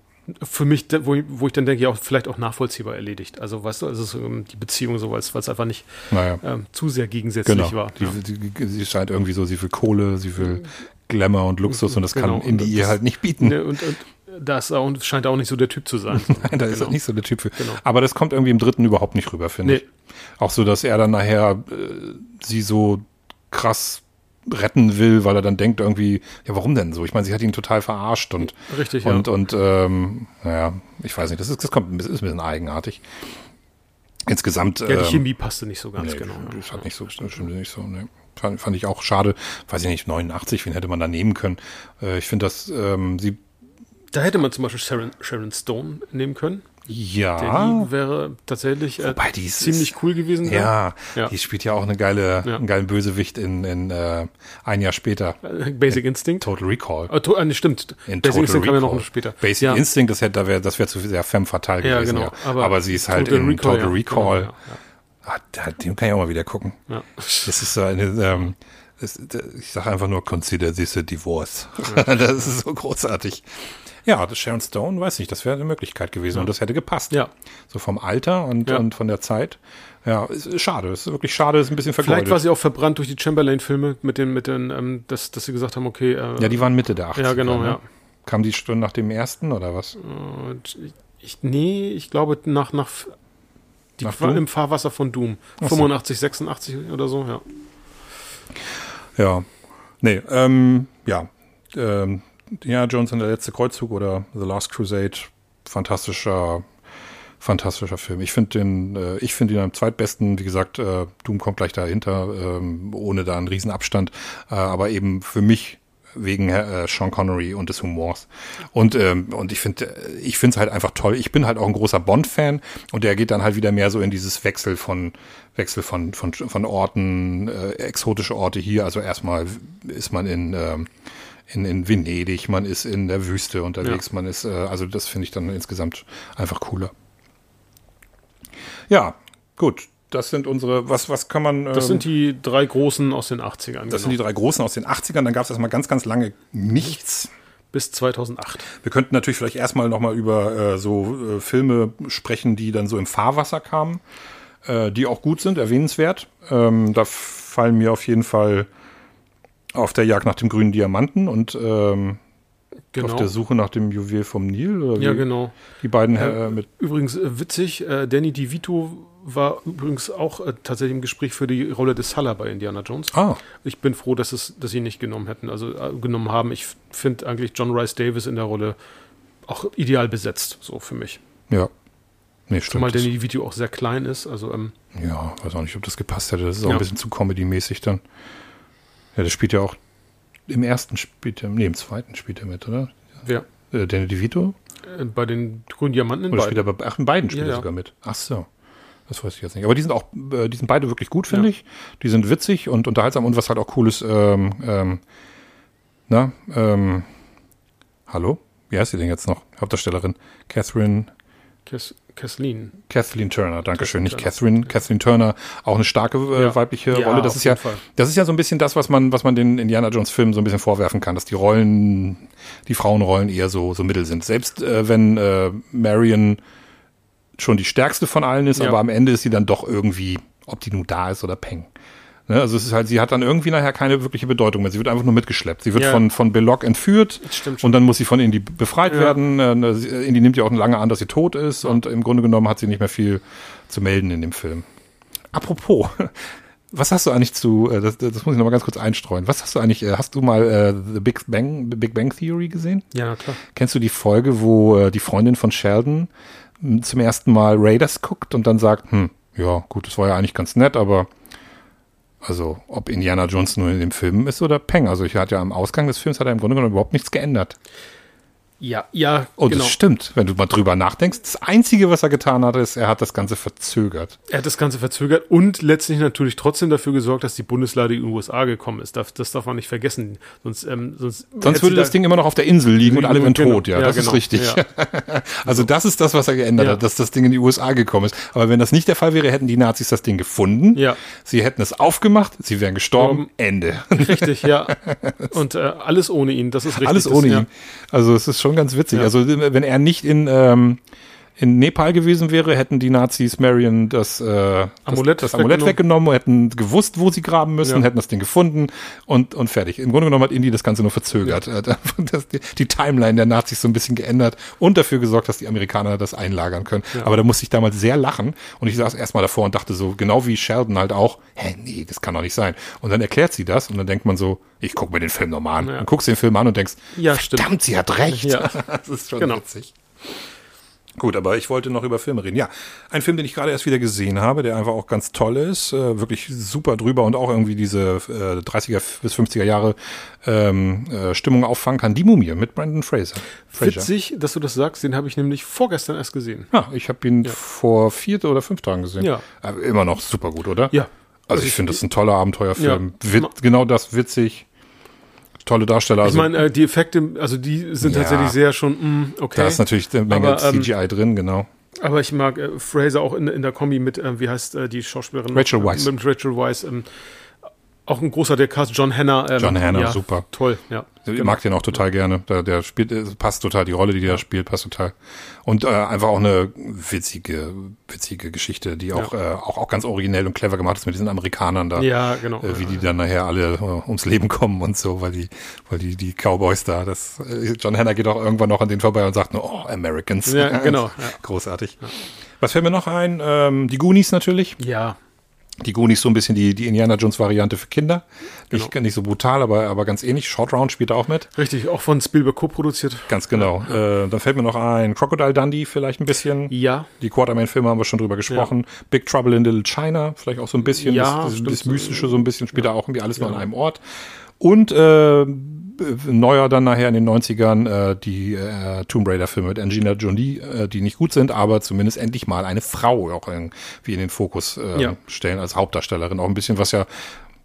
Für mich, wo, ich- wo ich dann denke, ja, auch vielleicht auch nachvollziehbar erledigt. Also, weißt du, also ähm, die Beziehung so, weil es weil es einfach nicht naja. ähm, zu sehr gegensätzlich Genau. war. Die, die, die, sie scheint irgendwie so, sie will Kohle, sie will Glamour und Luxus und das Genau. kann Indie ihr halt nicht bieten. Ne, und, und das auch, scheint auch nicht so der Typ zu sein. Nein, da ist Genau. er nicht so der Typ für. Genau. Aber das kommt irgendwie im dritten überhaupt nicht rüber, finde Nee. ich. Auch so, dass er dann nachher äh, sie so krass retten will, weil er dann denkt irgendwie, ja, warum denn so? Ich meine, sie hat ihn total verarscht und Richtig, und ja. und ähm, naja, ich weiß nicht, das ist das kommt ein bisschen, ist ein bisschen eigenartig. Insgesamt Ja, die ähm, Chemie passte nicht so ganz nee, genau. ja. Das hat nicht so, stimmt nicht so. Nee. Fand, fand ich auch schade. Weiß ich nicht, 89, wen hätte man da nehmen können? Äh, ich finde, dass ähm, sie Da hätte man zum Beispiel Sharon, Sharon Stone nehmen können. ja, die wäre tatsächlich äh, Wobei, die ist- ziemlich cool gewesen. ja, Ja. die spielt ja auch eine geile, Ja. einen geilen Bösewicht in, in äh, ein Jahr später. Äh, Basic Instinct. Total Recall. Ah, to, nee, stimmt. In Basic Total Instinct kam ja noch Recall. später. Basic ja. Instinct, das hätte, da wäre, das wäre zu sehr femme fatale Ja, gewesen. genau. Ja. Aber, sie ist halt Total in Total ja. Recall, Genau, Ah, den kann ich auch mal wieder gucken. Ja. Das ist so eine, ähm, das, ich sage einfach nur, consider this a divorce. Das ist so großartig. Ja, das Sharon Stone, weiß nicht, das wäre eine Möglichkeit gewesen ja. und das hätte gepasst. Ja. So vom Alter und, und von der Zeit. Ja, ist schade. Es ist wirklich schade, ist ein bisschen vergeudet. Vielleicht war sie auch verbrannt durch die Chamberlain-Filme mit den, mit den, ähm, dass, dass sie gesagt haben, okay. Äh, ja, die waren Mitte der 80er. Ja, genau, ne? ja. Kam die schon nach dem ersten oder was? Ich, nee, ich glaube nach, nach, die nach war Doom? im Fahrwasser von Doom. Ach 85, so. 86 oder so, ja. Ja. Nee, ähm, ja. Ähm, ja, Jones und der letzte Kreuzzug oder The Last Crusade, fantastischer fantastischer Film. Ich finde den, äh, ich finde ihn am zweitbesten. Wie gesagt, äh, Doom kommt gleich dahinter, ähm, ohne da einen Riesenabstand. Äh, aber eben für mich wegen äh, Sean Connery und des Humors. Und ähm, und ich finde, ich finde es halt einfach toll. Ich bin halt auch ein großer Bond-Fan und der geht dann halt wieder mehr so in dieses Wechsel von Wechsel von von von Orten, äh, exotische Orte hier. Also erstmal ist man in äh, in, in Venedig, man ist in der Wüste unterwegs, ja. man ist, äh, also das finde ich dann insgesamt einfach cooler. Ja, gut. Das sind unsere, was, was kann man. Ähm, das sind die drei Großen aus den 80ern. Das genau. sind die drei Großen aus den 80ern. Dann gab es erstmal ganz, ganz lange nichts. Bis 2008. Wir könnten natürlich vielleicht erstmal nochmal über äh, so äh, Filme sprechen, die dann so im Fahrwasser kamen, äh, die auch gut sind, erwähnenswert. Ähm, da fallen mir auf jeden Fall auf der Jagd nach dem grünen Diamanten und ähm, Genau. Auf der Suche nach dem Juwel vom Nil? Ja, genau. Die beiden äh, mit. Übrigens äh, witzig, äh, Danny DeVito war übrigens auch äh, tatsächlich im Gespräch für die Rolle des Sulla bei Indiana Jones. Ah. Ich bin froh, dass, es, dass sie ihn nicht genommen hätten, also äh, genommen haben. Ich finde eigentlich John Rice Davis in der Rolle auch ideal besetzt, so für mich. Ja. Nee, stimmt. Zumal Danny DeVito auch sehr klein ist. Also, ähm, ja, weiß auch nicht, ob das gepasst hätte. Das ist auch ja. ein bisschen zu Comedy-mäßig dann. Ja, das spielt ja auch im ersten spielt er, nee, im zweiten spielt er mit, oder? Wer? Äh, Danny DeVito? Äh, bei den grünen Diamanten in oder beiden. Spielt er bei, ach, in beiden spielt ja, er sogar mit. Ach so. Das weiß ich jetzt nicht. Aber die sind auch, äh, die sind beide wirklich gut, finde ja. ich. Die sind witzig und unterhaltsam und was halt auch cool ist, ähm, ähm, na, ähm, hallo? Wie heißt sie denn jetzt noch? Hauptdarstellerin? Catherine. Kathleen. Kathleen Turner, Dankeschön. Nicht Catherine. Kathleen Turner, auch eine starke äh, ja. weibliche ja, Rolle. Das ist ja, Fall. das ist ja so ein bisschen das, was man, was man den Indiana Jones Filmen so ein bisschen vorwerfen kann, dass die Rollen, die Frauenrollen eher so, so mittel sind. Selbst äh, wenn äh, Marion schon die stärkste von allen ist, ja. aber am Ende ist sie dann doch irgendwie, ob die nun da ist oder Peng. Ne, also es ist halt, sie hat dann irgendwie nachher keine wirkliche Bedeutung mehr. Sie wird einfach nur mitgeschleppt. Sie wird ja. von, von Belloc entführt und dann muss sie von Indy befreit ja. werden. Äh, Indy nimmt ja auch lange an, dass sie tot ist und im Grunde genommen hat sie nicht mehr viel zu melden in dem Film. Apropos, was hast du eigentlich zu, äh, das, das muss ich noch mal ganz kurz einstreuen. Was hast du eigentlich, äh, hast du mal äh, The Big Bang, Big Bang Theory gesehen? Ja, klar. Kennst du die Folge, wo äh, die Freundin von Sheldon zum ersten Mal Raiders guckt und dann sagt, hm, ja, gut, das war ja eigentlich ganz nett, aber also ob Indiana Jones nur in dem Film ist oder Peng. Also ich hatte ja am Ausgang des Films hat er im Grunde genommen überhaupt nichts geändert. Ja, ja. Und genau. das stimmt, wenn du mal drüber nachdenkst. Das Einzige, was er getan hat, ist, er hat das Ganze verzögert. Er hat das Ganze verzögert und letztlich natürlich trotzdem dafür gesorgt, dass die Bundeslade in die USA gekommen ist. Das, das darf man nicht vergessen. Sonst, ähm, sonst, sonst würde das Ding immer noch auf der Insel liegen und alle wären genau. tot. Ja, ja das genau. ist richtig. Ja. also das ist das, was er geändert ja. hat, dass das Ding in die USA gekommen ist. Aber wenn das nicht der Fall wäre, hätten die Nazis das Ding gefunden. Ja. Sie hätten es aufgemacht, sie wären gestorben. Um, Ende. Richtig, ja. Und äh, alles ohne ihn. Das ist richtig. Alles ohne ihn. Also es ist schon ganz witzig. Also wenn er nicht in, ähm, in Nepal gewesen wäre, hätten die Nazis Marion das, äh, Amulett, das, das Amulett weggenommen. hätten gewusst, wo sie graben müssen, ja. hätten das Ding gefunden und, und fertig. Im Grunde genommen hat Indy das Ganze nur verzögert. Ja. Das, die, die, Timeline der Nazis so ein bisschen geändert und dafür gesorgt, dass die Amerikaner das einlagern können. Ja. Aber da musste ich damals sehr lachen und ich saß erstmal davor und dachte so, genau wie Sheldon halt auch, hä, nee, das kann doch nicht sein. Und dann erklärt sie das und dann denkt man so, ich guck mir den Film nochmal an. Ja. Und guckst den Film an und denkst, ja, verdammt, stimmt. sie hat recht. Ja. das ist schon genau. witzig. Gut, aber ich wollte noch über Filme reden. Ja, ein Film, den ich gerade erst wieder gesehen habe, der einfach auch ganz toll ist, äh, wirklich super drüber und auch irgendwie diese äh, 30er bis 50er Jahre ähm, äh, Stimmung auffangen kann. Die Mumie mit Brandon Fraser. Fraser. Witzig, dass du das sagst, den habe ich nämlich vorgestern erst gesehen. Ja, ich habe ihn ja. vor vier oder fünf Tagen gesehen. Ja. Aber immer noch super gut, oder? Ja. Also ich finde, das ist ein toller Abenteuerfilm. Ja. Wit genau das witzig tolle Darsteller. Also, ich meine, äh, die Effekte, also die sind ja, tatsächlich sehr schon, mh, mm, okay. Da ist natürlich eine Menge Aber, ähm, CGI drin, genau. Aber ich mag äh, Fraser auch in, in der Kombi mit, äh, wie heißt äh, die Schauspielerin? Rachel Weisz. Mit Rachel Weisz. Ähm, auch ein großer der Cast, John Hanna. Ähm, John Hanna, ja, super. Toll, ja. Ich genau. mag den auch total gerne. Der, der spielt, äh, passt total, die Rolle, die der spielt, passt total. Und äh, einfach auch eine witzige, witzige Geschichte, die auch, ja. äh, auch, auch ganz originell und clever gemacht ist mit diesen Amerikanern da. Ja, genau. Äh, wie die dann nachher alle äh, ums Leben kommen und so, weil die, weil die, die Cowboys da, das, äh, John Hanna geht auch irgendwann noch an den vorbei und sagt nur, oh, Americans. Ja, genau. Ja. Großartig. Ja. Was fällt mir noch ein? Ähm, die Goonies natürlich. Ja, die Goonies so ein bisschen die, die Indiana Jones Variante für Kinder. Genau. Nicht, nicht so brutal, aber, aber ganz ähnlich. Short Round spielt auch mit. Richtig, auch von Spielberg co-produziert. Ganz genau. Ja. Äh, dann fällt mir noch ein Crocodile Dundee vielleicht ein bisschen. Ja. Die Quartermain-Filme haben wir schon drüber gesprochen. Ja. Big Trouble in Little China vielleicht auch so ein bisschen. Ja, das, das, das Mystische so ein bisschen spielt ja. da auch irgendwie alles ja. nur an einem Ort. Und äh, neuer dann nachher in den 90ern äh, die äh, Tomb Raider-Filme mit Angelina Jolie, äh, die nicht gut sind, aber zumindest endlich mal eine Frau auch irgendwie in den Fokus äh, ja. stellen als Hauptdarstellerin. Auch ein bisschen, was ja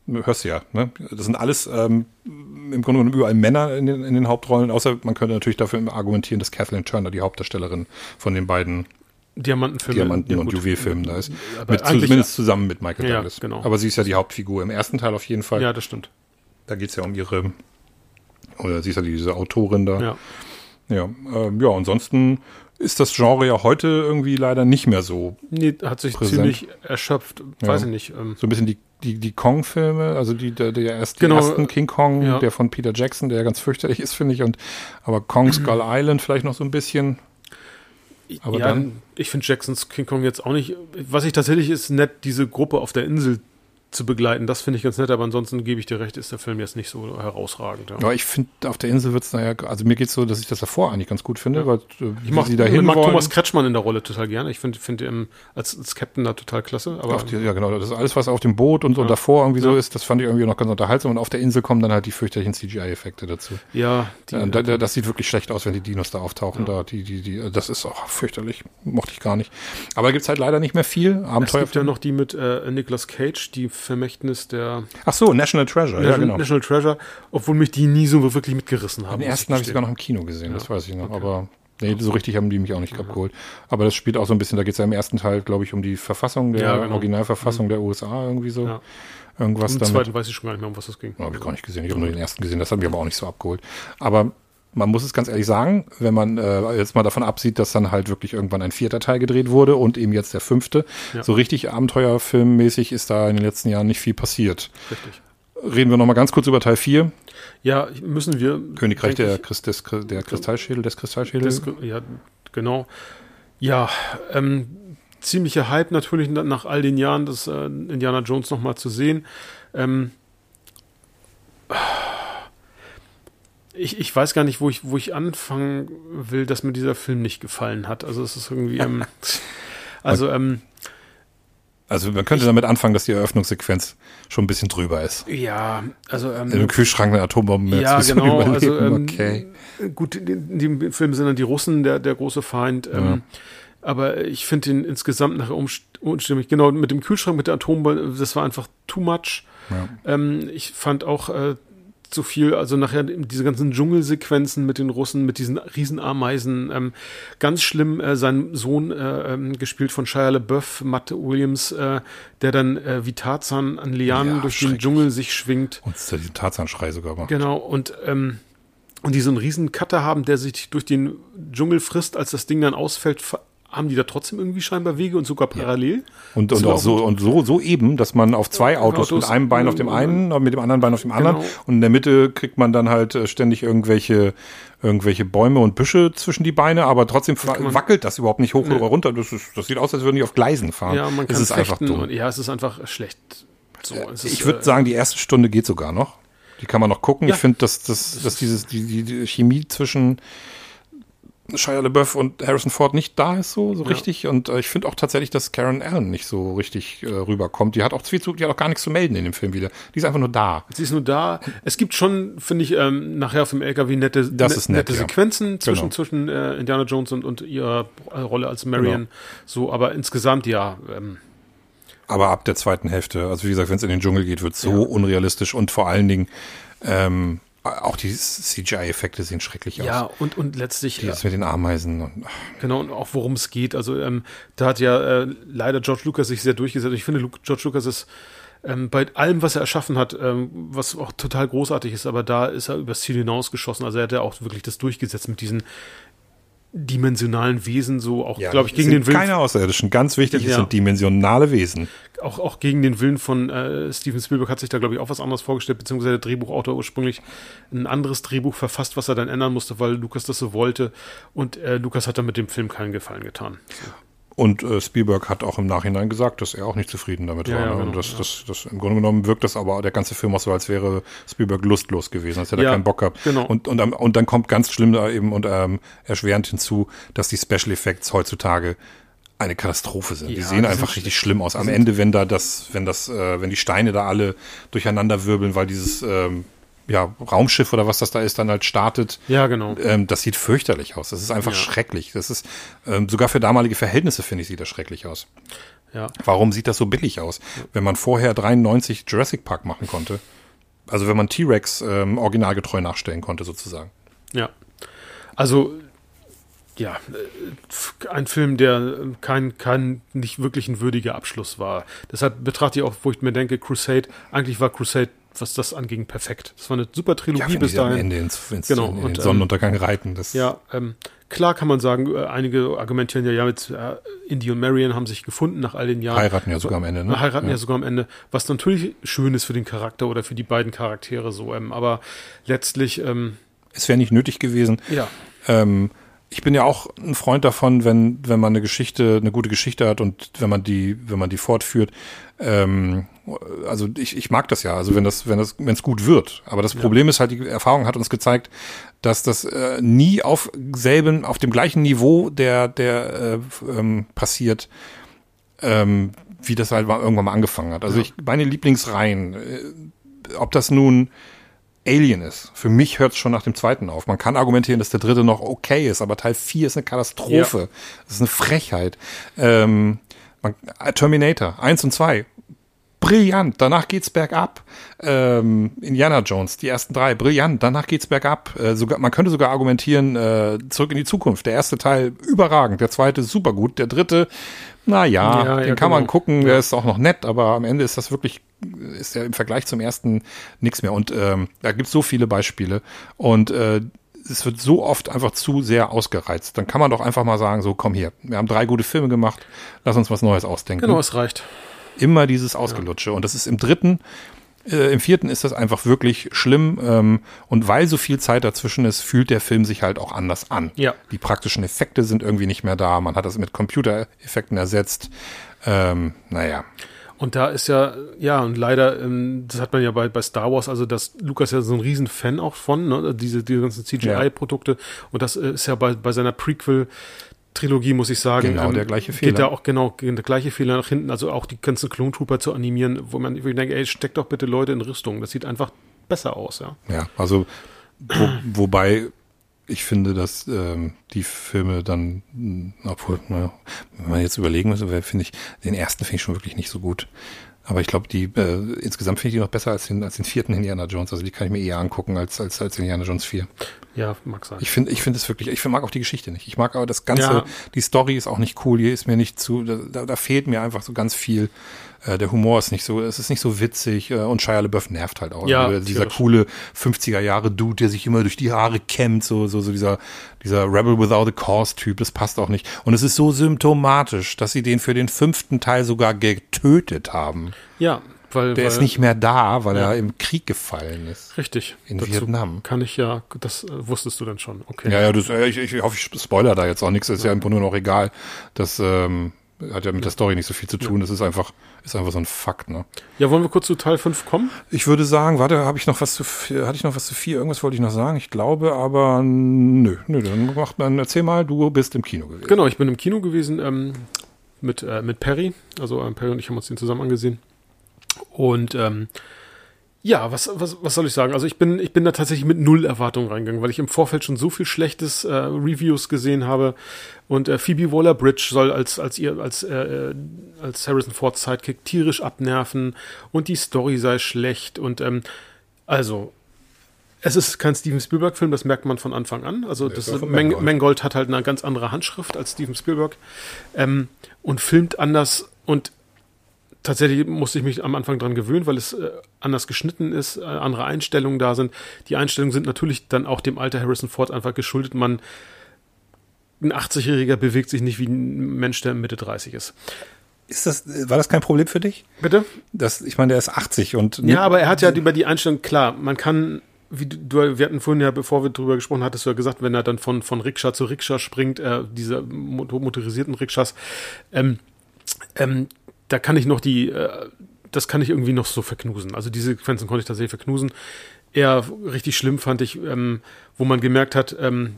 hörst du ja, ne? Das sind alles ähm, im Grunde genommen überall Männer in den, in den Hauptrollen, außer man könnte natürlich dafür argumentieren, dass Kathleen Turner die Hauptdarstellerin von den beiden Diamantenfilme Diamanten- und Juwelfilmen da ist. Mit, zumindest zusammen mit Michael ja, Douglas. Genau. Aber sie ist ja die Hauptfigur im ersten Teil auf jeden Fall. Ja, das stimmt. Da geht es ja um ihre oder sie ist ja diese Autorin da. Ja. Ja, ähm, ja, ansonsten ist das Genre ja heute irgendwie leider nicht mehr so. Nee, hat sich präsent. ziemlich erschöpft, weiß ja. ich nicht. Ähm. So ein bisschen die, die, die Kong-Filme, also die, der, der erst, genau. ersten King Kong, ja. der von Peter Jackson, der ja ganz fürchterlich ist, finde ich, und aber Kong Skull Island vielleicht noch so ein bisschen. Aber ja, dann, ich finde Jacksons King Kong jetzt auch nicht. Was ich tatsächlich ist nett, diese Gruppe auf der Insel zu begleiten. Das finde ich ganz nett, aber ansonsten gebe ich dir recht, ist der Film jetzt nicht so herausragend. Ja, ja ich finde, auf der Insel wird es naja, also mir geht es so, dass ich das davor eigentlich ganz gut finde, ja. weil äh, ich mag, sie da mag Thomas Kretschmann in der Rolle total gerne. Ich finde find ihn als, als Captain da total klasse. Aber die, ja, genau, das ist alles, was auf dem Boot und, ja. und davor irgendwie so ist, das fand ich irgendwie noch ganz unterhaltsam. Und auf der Insel kommen dann halt die fürchterlichen CGI-Effekte dazu. Ja, die, ja da, das sieht wirklich schlecht aus, wenn die Dinos da auftauchen. Da, die, die, die, das ist auch fürchterlich, mochte ich gar nicht. Aber gibt es halt leider nicht mehr viel. Abenteuer. Es gibt ja noch die mit äh, Nicolas Cage, die Vermächtnis der. Ach so, National Treasure. National, ja, genau. National Treasure, obwohl mich die nie so wirklich mitgerissen haben. Den ersten habe ich sogar noch im Kino gesehen, ja. das weiß ich noch. Okay. Aber nee, so richtig haben die mich auch nicht abgeholt. Aber das spielt auch so ein bisschen, da geht es ja im ersten Teil, glaube ich, um die Verfassung der ja, genau. Originalverfassung mhm. der USA irgendwie so. Ja. Irgendwas Im damit. zweiten weiß ich schon gar nicht mehr, um was das ging. Habe ich gar nicht gesehen. Ich habe nur den ersten gesehen. Das hat mich aber auch nicht so abgeholt. Aber man muss es ganz ehrlich sagen, wenn man äh, jetzt mal davon absieht, dass dann halt wirklich irgendwann ein vierter Teil gedreht wurde und eben jetzt der fünfte, ja. so richtig Abenteuerfilmmäßig ist da in den letzten Jahren nicht viel passiert. Richtig. Reden wir nochmal ganz kurz über Teil 4. Ja, müssen wir. Königreich der, Christ, des, der Kristallschädel, des Kristallschädels. ja, genau. Ja, ähm, ziemlicher Hype natürlich nach all den Jahren, das äh, Indiana Jones nochmal zu sehen. Ähm, ich, ich weiß gar nicht, wo ich, wo ich anfangen will, dass mir dieser Film nicht gefallen hat. Also es ist irgendwie, ähm, also ähm, also man könnte ich, damit anfangen, dass die Eröffnungssequenz schon ein bisschen drüber ist. Ja, also ähm, im Kühlschrank eine Atombombe ja, genau, also ähm, okay. Gut, in dem Film sind dann die Russen der der große Feind. Ähm, ja. Aber ich finde ihn insgesamt nachher unstimmig. Genau, mit dem Kühlschrank, mit der Atombombe, das war einfach too much. Ja. Ähm, ich fand auch äh, so viel, also nachher diese ganzen Dschungelsequenzen mit den Russen, mit diesen Riesenameisen, ähm, ganz schlimm, äh, sein Sohn, äh, ähm, gespielt von Shia LaBeouf, Matt Williams, äh, der dann äh, wie Tarzan an Lianen ja, durch den Dschungel sich schwingt. Und der Tarzan-Schrei sogar macht. Genau, und ähm, und die so einen riesen Cutter haben, der sich durch den Dschungel frisst, als das Ding dann ausfällt, haben die da trotzdem irgendwie scheinbar Wege und sogar parallel. Und, und auch so, und so, so eben, dass man auf zwei Autos, Autos mit einem Bein auf dem einen, und mit dem anderen Bein auf dem anderen genau. und in der Mitte kriegt man dann halt äh, ständig irgendwelche, irgendwelche Bäume und Büsche zwischen die Beine, aber trotzdem das wackelt das überhaupt nicht hoch nee. oder runter. Das, ist, das sieht aus, als würden die auf Gleisen fahren. Ja, man kann es ist einfach dumm. Ja, es ist einfach schlecht. So, ist, ich würde äh, sagen, die erste Stunde geht sogar noch. Die kann man noch gucken. Ja. Ich finde, dass, dass, dass dieses, die, die Chemie zwischen Shia LaBeouf und Harrison Ford nicht da ist so, so ja. richtig. Und äh, ich finde auch tatsächlich, dass Karen Allen nicht so richtig äh, rüberkommt. Die hat auch viel zu, die hat auch gar nichts zu melden in dem Film wieder. Die ist einfach nur da. Sie ist nur da. Es gibt schon, finde ich, ähm, nachher auf dem LKW nette, ist nett, nette ja. Sequenzen zwischen, genau. zwischen äh, Indiana Jones und, und ihrer Rolle als Marion. Genau. So, aber insgesamt ja. Ähm, aber ab der zweiten Hälfte, also wie gesagt, wenn es in den Dschungel geht, wird so ja. unrealistisch und vor allen Dingen ähm, Auch die CGI-Effekte sehen schrecklich aus. Ja, und, und letztlich. Das mit den Ameisen. Und, genau, und auch worum es geht. Also, ähm, da hat ja äh, leider George Lucas sich sehr durchgesetzt. Ich finde, George Lucas ist ähm, bei allem, was er erschaffen hat, ähm, was auch total großartig ist, aber da ist er übers Ziel hinausgeschossen. Also er hat ja auch wirklich das durchgesetzt mit diesen dimensionalen Wesen, so auch, ja, glaube ich, gegen den Willen. Keine Außerirdischen, ganz wichtig, ja. sind dimensionale Wesen. Auch, auch gegen den Willen von äh, Steven Spielberg hat sich da, glaube ich, auch was anderes vorgestellt, beziehungsweise der Drehbuchautor ursprünglich ein anderes Drehbuch verfasst, was er dann ändern musste, weil Lukas das so wollte. Und äh, Lukas hat dann mit dem Film keinen Gefallen getan. Und äh, Spielberg hat auch im Nachhinein gesagt, dass er auch nicht zufrieden damit ja, war. Ja, ne? genau, das, ja. das, das, im Grunde genommen wirkt das aber der ganze Film auch so, als wäre Spielberg lustlos gewesen, als hätte er keinen Bock gehabt. Genau. Und, und, und dann kommt ganz schlimm da eben und ähm, erschwerend hinzu, dass die Special Effects heutzutage eine Katastrophe sind. die sehen einfach richtig schlimm aus. Am Ende, wenn da das, wenn das, äh, wenn die Steine da alle durcheinander wirbeln, weil dieses ähm, ja, Raumschiff oder was das da ist, dann halt startet. Ja, genau. Ähm, das sieht fürchterlich aus. Das ist einfach ja. schrecklich. Das ist, ähm, sogar für damalige Verhältnisse, finde ich, sieht das schrecklich aus. Ja. Warum sieht das so billig aus? Wenn man vorher 93 Jurassic Park machen konnte, also wenn man T-Rex ähm, originalgetreu nachstellen konnte, sozusagen. Ja. Also, ja, äh, ein Film, der kein, kein nicht wirklich ein würdiger Abschluss war. Deshalb betrachte ich auch, wo ich mir denke, Crusade, eigentlich war Crusade was das anging, perfekt. Das war eine super Trilogie ja, bis dahin. Am Ende ins, ins, genau. in den und, ähm, Sonnenuntergang reiten. Das ja, ähm, klar kann man sagen, äh, einige argumentieren ja, ja, mit äh, Indy und Marion haben sich gefunden nach all den Jahren. Heiraten ja sogar am Ende, ne? Heiraten ja. ja sogar am Ende, was natürlich schön ist für den Charakter oder für die beiden Charaktere so. Ähm, aber letztlich. Ähm, es wäre nicht nötig gewesen. Ja. Ähm, ich bin ja auch ein Freund davon, wenn, wenn man eine Geschichte, eine gute Geschichte hat und wenn man die, wenn man die fortführt, ähm, also ich, ich mag das ja, also wenn das, wenn das, wenn es gut wird. Aber das ja. Problem ist halt, die Erfahrung hat uns gezeigt, dass das äh, nie auf selben, auf dem gleichen Niveau der, der äh, ähm, passiert, ähm, wie das halt irgendwann mal angefangen hat. Also ja. ich, meine Lieblingsreihen, äh, ob das nun Alien ist. Für mich hört es schon nach dem zweiten auf. Man kann argumentieren, dass der dritte noch okay ist, aber Teil 4 ist eine Katastrophe. Ja. Das ist eine Frechheit. Ähm, man, Terminator 1 und 2 brillant. Danach geht's bergab. Ähm, Indiana Jones, die ersten drei, brillant. Danach geht's bergab. Äh, sogar, man könnte sogar argumentieren, äh, zurück in die Zukunft. Der erste Teil überragend, der zweite super gut, der dritte, na ja, ja den ja, kann genau. man gucken, der ist auch noch nett, aber am Ende ist das wirklich, ist ja im Vergleich zum ersten nichts mehr. Und ähm, da gibt's so viele Beispiele. Und äh, es wird so oft einfach zu sehr ausgereizt. Dann kann man doch einfach mal sagen, so komm hier, wir haben drei gute Filme gemacht, lass uns was Neues ausdenken. Genau, es reicht. Immer dieses Ausgelutsche. Ja. Und das ist im dritten, äh, im vierten ist das einfach wirklich schlimm. Ähm, und weil so viel Zeit dazwischen ist, fühlt der Film sich halt auch anders an. Ja. Die praktischen Effekte sind irgendwie nicht mehr da. Man hat das mit Computereffekten ersetzt. Ähm, naja. Und da ist ja, ja, und leider, ähm, das hat man ja bei, bei Star Wars, also dass Lukas ja so ein riesen Fan auch von, ne, diese, diese ganzen CGI-Produkte. Ja. Und das ist ja bei, bei seiner Prequel Trilogie, muss ich sagen. Genau, ähm, der gleiche Fehler. Geht da auch genau der gleiche Fehler nach hinten. Also auch die ganzen Clone Trooper zu animieren, wo man, wo ich denke, ey, steckt doch bitte Leute in Rüstung. Das sieht einfach besser aus, ja. Ja, also wo, wobei ich finde, dass ähm, die Filme dann, obwohl, na, wenn man jetzt überlegen muss, finde ich, den ersten finde ich schon wirklich nicht so gut. Aber ich glaube, die äh, insgesamt finde ich die noch besser als den, als den vierten Indiana Jones. Also die kann ich mir eher angucken als, als, als Indiana Jones 4. Ja, mag sein. Ich finde, ich finde es wirklich, ich mag auch die Geschichte nicht. Ich mag aber das Ganze, ja. die Story ist auch nicht cool, hier ist mir nicht zu, da, da fehlt mir einfach so ganz viel. Äh, der Humor ist nicht so, es ist nicht so witzig äh, und Shia LaBeouf nervt halt auch. Ja, also, dieser coole 50er Jahre Dude, der sich immer durch die Haare kämmt, so, so, so dieser, dieser Rebel Without a Cause Typ, das passt auch nicht. Und es ist so symptomatisch, dass sie den für den fünften Teil sogar getötet haben. Ja, weil, der weil, ist nicht mehr da, weil ja. er im Krieg gefallen ist. Richtig. In Dazu Vietnam. Kann ich ja, das äh, wusstest du dann schon. Okay. Ja, ja, das, äh, ich, ich hoffe, ich spoiler da jetzt auch nichts. Ist ja, ja im Grunde noch egal. Das ähm, hat ja mit ja. der Story nicht so viel zu tun. Das ist einfach, ist einfach so ein Fakt. Ne? Ja, wollen wir kurz zu Teil 5 kommen? Ich würde sagen, warte, habe ich noch was zu, hatte ich noch was zu vier? Irgendwas wollte ich noch sagen. Ich glaube, aber nö, nö. Dann mach, dann erzähl mal, du bist im Kino gewesen. Genau, ich bin im Kino gewesen ähm, mit äh, mit Perry. Also äh, Perry und ich haben uns den zusammen angesehen. Und ähm, ja, was, was, was soll ich sagen? Also ich bin, ich bin da tatsächlich mit null Erwartungen reingegangen, weil ich im Vorfeld schon so viel schlechtes äh, Reviews gesehen habe. Und äh, Phoebe Waller-Bridge soll als, als ihr, als, äh, äh als Harrison Ford Sidekick tierisch abnerven und die Story sei schlecht. Und ähm, also, Es ist kein Steven Spielberg-Film, das merkt man von Anfang an. Also das ist Mangold. Mangold hat halt eine ganz andere Handschrift als Steven Spielberg ähm, und filmt anders und tatsächlich musste ich mich am Anfang dran gewöhnen, weil es äh, anders geschnitten ist, äh, andere Einstellungen da sind. Die Einstellungen sind natürlich dann auch dem Alter Harrison Ford einfach geschuldet. Man ein 80-Jähriger bewegt sich nicht wie ein Mensch, der Mitte 30 ist. Ist das, war das kein Problem für dich? Bitte? Das, ich meine, der ist 80 und. Ja, aber er hat ja über die Einstellung, klar, man kann, wie du, wir hatten vorhin ja, bevor wir drüber gesprochen hattest du ja gesagt, wenn er dann von, von Rikscha zu Rikscha springt, äh, diese motorisierten Rikschas, ähm, ähm, da kann ich noch die, äh, das kann ich irgendwie noch so verknusen. Also diese Sequenzen konnte ich tatsächlich verknusen. Eher richtig schlimm fand ich, ähm, wo man gemerkt hat, ähm,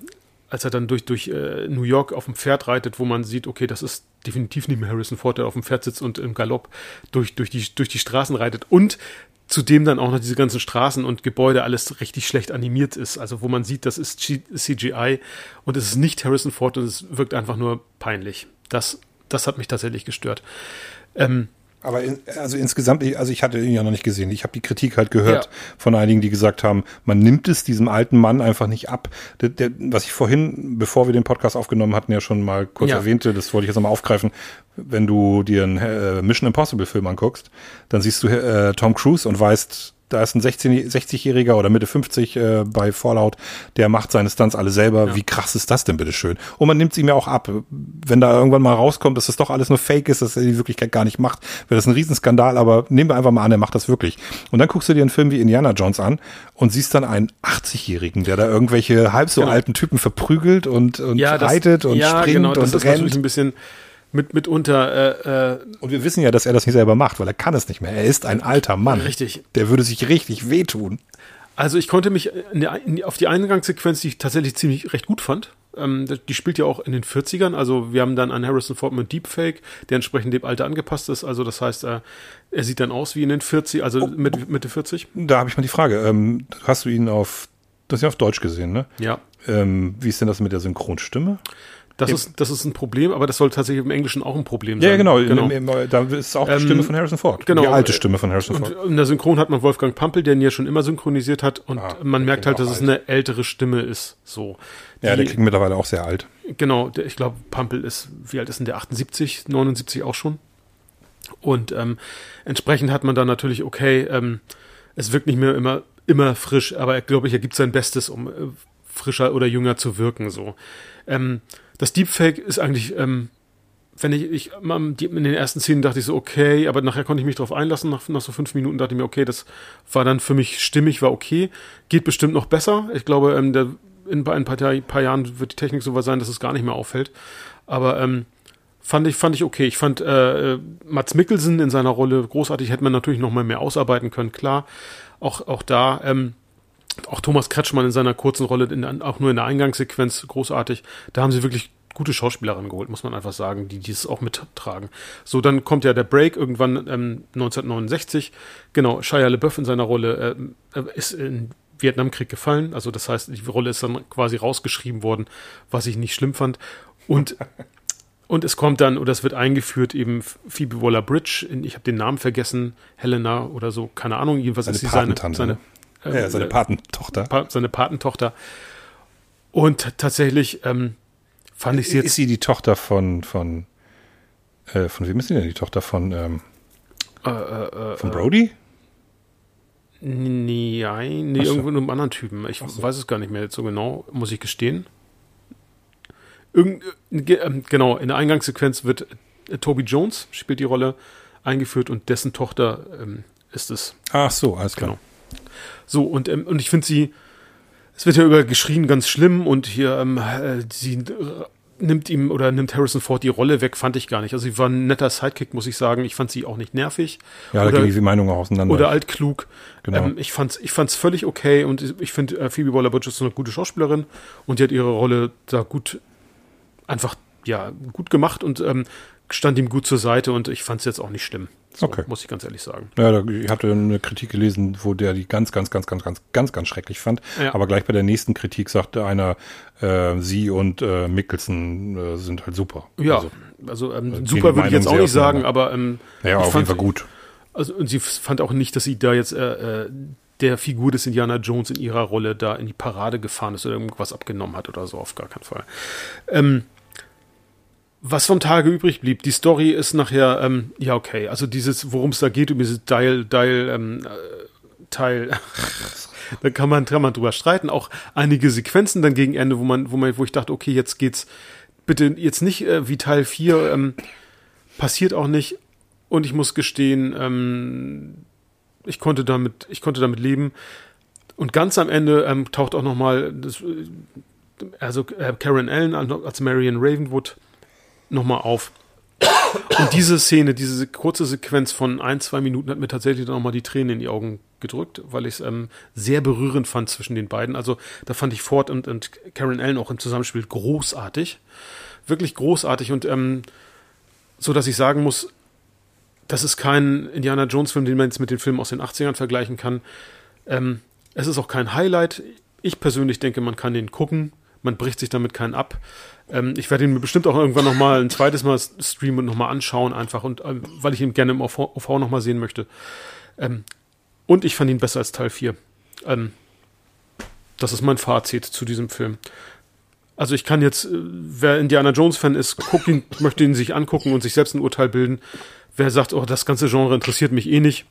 als er dann durch, durch äh, New York auf dem Pferd reitet, wo man sieht, okay, das ist definitiv nicht mehr Harrison Ford, der auf dem Pferd sitzt und im Galopp durch, durch, die, durch die Straßen reitet. Und zudem dann auch noch diese ganzen Straßen und Gebäude alles richtig schlecht animiert ist. Also wo man sieht, das ist CGI und es ist nicht Harrison Ford und es wirkt einfach nur peinlich. Das, das hat mich tatsächlich gestört. Ähm, aber in, also insgesamt, also ich hatte ihn ja noch nicht gesehen. Ich habe die Kritik halt gehört ja. von einigen, die gesagt haben, man nimmt es diesem alten Mann einfach nicht ab. Der, der, was ich vorhin, bevor wir den Podcast aufgenommen hatten, ja schon mal kurz ja. erwähnte, das wollte ich jetzt nochmal aufgreifen. Wenn du dir einen äh, Mission Impossible Film anguckst, dann siehst du äh, Tom Cruise und weißt, da ist ein 60-Jähriger oder Mitte 50 äh, bei Fallout, der macht seine Stunts alle selber. Ja. Wie krass ist das denn, bitteschön? Und man nimmt sie mir auch ab. Wenn da irgendwann mal rauskommt, dass das doch alles nur Fake ist, dass er die Wirklichkeit gar nicht macht, wäre das ein Riesenskandal, aber nehmen wir einfach mal an, er macht das wirklich. Und dann guckst du dir einen Film wie Indiana Jones an und siehst dann einen 80-Jährigen, der da irgendwelche halb so genau. alten Typen verprügelt und, und ja, das, reitet und ja, springt genau, das und ist rennt. ein bisschen mit, mitunter. Äh, äh, und wir wissen ja, dass er das nicht selber macht, weil er kann es nicht mehr. Er ist ein alter Mann. Richtig. Der würde sich richtig wehtun. Also ich konnte mich in der, in auf die Eingangssequenz, die ich tatsächlich ziemlich recht gut fand, ähm, die spielt ja auch in den 40ern. Also wir haben dann einen Harrison Ford mit Deepfake, der entsprechend dem Alter angepasst ist. Also das heißt, äh, er sieht dann aus wie in den 40, also oh, mit, Mitte 40. Da habe ich mal die Frage. Ähm, hast du ihn auf, das ist ja auf Deutsch gesehen, ne? Ja. Ähm, wie ist denn das mit der Synchronstimme? Das ist, das ist ein Problem, aber das soll tatsächlich im Englischen auch ein Problem sein. Ja, genau. genau. Da ist auch die Stimme ähm, von Harrison Ford. Genau. Die alte Stimme von Harrison Ford. Und in der Synchron hat man Wolfgang Pampel, der ihn ja schon immer synchronisiert hat. Und ah, man merkt halt, dass alt. es eine ältere Stimme ist. So. Die, ja, der klingt mittlerweile auch sehr alt. Genau. Der, ich glaube, Pampel ist, wie alt ist denn der? 78, 79 auch schon. Und ähm, entsprechend hat man dann natürlich, okay, ähm, es wirkt nicht mehr immer, immer frisch, aber glaube ich, er gibt sein Bestes, um äh, frischer oder jünger zu wirken. So. Ähm, das Deepfake ist eigentlich, ähm, wenn ich, ich in den ersten Szenen dachte ich so, okay, aber nachher konnte ich mich darauf einlassen. Nach, nach so fünf Minuten dachte ich mir, okay, das war dann für mich stimmig, war okay. Geht bestimmt noch besser. Ich glaube, ähm, der, in, ein paar, paar, Jahren wird die Technik so weit sein, dass es gar nicht mehr auffällt. Aber ähm, fand ich, fand ich okay. Ich fand äh, Mats Mikkelsen in seiner Rolle großartig, hätte man natürlich noch mal mehr ausarbeiten können, klar. Auch, auch da, ähm, auch Thomas Kretschmann in seiner kurzen Rolle, in, auch nur in der Eingangssequenz großartig. Da haben sie wirklich gute Schauspielerinnen geholt, muss man einfach sagen, die dieses auch mittragen. So, dann kommt ja der Break irgendwann ähm, 1969. Genau, Shia LeBeouf in seiner Rolle äh, äh, ist in Vietnamkrieg gefallen. Also das heißt, die Rolle ist dann quasi rausgeschrieben worden, was ich nicht schlimm fand. Und Und es kommt dann, oder es wird eingeführt, eben Phoebe Waller-Bridge, ich habe den Namen vergessen, Helena oder so, keine Ahnung, jedenfalls seine ist sie seine, seine, äh, ja, seine Patentochter. Pa seine Patentochter. Und tatsächlich ähm, fand ich sie jetzt. Ist sie die Tochter von, von, äh, von wem ist sie denn die Tochter von, ähm, äh, äh, von Brody? Nein, nee, so. irgendwo einem anderen Typen. Ich so. weiß es gar nicht mehr so genau, muss ich gestehen. Irgend, äh, genau, in der Eingangssequenz wird äh, Toby Jones spielt die Rolle eingeführt und dessen Tochter ähm, ist es. Ach so, alles klar. Genau. So, und, ähm, und ich finde sie, es wird ja über geschrien ganz schlimm und hier, ähm, äh, sie äh, nimmt ihm oder nimmt Harrison Ford die Rolle weg, fand ich gar nicht. Also sie war ein netter Sidekick, muss ich sagen. Ich fand sie auch nicht nervig. Ja, oder, da gehen die Meinungen auch auseinander. Oder altklug. Genau. Ähm, ich fand's, ich fand's völlig okay und ich finde, äh, Phoebe Waller-Bridge ist eine gute Schauspielerin und die hat ihre Rolle da gut, einfach, ja, gut gemacht und ähm, stand ihm gut zur Seite und ich fand es jetzt auch nicht schlimm. So, okay. Muss ich ganz ehrlich sagen. Ja, ich hatte eine Kritik gelesen, wo der die ganz, ganz, ganz, ganz, ganz, ganz, ganz schrecklich fand. Ja. Aber gleich bei der nächsten Kritik sagte einer, äh, sie und äh, Mickelson äh, sind halt super. Ja, also, also ähm, super würde ich jetzt auch nicht sagen, aber ähm, ja, auf fand, jeden Fall gut. Also und sie fand auch nicht, dass sie da jetzt äh, äh, der Figur des Indiana Jones in ihrer Rolle da in die Parade gefahren ist oder irgendwas abgenommen hat oder so, auf gar keinen Fall. Ähm, was vom Tage übrig blieb, die Story ist nachher, ähm, ja, okay, also dieses, worum es da geht, um dieses Dial, Dial, ähm, äh, Teil, da kann man, kann man drüber streiten. Auch einige Sequenzen dann gegen Ende, wo man, wo man, wo ich dachte, okay, jetzt geht's bitte jetzt nicht äh, wie Teil 4, ähm, passiert auch nicht. Und ich muss gestehen, ähm, ich konnte damit, ich konnte damit leben. Und ganz am Ende ähm, taucht auch noch mal das, äh, also äh, Karen Allen als Marion Ravenwood nochmal auf. Und diese Szene, diese kurze Sequenz von ein, zwei Minuten hat mir tatsächlich dann nochmal die Tränen in die Augen gedrückt, weil ich es ähm, sehr berührend fand zwischen den beiden. Also da fand ich Ford und, und Karen Allen auch im Zusammenspiel großartig. Wirklich großartig und ähm, so, dass ich sagen muss, das ist kein Indiana Jones-Film, den man jetzt mit den Filmen aus den 80ern vergleichen kann. Ähm, es ist auch kein Highlight. Ich persönlich denke, man kann den gucken. Man bricht sich damit keinen ab. Ähm, ich werde ihn mir bestimmt auch irgendwann nochmal ein zweites Mal streamen und nochmal anschauen, einfach, und ähm, weil ich ihn gerne im OV, OV nochmal sehen möchte. Ähm, und ich fand ihn besser als Teil 4. Ähm, das ist mein Fazit zu diesem Film. Also ich kann jetzt, äh, wer Indiana Jones-Fan ist, guckt ihn, möchte ihn sich angucken und sich selbst ein Urteil bilden. Wer sagt, oh, das ganze Genre interessiert mich eh nicht,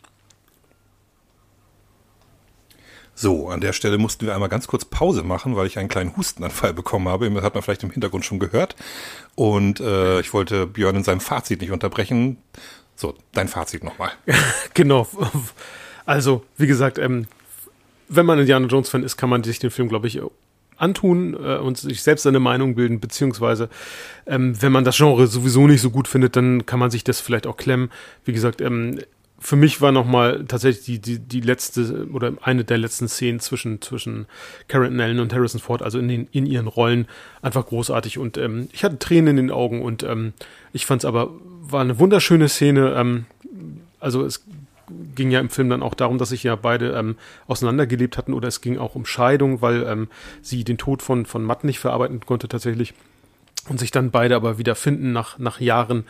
So, an der Stelle mussten wir einmal ganz kurz Pause machen, weil ich einen kleinen Hustenanfall bekommen habe. Das hat man vielleicht im Hintergrund schon gehört. Und äh, ich wollte Björn in seinem Fazit nicht unterbrechen. So, dein Fazit nochmal. genau. Also, wie gesagt, ähm, wenn man Indiana Jones-Fan ist, kann man sich den Film, glaube ich, antun äh, und sich selbst seine Meinung bilden, beziehungsweise ähm, wenn man das Genre sowieso nicht so gut findet, dann kann man sich das vielleicht auch klemmen. Wie gesagt, ähm, für mich war nochmal tatsächlich die, die, die letzte oder eine der letzten Szenen zwischen, zwischen Karen Allen und Harrison Ford, also in, den, in ihren Rollen, einfach großartig. Und ähm, ich hatte Tränen in den Augen und ähm, ich fand es aber, war eine wunderschöne Szene. Ähm, also es ging ja im Film dann auch darum, dass sich ja beide ähm, auseinandergelebt hatten oder es ging auch um Scheidung, weil ähm, sie den Tod von, von Matt nicht verarbeiten konnte tatsächlich und sich dann beide aber wieder finden nach, nach Jahren.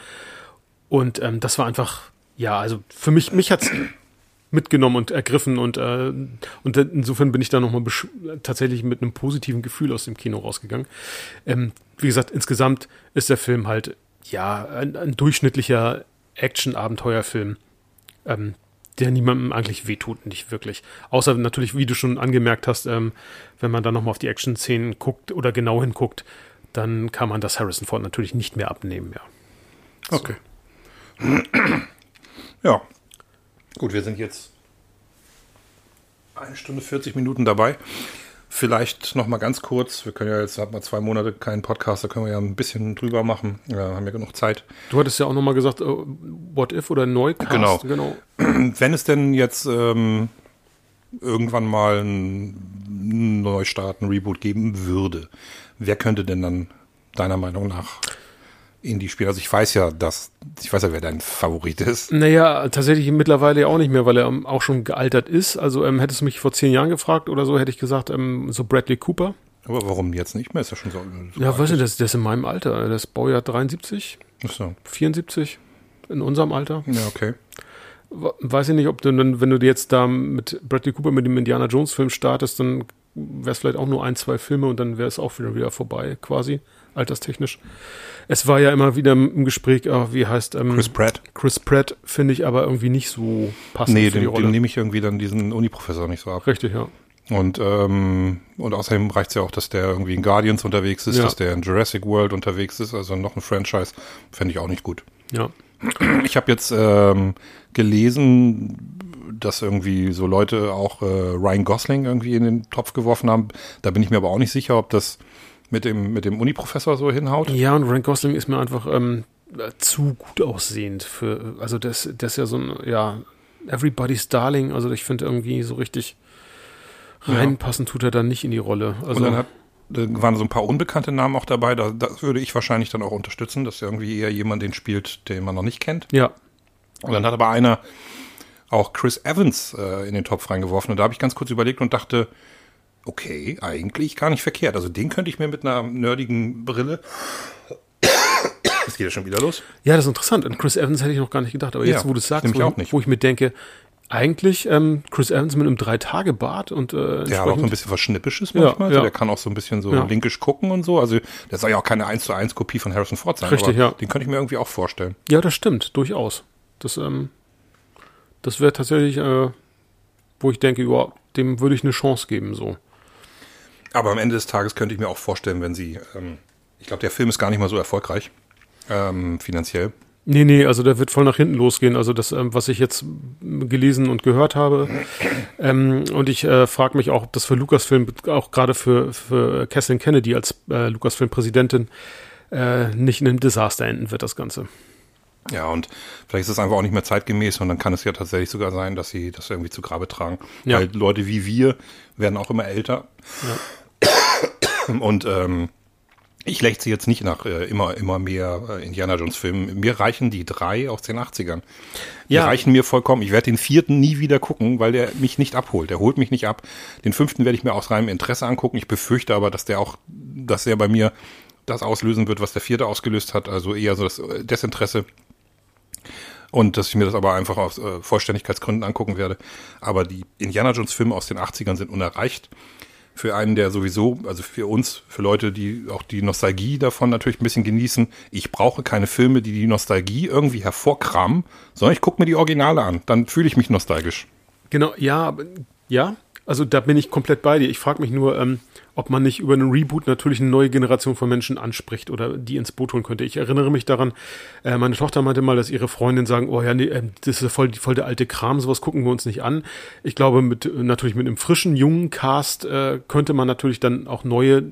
Und ähm, das war einfach ja, also für mich, mich hat's mitgenommen und ergriffen und, äh, und insofern bin ich da nochmal tatsächlich mit einem positiven Gefühl aus dem Kino rausgegangen. Ähm, wie gesagt, insgesamt ist der Film halt, ja, ein, ein durchschnittlicher Action-Abenteuerfilm, ähm, der niemandem eigentlich wehtut, nicht wirklich. Außer natürlich, wie du schon angemerkt hast, ähm, wenn man dann nochmal auf die Action-Szenen guckt oder genau hinguckt, dann kann man das Harrison Ford natürlich nicht mehr abnehmen, ja. So. Ja. Gut, wir sind jetzt eine Stunde 40 Minuten dabei. Vielleicht noch mal ganz kurz. Wir können ja jetzt, haben wir zwei Monate keinen Podcast, da können wir ja ein bisschen drüber machen. Ja, haben ja genug Zeit. Du hattest ja auch noch mal gesagt, uh, What If oder Neukast. Genau. genau. Wenn es denn jetzt ähm, irgendwann mal einen Neustart, einen Reboot geben würde, wer könnte denn dann deiner Meinung nach Indie-Spiel. Also ich weiß ja, dass ich weiß ja, wer dein Favorit ist. Naja, tatsächlich mittlerweile auch nicht mehr, weil er ähm, auch schon gealtert ist. Also ähm, hättest du mich vor zehn Jahren gefragt oder so, hätte ich gesagt, ähm, so Bradley Cooper. Aber warum jetzt nicht mehr? Ist ja schon so. so ja, weißt du, das, das ist in meinem Alter. Das Baujahr 73, Ach so. 74, in unserem Alter. Ja, okay. Weiß ich nicht, ob du dann, wenn du jetzt da mit Bradley Cooper mit dem Indiana Jones Film startest, dann wäre es vielleicht auch nur ein, zwei Filme und dann wäre es auch wieder, wieder vorbei, quasi, alterstechnisch. Es war ja immer wieder im Gespräch, oh, wie heißt ähm, Chris Pratt. Chris Pratt finde ich aber irgendwie nicht so passend. Nee, für dem, dem nehme ich irgendwie dann diesen Uni-Professor nicht so ab. Richtig, ja. Und, ähm, und außerdem reicht es ja auch, dass der irgendwie in Guardians unterwegs ist, ja. dass der in Jurassic World unterwegs ist, also noch ein Franchise, fände ich auch nicht gut. Ja. Ich habe jetzt ähm, gelesen, dass irgendwie so Leute auch äh, Ryan Gosling irgendwie in den Topf geworfen haben. Da bin ich mir aber auch nicht sicher, ob das mit dem, mit dem Uni-Professor so hinhaut. Ja, und Ryan Gosling ist mir einfach ähm, zu gut aussehend für, also das, das ist ja so ein, ja, Everybody's Darling, also ich finde irgendwie so richtig reinpassen tut er dann nicht in die Rolle. Also, und dann hat, da waren so ein paar unbekannte Namen auch dabei, da, das würde ich wahrscheinlich dann auch unterstützen, dass irgendwie eher jemand den spielt, den man noch nicht kennt. Ja. Und dann hat aber einer auch Chris Evans äh, in den Topf reingeworfen und da habe ich ganz kurz überlegt und dachte, okay, eigentlich gar nicht verkehrt. Also den könnte ich mir mit einer nerdigen Brille. Das geht ja schon wieder los. Ja, das ist interessant. An Chris Evans hätte ich noch gar nicht gedacht. Aber jetzt, ja, wo du es sagst, wo ich, wo ich, mir denke, Eigentlich ähm, Chris Evans mit einem Drei-Tage-Bart und äh, Der hat auch so ein bisschen was Schnippisches manchmal. Ja, ja. der kann auch so ein bisschen so ja. linkisch gucken und so. Also der soll ja auch keine 1 zu 1 Kopie von Harrison Ford sein. Richtig, ja. Den könnte ich mir irgendwie auch vorstellen. Ja, das stimmt, durchaus. Das, ähm, das wäre tatsächlich, äh, wo ich denke, ja, dem würde ich eine Chance geben, so. Aber am Ende des Tages könnte ich mir auch vorstellen, wenn sie, ähm, ich glaube, der Film ist gar nicht mal so erfolgreich, ähm, finanziell. Nee, nee, also der wird voll nach hinten losgehen. Also das, ähm, was ich jetzt gelesen und gehört habe. Ähm, und ich äh, frage mich auch, ob das für Lucasfilm, auch gerade für, für Kathleen Kennedy als äh, Lucasfilm-Präsidentin, äh, nicht in einem Desaster enden wird, das Ganze. Ja, und vielleicht ist es einfach auch nicht mehr zeitgemäß und dann kann es ja tatsächlich sogar sein, dass sie das irgendwie zu Grabe tragen. Ja. Weil Leute wie wir werden auch immer älter. Ja. Und ähm, ich lächze jetzt nicht nach äh, immer, immer mehr äh, Indiana Jones Filmen. Mir reichen die drei aus den 80ern. Die ja. reichen mir vollkommen. Ich werde den vierten nie wieder gucken, weil der mich nicht abholt. Der holt mich nicht ab. Den fünften werde ich mir aus reinem Interesse angucken. Ich befürchte aber, dass der auch, dass er bei mir das auslösen wird, was der vierte ausgelöst hat. Also eher so das äh, Desinteresse. Und dass ich mir das aber einfach aus äh, Vollständigkeitsgründen angucken werde. Aber die Indiana Jones Filme aus den 80ern sind unerreicht für einen, der sowieso, also für uns, für Leute, die auch die Nostalgie davon natürlich ein bisschen genießen. Ich brauche keine Filme, die die Nostalgie irgendwie hervorkramen, sondern ich gucke mir die Originale an. Dann fühle ich mich nostalgisch. Genau, ja, ja, also da bin ich komplett bei dir. Ich frage mich nur, ähm, ob man nicht über einen Reboot natürlich eine neue Generation von Menschen anspricht oder die ins Boot holen könnte. Ich erinnere mich daran, äh, meine Tochter meinte mal, dass ihre Freundin sagen, oh ja, nee, äh, das ist voll, voll der alte Kram, sowas gucken wir uns nicht an. Ich glaube, mit natürlich mit einem frischen, jungen Cast äh, könnte man natürlich dann auch neue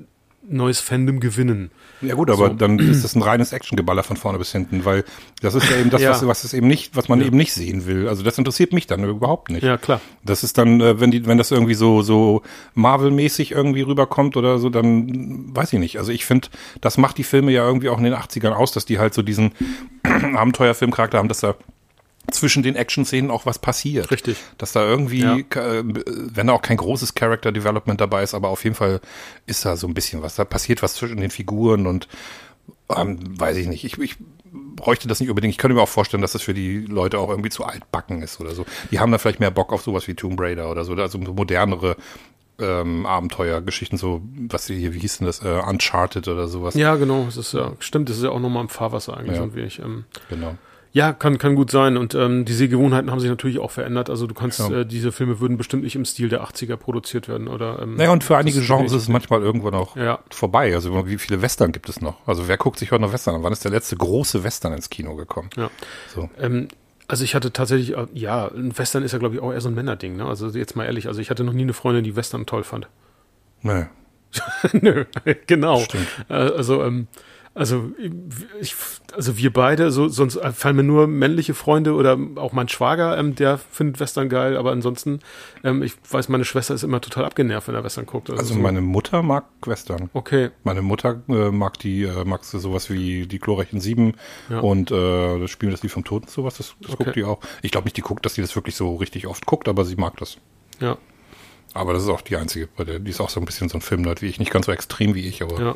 neues Fandom gewinnen. Ja gut, aber so. dann ist das ein reines Actiongeballer von vorne bis hinten, weil das ist ja eben das, ja. was, was es eben nicht, was man ja. eben nicht sehen will. Also das interessiert mich dann überhaupt nicht. Ja, klar. Das ist dann, äh, wenn die, wenn das irgendwie so, so Marvel-mäßig irgendwie rüberkommt oder so, dann weiß ich nicht. Also ich finde, das macht die Filme ja irgendwie auch in den 80ern aus, dass die halt so diesen Abenteuerfilmcharakter haben, dass da zwischen den Action-Szenen auch was passiert. Richtig. Dass da irgendwie, ja. Äh, wenn da auch kein großes Character Development dabei ist, aber auf jeden Fall ist da so ein bisschen was. Da passiert was zwischen den Figuren und ähm, weiß ich nicht. Ich, ich bräuchte das nicht unbedingt. Ich könnte mir auch vorstellen, dass das für die Leute auch irgendwie zu altbacken ist oder so. Die haben da vielleicht mehr Bock auf sowas wie Tomb Raider oder so, also modernere ähm, Abenteuergeschichten, so, was hier, wie hieß denn das, äh, Uncharted oder sowas. Ja, genau, das ist ja, stimmt, das ist ja auch nochmal im Fahrwasser eigentlich ja. ein wenig. Ähm, genau. Ja, kann, kann gut sein. Und ähm, die Sehgewohnheiten haben sich natürlich auch verändert. Also du kannst, ja. äh, diese Filme würden bestimmt nicht im Stil der 80er produziert werden. Oder, ähm, naja, und für einige Genres ist es manchmal irgendwann auch ja. vorbei. Also wie viele Western gibt es noch? Also wer guckt sich heute noch Western an? Wann ist der letzte große Western ins Kino gekommen? Ja. So. Ähm, also ich hatte tatsächlich, äh, ja, ein Western ist ja, glaube ich, auch eher so ein Männerding. Ne? Also jetzt mal ehrlich, also ich hatte noch nie eine Freundin, die Western toll fand. Nee. Nö, genau. Stimmt. Äh, also, ähm, also, ich, also wir beide, so, sonst fallen mir nur männliche Freunde oder auch mein Schwager, ähm, der findet Western geil, aber ansonsten, ähm, ich weiß, meine Schwester ist immer total abgenervt, wenn er Western guckt. Also, also so. meine Mutter mag Western. Okay. Meine Mutter äh, mag die, äh, mag sowas wie die Glorreichen Sieben ja. und äh, das Spiel das Lied vom Toten, sowas, das, das okay. guckt die auch. Ich glaube nicht, die guckt, dass die das wirklich so richtig oft guckt, aber sie mag das. Ja. Aber das ist auch die einzige, bei der, die ist auch so ein bisschen so ein Filmnerd wie ich, nicht ganz so extrem wie ich, aber. Ja.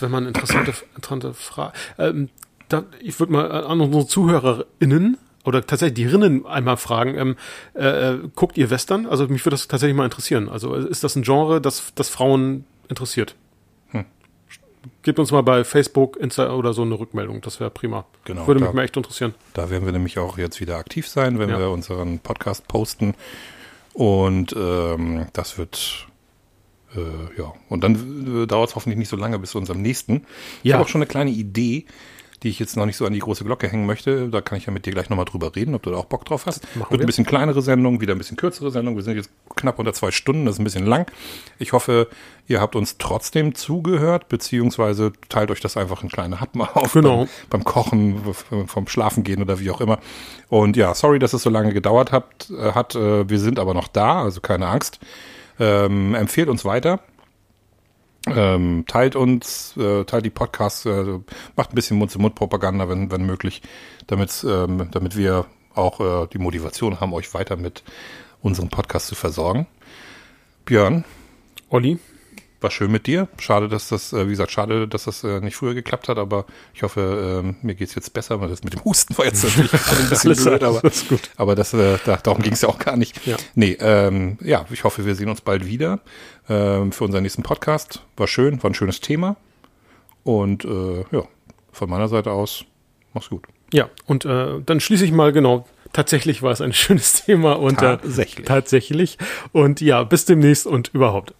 Wäre mal eine interessante, interessante Frage. Ähm, da, ich würde mal an unsere ZuhörerInnen oder tatsächlich die Rinnen einmal fragen, ähm, äh, äh, guckt ihr Western? Also mich würde das tatsächlich mal interessieren. Also ist das ein Genre, das, das Frauen interessiert? Hm. Gebt uns mal bei Facebook, Insta oder so eine Rückmeldung. Das wäre prima. Genau. Würde da, mich mal echt interessieren. Da werden wir nämlich auch jetzt wieder aktiv sein, wenn ja. wir unseren Podcast posten. Und ähm, das wird äh, ja, und dann äh, dauert es hoffentlich nicht so lange bis zu unserem nächsten. Ich habe auch schon eine kleine Idee, die ich jetzt noch nicht so an die große Glocke hängen möchte. Da kann ich ja mit dir gleich nochmal drüber reden, ob du da auch Bock drauf hast. Machen Wird wir. ein bisschen kleinere Sendung, wieder ein bisschen kürzere Sendung. Wir sind jetzt knapp unter zwei Stunden, das ist ein bisschen lang. Ich hoffe, ihr habt uns trotzdem zugehört, beziehungsweise teilt euch das einfach in kleine Happen auf. Genau. Beim, beim Kochen, vom Schlafen gehen oder wie auch immer. Und ja, sorry, dass es so lange gedauert hat. Äh, hat. Wir sind aber noch da, also keine Angst. Ähm, empfehlt uns weiter. Ähm, teilt uns, äh, teilt die Podcasts, äh, macht ein bisschen Mund-zu-Mund-Propaganda, wenn, wenn möglich, damit, ähm, damit wir auch äh, die Motivation haben, euch weiter mit unserem Podcast zu versorgen. Björn. Olli. War schön mit dir. Schade, dass das, äh, wie gesagt, schade, dass das äh, nicht früher geklappt hat, aber ich hoffe, äh, mir geht's jetzt besser, weil das mit dem Husten war jetzt natürlich ein bisschen blöd, aber, aber das, äh, da, darum ging's ja auch gar nicht. Ja. Nee, ähm, ja, ich hoffe, wir sehen uns bald wieder ähm, für unseren nächsten Podcast. War schön, war ein schönes Thema. Und äh, ja, von meiner Seite aus, mach's gut. Ja, und äh, dann schließe ich mal genau tatsächlich war es ein schönes Thema und tatsächlich. Äh, tatsächlich. Und ja, bis demnächst und überhaupt.